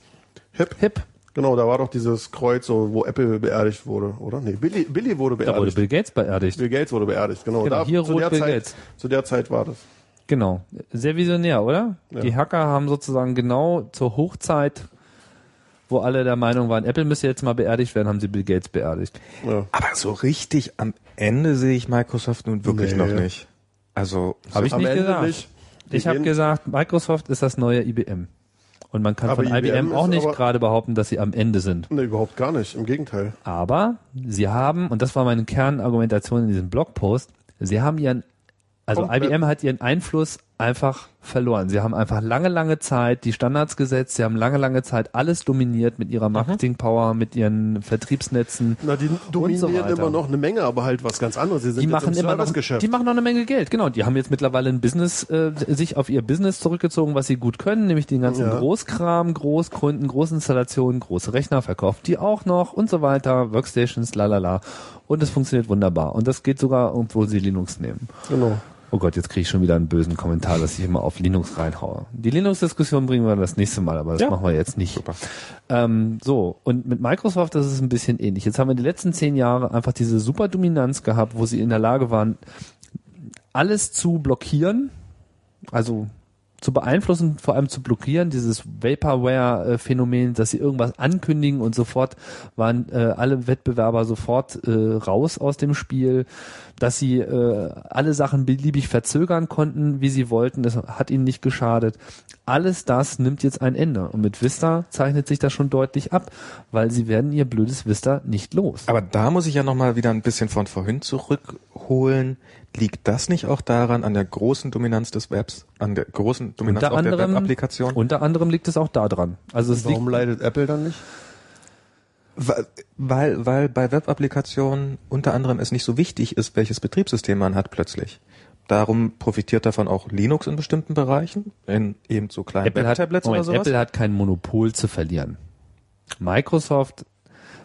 Hip? Hip. Genau, da war doch dieses Kreuz, so, wo Apple beerdigt wurde, oder? Nee, Billy, Billy wurde Da wurde beerdigt. Bill Gates beerdigt. Bill Gates wurde beerdigt, genau. Genau, da, hier zu, rot der Bill Zeit, Gates. zu der Zeit war das. Genau. Sehr visionär, oder? Ja. Die Hacker haben sozusagen genau zur Hochzeit, wo alle der Meinung waren, Apple müsste jetzt mal beerdigt werden, haben sie Bill Gates beerdigt. Ja. Aber so richtig am Ende sehe ich Microsoft nun wirklich Nee. noch nicht. Also, Habe ich Am nicht Ende gesagt. nicht. Ich habe gesagt, Microsoft ist das neue IBM. Und man kann Aber von IBM, IBM auch nicht gerade behaupten, dass sie am Ende sind. Nee, überhaupt gar nicht. Im Gegenteil. Aber sie haben, und das war meine Kernargumentation in diesem Blogpost, sie haben ihren, also Komplett. IBM hat ihren Einfluss einfach verloren. Sie haben einfach lange, lange Zeit die Standards gesetzt, sie haben lange, lange Zeit alles dominiert mit ihrer Marketingpower, mit ihren Vertriebsnetzen. Na, die dominieren weiter. immer noch eine Menge, aber halt was ganz anderes. Sie sind Die jetzt machen im immer noch, die machen noch eine Menge Geld, genau. Die haben jetzt mittlerweile ein Business, äh, sich auf ihr Business zurückgezogen, was sie gut können, nämlich den ganzen Ja. Großkram, Großkunden, Großinstallationen, große Rechner verkauft die auch noch und so weiter, Workstations, lalala. Und es funktioniert wunderbar. Und das geht sogar, obwohl sie Linux nehmen. Genau. Oh Gott, jetzt kriege ich schon wieder einen bösen Kommentar, dass ich immer auf Linux reinhaue. Die Linux-Diskussion bringen wir das nächste Mal, aber das Ja. machen wir jetzt nicht. Super. Ähm, so, und mit Microsoft das ist ein bisschen ähnlich. Jetzt haben wir die letzten zehn Jahre einfach diese super Dominanz gehabt, wo sie in der Lage waren, alles zu blockieren, also zu beeinflussen, vor allem zu blockieren, dieses Vaporware-Phänomen, dass sie irgendwas ankündigen und sofort waren äh, alle Wettbewerber sofort äh, raus aus dem Spiel, dass sie äh, alle Sachen beliebig verzögern konnten, wie sie wollten, das hat ihnen nicht geschadet. Alles das nimmt jetzt ein Ende und mit Vista zeichnet sich das schon deutlich ab, weil sie werden ihr blödes Vista nicht los. Aber da muss ich ja nochmal wieder ein bisschen von vorhin zurückholen. Liegt das nicht auch daran, an der großen Dominanz des Webs, an der großen Dominanz Unter auch der anderem- Web-Applikation? Unter anderem liegt es auch daran. Also es liegt Warum leidet Apple dann nicht? Weil, weil, bei Web-Applikationen unter anderem es nicht so wichtig ist, welches Betriebssystem man hat plötzlich. Darum profitiert davon auch Linux in bestimmten Bereichen, in eben so kleinen Apple hat, Web-Tablets oder Moment, sowas. Apple hat kein Monopol zu verlieren. Microsoft,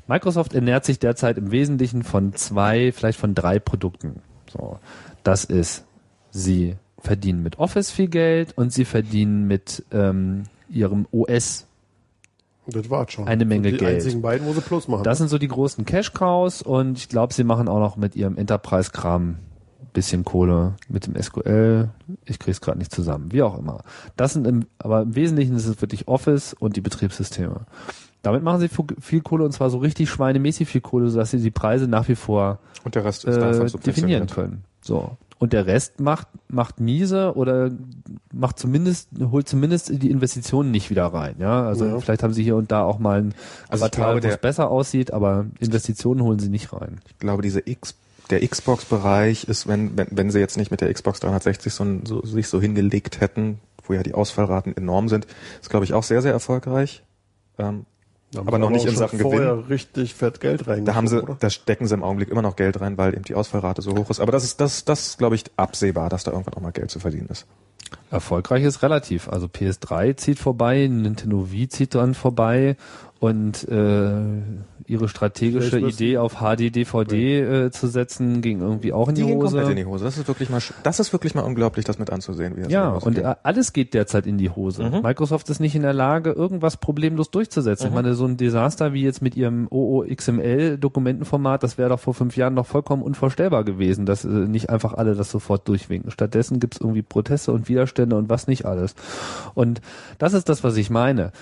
Microsoft ernährt sich derzeit im Wesentlichen von zwei, vielleicht von drei Produkten. So, das ist, sie verdienen mit Office viel Geld und sie verdienen mit ähm, ihrem OS. Das war schon. Eine Menge die Geld. einzigen beiden, wo sie Plus machen. Das sind so die großen Cash Cows und ich glaube, sie machen auch noch mit ihrem Enterprise-Kram bisschen Kohle mit dem SQL. Ich krieg's gerade nicht zusammen. Wie auch immer. Das sind im, aber im Wesentlichen ist es wirklich Office und die Betriebssysteme. Damit machen sie viel Kohle und zwar so richtig schweinemäßig viel Kohle, sodass sie die Preise nach wie vor Und der Rest ist äh, definieren können. So. Und der Rest macht, macht miese oder macht zumindest, holt zumindest die Investitionen nicht wieder rein. Ja, also Ja. vielleicht haben sie hier und da auch mal ein Also Avatar, glaube, wo es der- besser aussieht, aber Investitionen holen sie nicht rein. Ich glaube, diese X, der Xbox-Bereich ist, wenn, wenn, wenn sie jetzt nicht mit der Xbox 360 so, so, sich so hingelegt hätten, wo ja die Ausfallraten enorm sind, ist, glaube ich, auch sehr, sehr erfolgreich. Ähm, Aber noch nicht in Sachen Gewinn. richtig fett Geld reingeschoben, Da haben sie, oder? da stecken sie im Augenblick immer noch Geld rein, weil eben die Ausfallrate so hoch ist. Aber das ist, das, das glaube ich, absehbar, dass da irgendwann auch mal Geld zu verdienen ist. Erfolgreich ist relativ. Also PS3 zieht vorbei, Nintendo Wii zieht dran vorbei und äh, ihre strategische Idee auf HD-DVD äh, zu setzen ging irgendwie auch in die, Die Hose. komplett in die Hose. Das ist wirklich mal, das ist wirklich mal unglaublich, das mit anzusehen, wie das Ja, und geht. alles geht derzeit in die Hose. Mhm. Microsoft ist nicht in der Lage, irgendwas problemlos durchzusetzen. Ich Mhm. meine, so ein Desaster wie jetzt mit ihrem OOXML-Dokumentenformat, das wäre doch vor fünf Jahren noch vollkommen unvorstellbar gewesen, dass äh, nicht einfach alle das sofort durchwinken. Stattdessen gibt's irgendwie Proteste und Widerstände und was nicht alles. Und das ist das, was ich meine.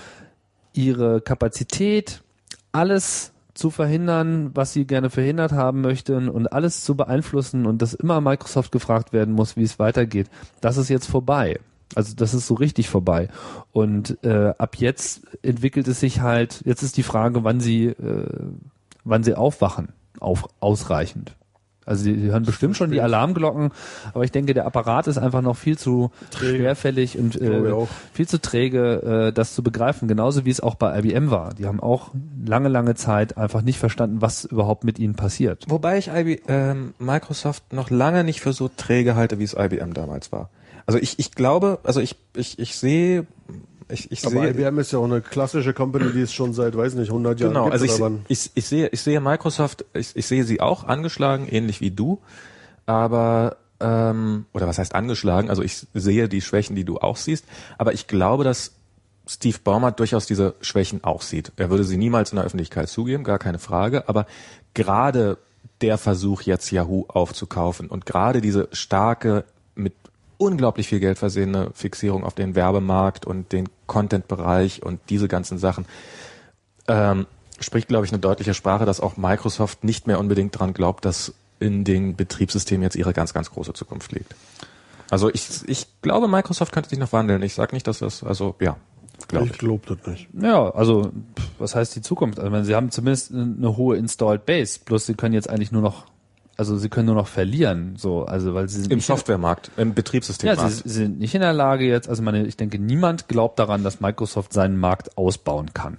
Ihre Kapazität, alles zu verhindern, was sie gerne verhindert haben möchten und alles zu beeinflussen und dass immer Microsoft gefragt werden muss, wie es weitergeht, das ist jetzt vorbei. Also das ist so richtig vorbei. Und äh, ab jetzt entwickelt es sich halt, jetzt ist die Frage, wann sie, äh, wann sie aufwachen, auf, ausreichend. Also sie, sie hören bestimmt schon die Alarmglocken, aber ich denke, der Apparat ist einfach noch viel zu Träge. schwerfällig und äh, viel zu träge, äh, das zu begreifen. Genauso wie es auch bei IBM war. Die haben auch lange, lange Zeit einfach nicht verstanden, was überhaupt mit ihnen passiert. Wobei ich IB, ähm, Microsoft noch lange nicht für so träge halte, wie es IBM damals war. Also ich, ich glaube, also ich, ich, ich sehe, ich, ich Aber sehe, IBM ist ja auch eine klassische Company, die es schon seit, weiß nicht, 100 Jahren genau, gibt. also ich, oder wann. ich, ich sehe, ich sehe Microsoft, ich, ich sehe sie auch angeschlagen, ähnlich wie du, aber ähm, oder was heißt angeschlagen? Also ich sehe die Schwächen, die du auch siehst, aber ich glaube, dass Steve Ballmer durchaus diese Schwächen auch sieht. Er würde sie niemals in der Öffentlichkeit zugeben, gar keine Frage, aber gerade der Versuch jetzt Yahoo aufzukaufen und gerade diese starke unglaublich viel Geld versehene Fixierung auf den Werbemarkt und den Content-Bereich und diese ganzen Sachen ähm, spricht, glaube ich, eine deutliche Sprache, dass auch Microsoft nicht mehr unbedingt dran glaubt, dass in den Betriebssystemen jetzt ihre ganz, ganz große Zukunft liegt. Also ich, ich glaube, Microsoft könnte sich noch wandeln. Ich sage nicht, dass das, also ja, glaube Ich ich. glaube das nicht. Ja, also pff, was heißt die Zukunft? Also ich meine, sie haben zumindest eine hohe Installed Base, bloß sie können jetzt eigentlich nur noch, also sie können nur noch verlieren, so, also weil sie sind Im Softwaremarkt, im Betriebssystemmarkt. Ja, sie sind nicht in der Lage jetzt, also meine, ich denke, niemand glaubt daran, dass Microsoft seinen Markt ausbauen kann.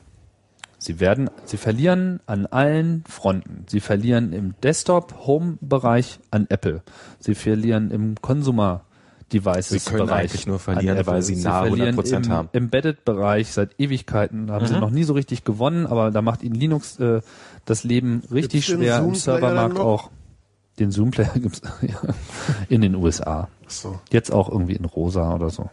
Sie werden, sie verlieren an allen Fronten. Sie verlieren im Desktop-Home-Bereich an Apple. Sie verlieren im Consumer Devices Sie können Bereich eigentlich nur verlieren, weil sie nahe verlieren 100% im haben. Embedded-Bereich seit Ewigkeiten haben sie noch nie so richtig gewonnen, aber da macht ihnen Linux äh, das Leben richtig Gibt's schwer im Servermarkt auch. Den Zoom-Player gibt's ja, in den USA. So. Jetzt auch irgendwie in rosa oder so.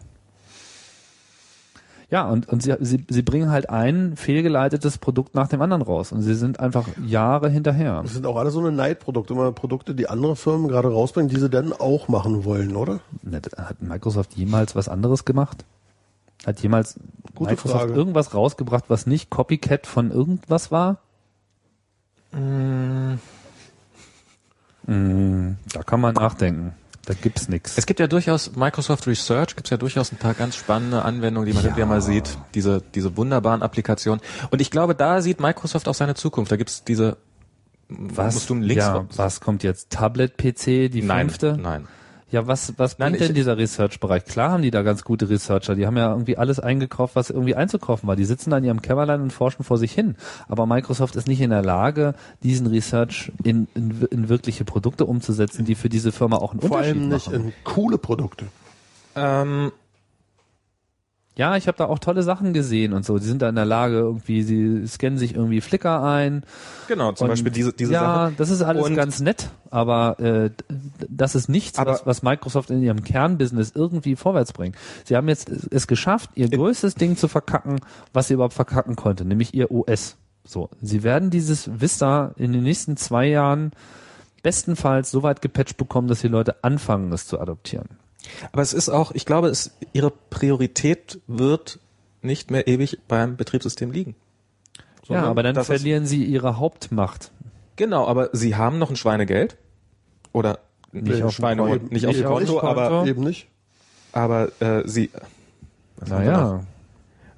Ja, und, und sie, sie, sie bringen halt ein fehlgeleitetes Produkt nach dem anderen raus. Und sie sind einfach Jahre hinterher. Das sind auch alle so eine Neidprodukte, immer Produkte, die andere Firmen gerade rausbringen, die sie dann auch machen wollen, oder? Ne, Hat Microsoft jemals was anderes gemacht? Hat jemals Gute Microsoft Frage. irgendwas rausgebracht, was nicht Copycat von irgendwas war? Mm, Da kann man nachdenken. Da gibt's nix. Es gibt ja durchaus Microsoft Research, gibt es ja durchaus ein paar ganz spannende Anwendungen, die man ja. mal sieht, diese, diese wunderbaren Applikationen. Und ich glaube, da sieht Microsoft auch seine Zukunft. Da gibt's diese Was, musst du links ja, was kommt jetzt? Tablet-PC, die Nein, fünfte? nein. Ja, was, was Nein, bringt ich- denn dieser Research-Bereich? Klar haben die da ganz gute Researcher. Die haben ja irgendwie alles eingekauft, was irgendwie einzukaufen war. Die sitzen da in ihrem Kämmerlein und forschen vor sich hin. Aber Microsoft ist nicht in der Lage, diesen Research in, in, in wirkliche Produkte umzusetzen, die für diese Firma auch einen Vor Unterschied allem nicht machen. in coole Produkte. Ähm, Ja, ich habe da auch tolle Sachen gesehen und so. Die sind da in der Lage, irgendwie, sie scannen sich irgendwie Flickr ein. genau, zum Und Beispiel diese, diese ja, Sache. das ist alles Und- ganz nett, aber äh, das ist nichts, was, was Microsoft in ihrem Kernbusiness irgendwie vorwärts bringt. Sie haben jetzt es es geschafft, ihr größtes Ding zu verkacken, was sie überhaupt verkacken konnte, nämlich ihr OS. So, sie werden dieses Vista in den nächsten zwei Jahren bestenfalls so weit gepatcht bekommen, dass die Leute anfangen, es zu adoptieren. Aber es ist auch, ich glaube, es, ihre Priorität wird nicht mehr ewig beim Betriebssystem liegen. ja, aber dann verlieren sie ihre Hauptmacht. Genau, aber sie haben noch ein Schweinegeld. Oder nicht Nee, auf Schweinehund, nicht auf eben Konto, nicht, aber, Eben nicht. aber äh, sie. Naja,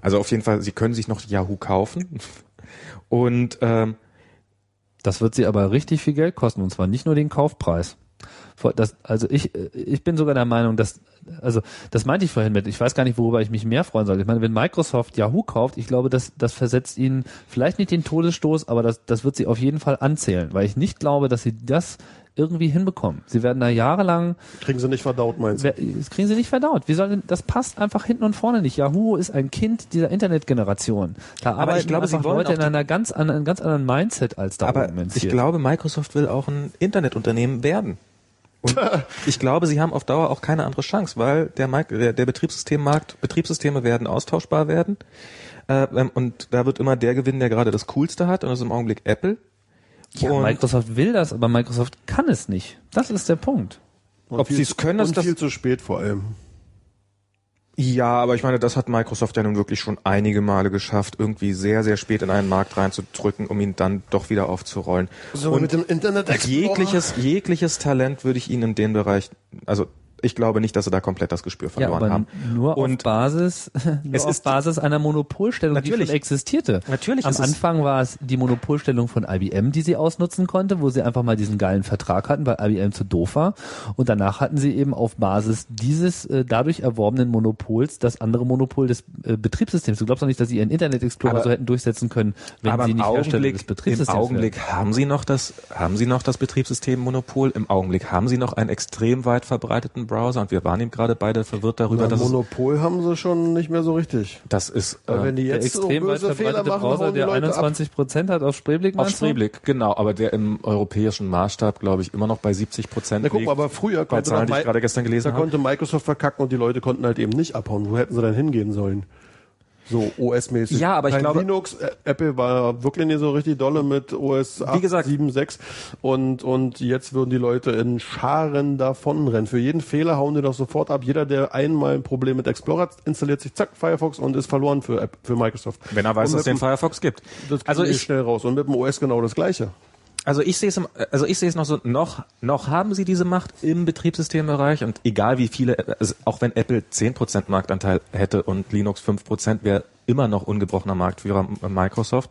Also auf jeden Fall, sie können sich noch Yahoo kaufen. Und ähm, Das wird sie aber richtig viel Geld kosten und zwar nicht nur den Kaufpreis. Vor- Das, also ich, äh, ich bin sogar der Meinung, dass, also das meinte ich vorhin mit, ich weiß gar nicht, worüber ich mich mehr freuen soll. Ich meine, wenn Microsoft Yahoo kauft, ich glaube, das, das versetzt ihnen vielleicht nicht den Todesstoß, aber das, das wird sie auf jeden Fall anzählen, weil ich nicht glaube, dass sie das irgendwie hinbekommen. Sie werden da jahrelang Kriegen sie nicht verdaut, meinst du? Das kriegen sie nicht verdaut. Wie soll denn, das passt einfach hinten und vorne nicht. Yahoo ist ein Kind dieser Internetgeneration. Da Aber arbeiten ich glaube, sie wollen Leute in einer ganz, an einem ganz anderen Mindset als da aber oben ich glaube, Microsoft will auch ein Internetunternehmen werden. Und ich glaube, sie haben auf Dauer auch keine andere Chance, weil der, der, der Betriebssystemmarkt, Betriebssysteme werden austauschbar werden. Äh, ähm, und da wird immer der gewinnen, der gerade das Coolste hat. Und das ist im Augenblick Apple. Ja, und Microsoft will das, aber Microsoft kann es nicht. Das ist der Punkt. Und ob sie es können, das- und das- viel zu spät vor allem. Ja, aber ich meine, das hat Microsoft ja nun wirklich schon einige Male geschafft, irgendwie sehr, sehr spät in einen Markt reinzudrücken, um ihn dann doch wieder aufzurollen. So Und mit dem Internet Explorer. jegliches, jegliches Talent würde ich ihnen in den Bereich, also ich glaube nicht, dass sie da komplett das Gespür Ja, verloren aber haben. nur Und auf Basis, nur es auf ist- Basis einer Monopolstellung, die schon existierte. Natürlich Am Anfang war es die Monopolstellung von IBM, die sie ausnutzen konnte, wo sie einfach mal diesen geilen Vertrag hatten, weil IBM zu doof war. Und danach hatten sie eben auf Basis dieses äh, dadurch erworbenen Monopols das andere Monopol des äh, Betriebssystems. Du glaubst doch nicht, dass sie ihren Internet Explorer Aber- so hätten durchsetzen können, wenn sie im nicht Hersteller des im Betriebssystems Augenblick haben sie noch das, haben sie noch das Betriebssystemmonopol. Im Augenblick haben sie noch einen extrem weit verbreiteten Browser und wir waren eben gerade beide verwirrt darüber, Na, dass Monopol haben sie schon nicht mehr so richtig. das ist äh, wenn die Der jetzt so extrem weit böse Fehler verbreitete machen, Browser, der Leute ab. 21 Prozent hat auf Spreeblick, auf? Spreeblick, genau, aber der im europäischen Maßstab, glaube ich, immer noch bei 70 Prozent Na guck mal, aber früher bei konnte, Zahlen, die ich gerade gestern da gelesen habe. konnte Microsoft verkacken und die Leute konnten halt eben nicht abhauen. Wo hätten sie denn hingehen sollen? So OS-mäßig. Ja, aber ich Kein glaube- Linux, Ä- Apple war wirklich nicht so richtig dolle mit OS 8, Wie gesagt- 7, 6 und, und jetzt würden die Leute in Scharen davonrennen. Für jeden Fehler hauen die doch sofort ab. Jeder, der einmal ein Problem mit Explorer hat, installiert sich zack Firefox und ist verloren für, App, für Microsoft. Wenn er weiß, dass es den dem- Firefox gibt. Das Also also ich ich, schnell raus. Und mit dem OS genau das gleiche. Also ich sehe es, also ich sehe es noch so, noch, noch haben sie diese Macht im Betriebssystembereich und egal wie viele, also auch wenn Apple 10% Marktanteil hätte und Linux 5%, wäre immer noch ungebrochener Marktführer äh, Microsoft.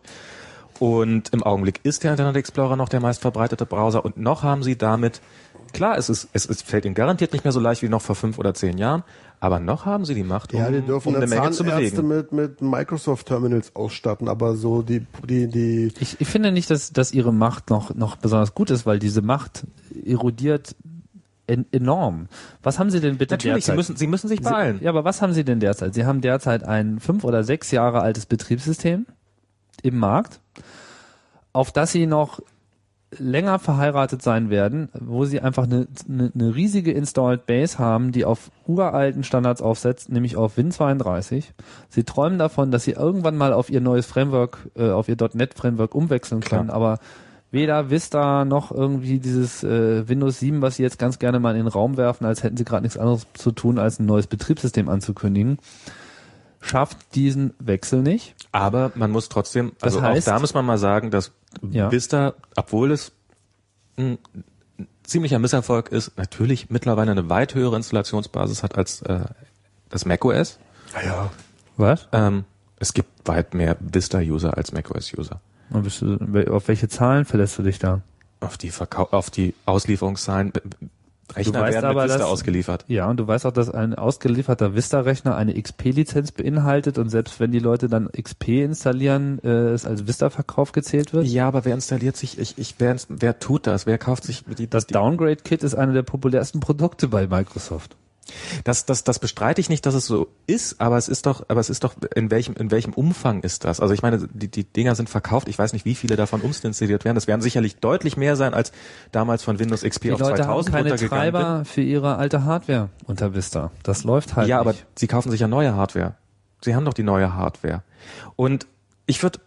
Und im Augenblick ist der Internet Explorer noch der meistverbreitete Browser und noch haben sie damit, klar, es ist, es, es fällt ihnen garantiert nicht mehr so leicht wie noch vor fünf oder zehn Jahren, aber noch haben sie die Macht, um, Ja, die dürfen um eine Menge zu bewegen. mit, mit Microsoft-Terminals ausstatten, aber so die, die, die, Ich, ich finde nicht, dass, dass ihre Macht noch, noch besonders gut ist, weil diese Macht erodiert en enorm. Was haben Sie denn bitte Natürlich, sie derzeit? müssen, sie müssen sich beeilen. Sie, ja, aber was haben Sie denn derzeit? Sie haben derzeit ein fünf oder sechs Jahre altes Betriebssystem im Markt, auf das Sie noch länger verheiratet sein werden, wo sie einfach eine, eine, eine riesige Installed Base haben, die auf uralten Standards aufsetzt, nämlich auf Win32. Sie träumen davon, dass sie irgendwann mal auf ihr neues Framework, äh, auf ihr .NET Framework umwechseln können, Klar. aber weder Vista noch irgendwie dieses äh, Windows 7, was sie jetzt ganz gerne mal in den Raum werfen, als hätten sie gerade nichts anderes zu tun, als ein neues Betriebssystem anzukündigen, schafft diesen Wechsel nicht. Aber man muss trotzdem, Das also heißt- auch da muss man mal sagen, dass Ja. Vista, obwohl es ein ziemlicher Misserfolg ist, natürlich mittlerweile eine weit höhere Installationsbasis hat als äh, das macOS. Ja. Was? Ähm, es gibt weit mehr Vista-User als macOS-User. Und bist du, auf welche Zahlen verlässt du dich da? Auf die Verkau auf die Auslieferungszahlen. Rechner weißt werden aber, mit Vista dass- ausgeliefert. Ja, und du weißt auch, dass ein ausgelieferter Vista-Rechner eine XP-Lizenz beinhaltet und selbst wenn die Leute dann XP installieren, äh, es als Vista-Verkauf gezählt wird. Ja, aber wer installiert sich, ich, ich, wer, wer tut das? Wer kauft sich die, Das Downgrade-Kit ist eine der populärsten Produkte bei Microsoft. Das, das, das bestreite ich nicht, dass es so ist, aber es ist doch, aber es ist doch, in welchem, in welchem Umfang ist das? Also ich meine, die, die Dinger sind verkauft. Ich weiß nicht, wie viele davon umstalliert werden. Das werden sicherlich deutlich mehr sein, als damals von Windows XP Die auf Leute haben 2000 keine runtergegangen Treiber für ihre alte Hardware unter Vista. Das läuft halt bin. Ja, aber nicht. sie kaufen sich ja neue Hardware. Sie haben doch die neue Hardware. Und ich würde,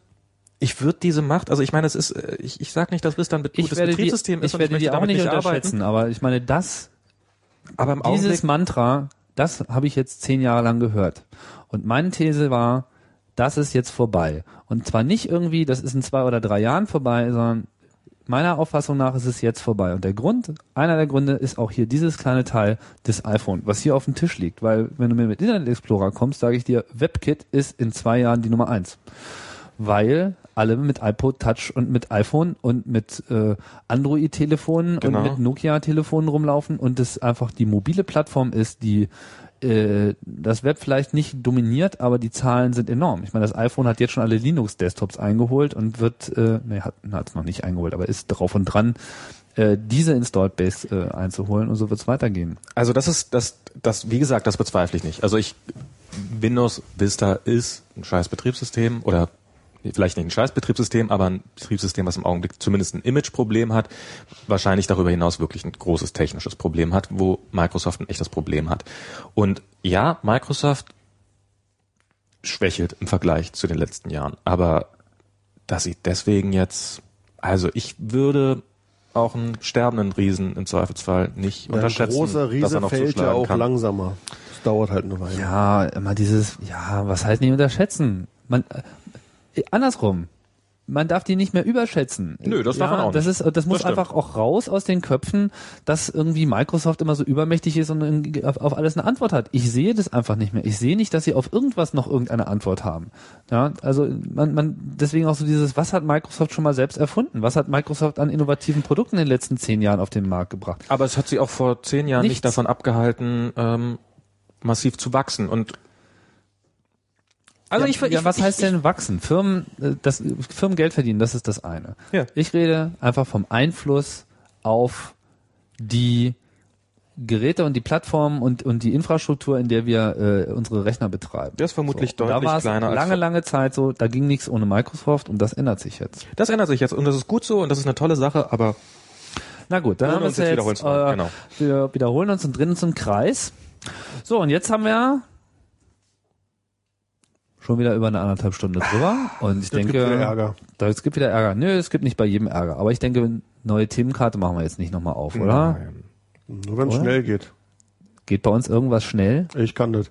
ich würde diese Macht, also ich meine, es ist, äh, ich, ich sage nicht, dass Vista ein gutes werde die, Betriebssystem ich ist und werde ich die möchte auch damit nicht unterschätzen, aber ich meine, das arbeiten. Aber im Dieses Augenblick, Mantra, das habe ich jetzt zehn Jahre lang gehört. Und meine These war, das ist jetzt vorbei. Und zwar nicht irgendwie, das ist in zwei oder drei Jahren vorbei, sondern meiner Auffassung nach ist es jetzt vorbei. Und der Grund, einer der Gründe ist auch hier dieses kleine Teil des iPhone, was hier auf dem Tisch liegt. Weil wenn du mir mit Internet Explorer kommst, sage ich dir, WebKit ist in zwei Jahren die Nummer eins. Weil alle mit iPod Touch und mit iPhone und mit äh, Android-Telefonen Genau. und mit Nokia-Telefonen rumlaufen und es einfach die mobile Plattform ist, die äh, das Web vielleicht nicht dominiert, aber die Zahlen sind enorm. Ich meine, das iPhone hat jetzt schon alle Linux-Desktops eingeholt und wird, äh, nee, hat es noch nicht eingeholt, aber ist drauf und dran, äh, diese Installed Base äh, einzuholen und so wird es weitergehen. Also das ist das, das wie gesagt, das bezweifle ich nicht. Also ich Windows Vista ist ein scheiß Betriebssystem oder vielleicht nicht ein scheiß Betriebssystem, aber ein Betriebssystem, was im Augenblick zumindest ein Imageproblem hat, wahrscheinlich darüber hinaus wirklich ein großes technisches Problem hat, wo Microsoft ein echtes Problem hat. Und ja, Microsoft schwächelt im Vergleich zu den letzten Jahren, aber dass sie deswegen jetzt, also ich würde auch einen sterbenden Riesen im Zweifelsfall nicht Ja, ein unterschätzen, großer dass er Riese noch fällt ja auch kann. langsamer. Das dauert halt eine Weile. Ja, immer dieses, ja, was heißt nicht unterschätzen? Man, andersrum. Man darf die nicht mehr überschätzen. Nö, das darf ja, man auch Das nicht. ist, das muss stimmt. einfach auch raus aus den Köpfen, dass irgendwie Microsoft immer so übermächtig ist und auf alles eine Antwort hat. Ich sehe das einfach nicht mehr. Ich sehe nicht, dass sie auf irgendwas noch irgendeine Antwort haben. Ja, also man, man, deswegen auch so dieses, was hat Microsoft schon mal selbst erfunden? Was hat Microsoft an innovativen Produkten in den letzten zehn Jahren auf den Markt gebracht? Aber es hat sie auch vor zehn Jahren Nichts. nicht davon abgehalten, ähm, massiv zu wachsen. Und also ja, ich, ja, ich, was ich, heißt denn wachsen? Firmen, äh, das, Firmen Geld verdienen, das ist das eine. Ja. Ich rede einfach vom Einfluss auf die Geräte und die Plattformen und, und die Infrastruktur, in der wir äh, unsere Rechner betreiben. Der ist vermutlich da deutlich es kleiner als lange, vor- lange Zeit so, da ging nichts ohne Microsoft und das ändert sich jetzt. Das ändert sich jetzt und das ist gut so und das ist eine tolle Sache, aber Na gut, dann haben wir uns jetzt jetzt, wiederholen äh, genau. wir wiederholen uns und drehen uns im Kreis. So, und jetzt haben wir schon wieder über eine anderthalb Stunde drüber und ich Das gibt denke, wieder Ärger. Da, es gibt wieder Ärger. Nö, es gibt nicht bei jedem Ärger. Aber ich denke, neue Themenkarte machen wir jetzt nicht nochmal auf, oder? Nein. Nur wenn es schnell geht. Geht bei uns irgendwas schnell? Ich kann das.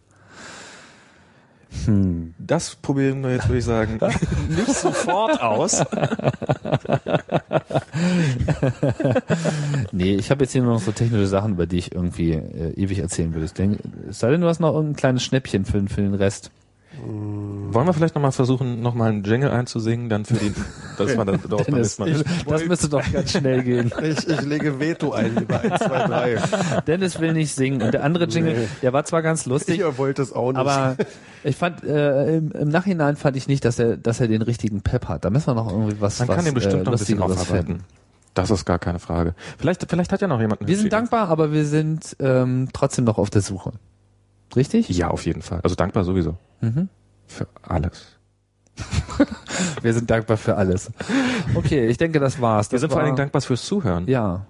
das probieren wir jetzt, würde ich sagen, nicht sofort aus. Nee, ich habe jetzt hier nur noch so technische Sachen, über die ich irgendwie äh, ewig erzählen würde. Ich denke, es sei denn, du hast noch irgendein kleines Schnäppchen für, für den Rest. Wollen wir vielleicht nochmal versuchen, nochmal einen Jingle einzusingen, dann für die, das war dann beim Dennis, nächsten Mal. ich, das müsste doch ganz schnell gehen. Ich, ich lege Veto ein, lieber 1, 2, 3. Dennis will nicht singen. Und der andere Jingle, Nee. der war zwar ganz lustig, Ihr wollt es auch nicht. aber ich fand, äh, im, im Nachhinein fand ich nicht, dass er, dass er den richtigen Pep hat. Da müssen wir noch irgendwie was, Man was kann den bestimmt äh, noch ein bisschen aufarbeiten. Das ist gar keine Frage. Vielleicht, vielleicht hat ja noch jemand eine Wir sind dankbar, aber wir sind ähm, trotzdem noch auf der Suche. Richtig? Ja, auf jeden Fall. Also dankbar sowieso. Mhm. Für alles. wir sind dankbar für alles. Okay, ich denke, das war's. Das Wir sind vor war, allen Dingen dankbar fürs Zuhören. Ja.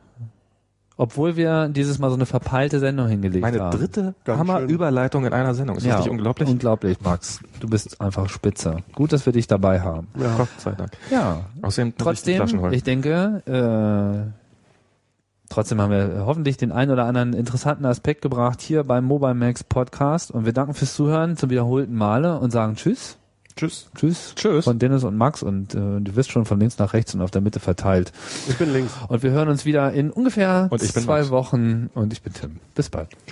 Obwohl wir dieses Mal so eine verpeilte Sendung hingelegt Meine haben. dritte Ganz Hammerüberleitung in einer Sendung. Ist das nicht unglaublich? Unglaublich, Max. Du bist einfach spitze. Gut, dass wir dich dabei haben. Ja. Gott sei Dank. Ja. Außerdem ich Trotzdem, holen. ich denke, äh, trotzdem haben wir hoffentlich den einen oder anderen interessanten Aspekt gebracht hier beim Mobile Max Podcast und wir danken fürs Zuhören zum wiederholten Male und sagen Tschüss. Tschüss. Tschüss. Tschüss. Von Dennis und Max und äh, du wirst schon von links nach rechts und auf der Mitte verteilt. Ich bin links. Und wir hören uns wieder in ungefähr Und ich bin zwei Max. Wochen und ich bin Tim. Bis bald. Tschüss.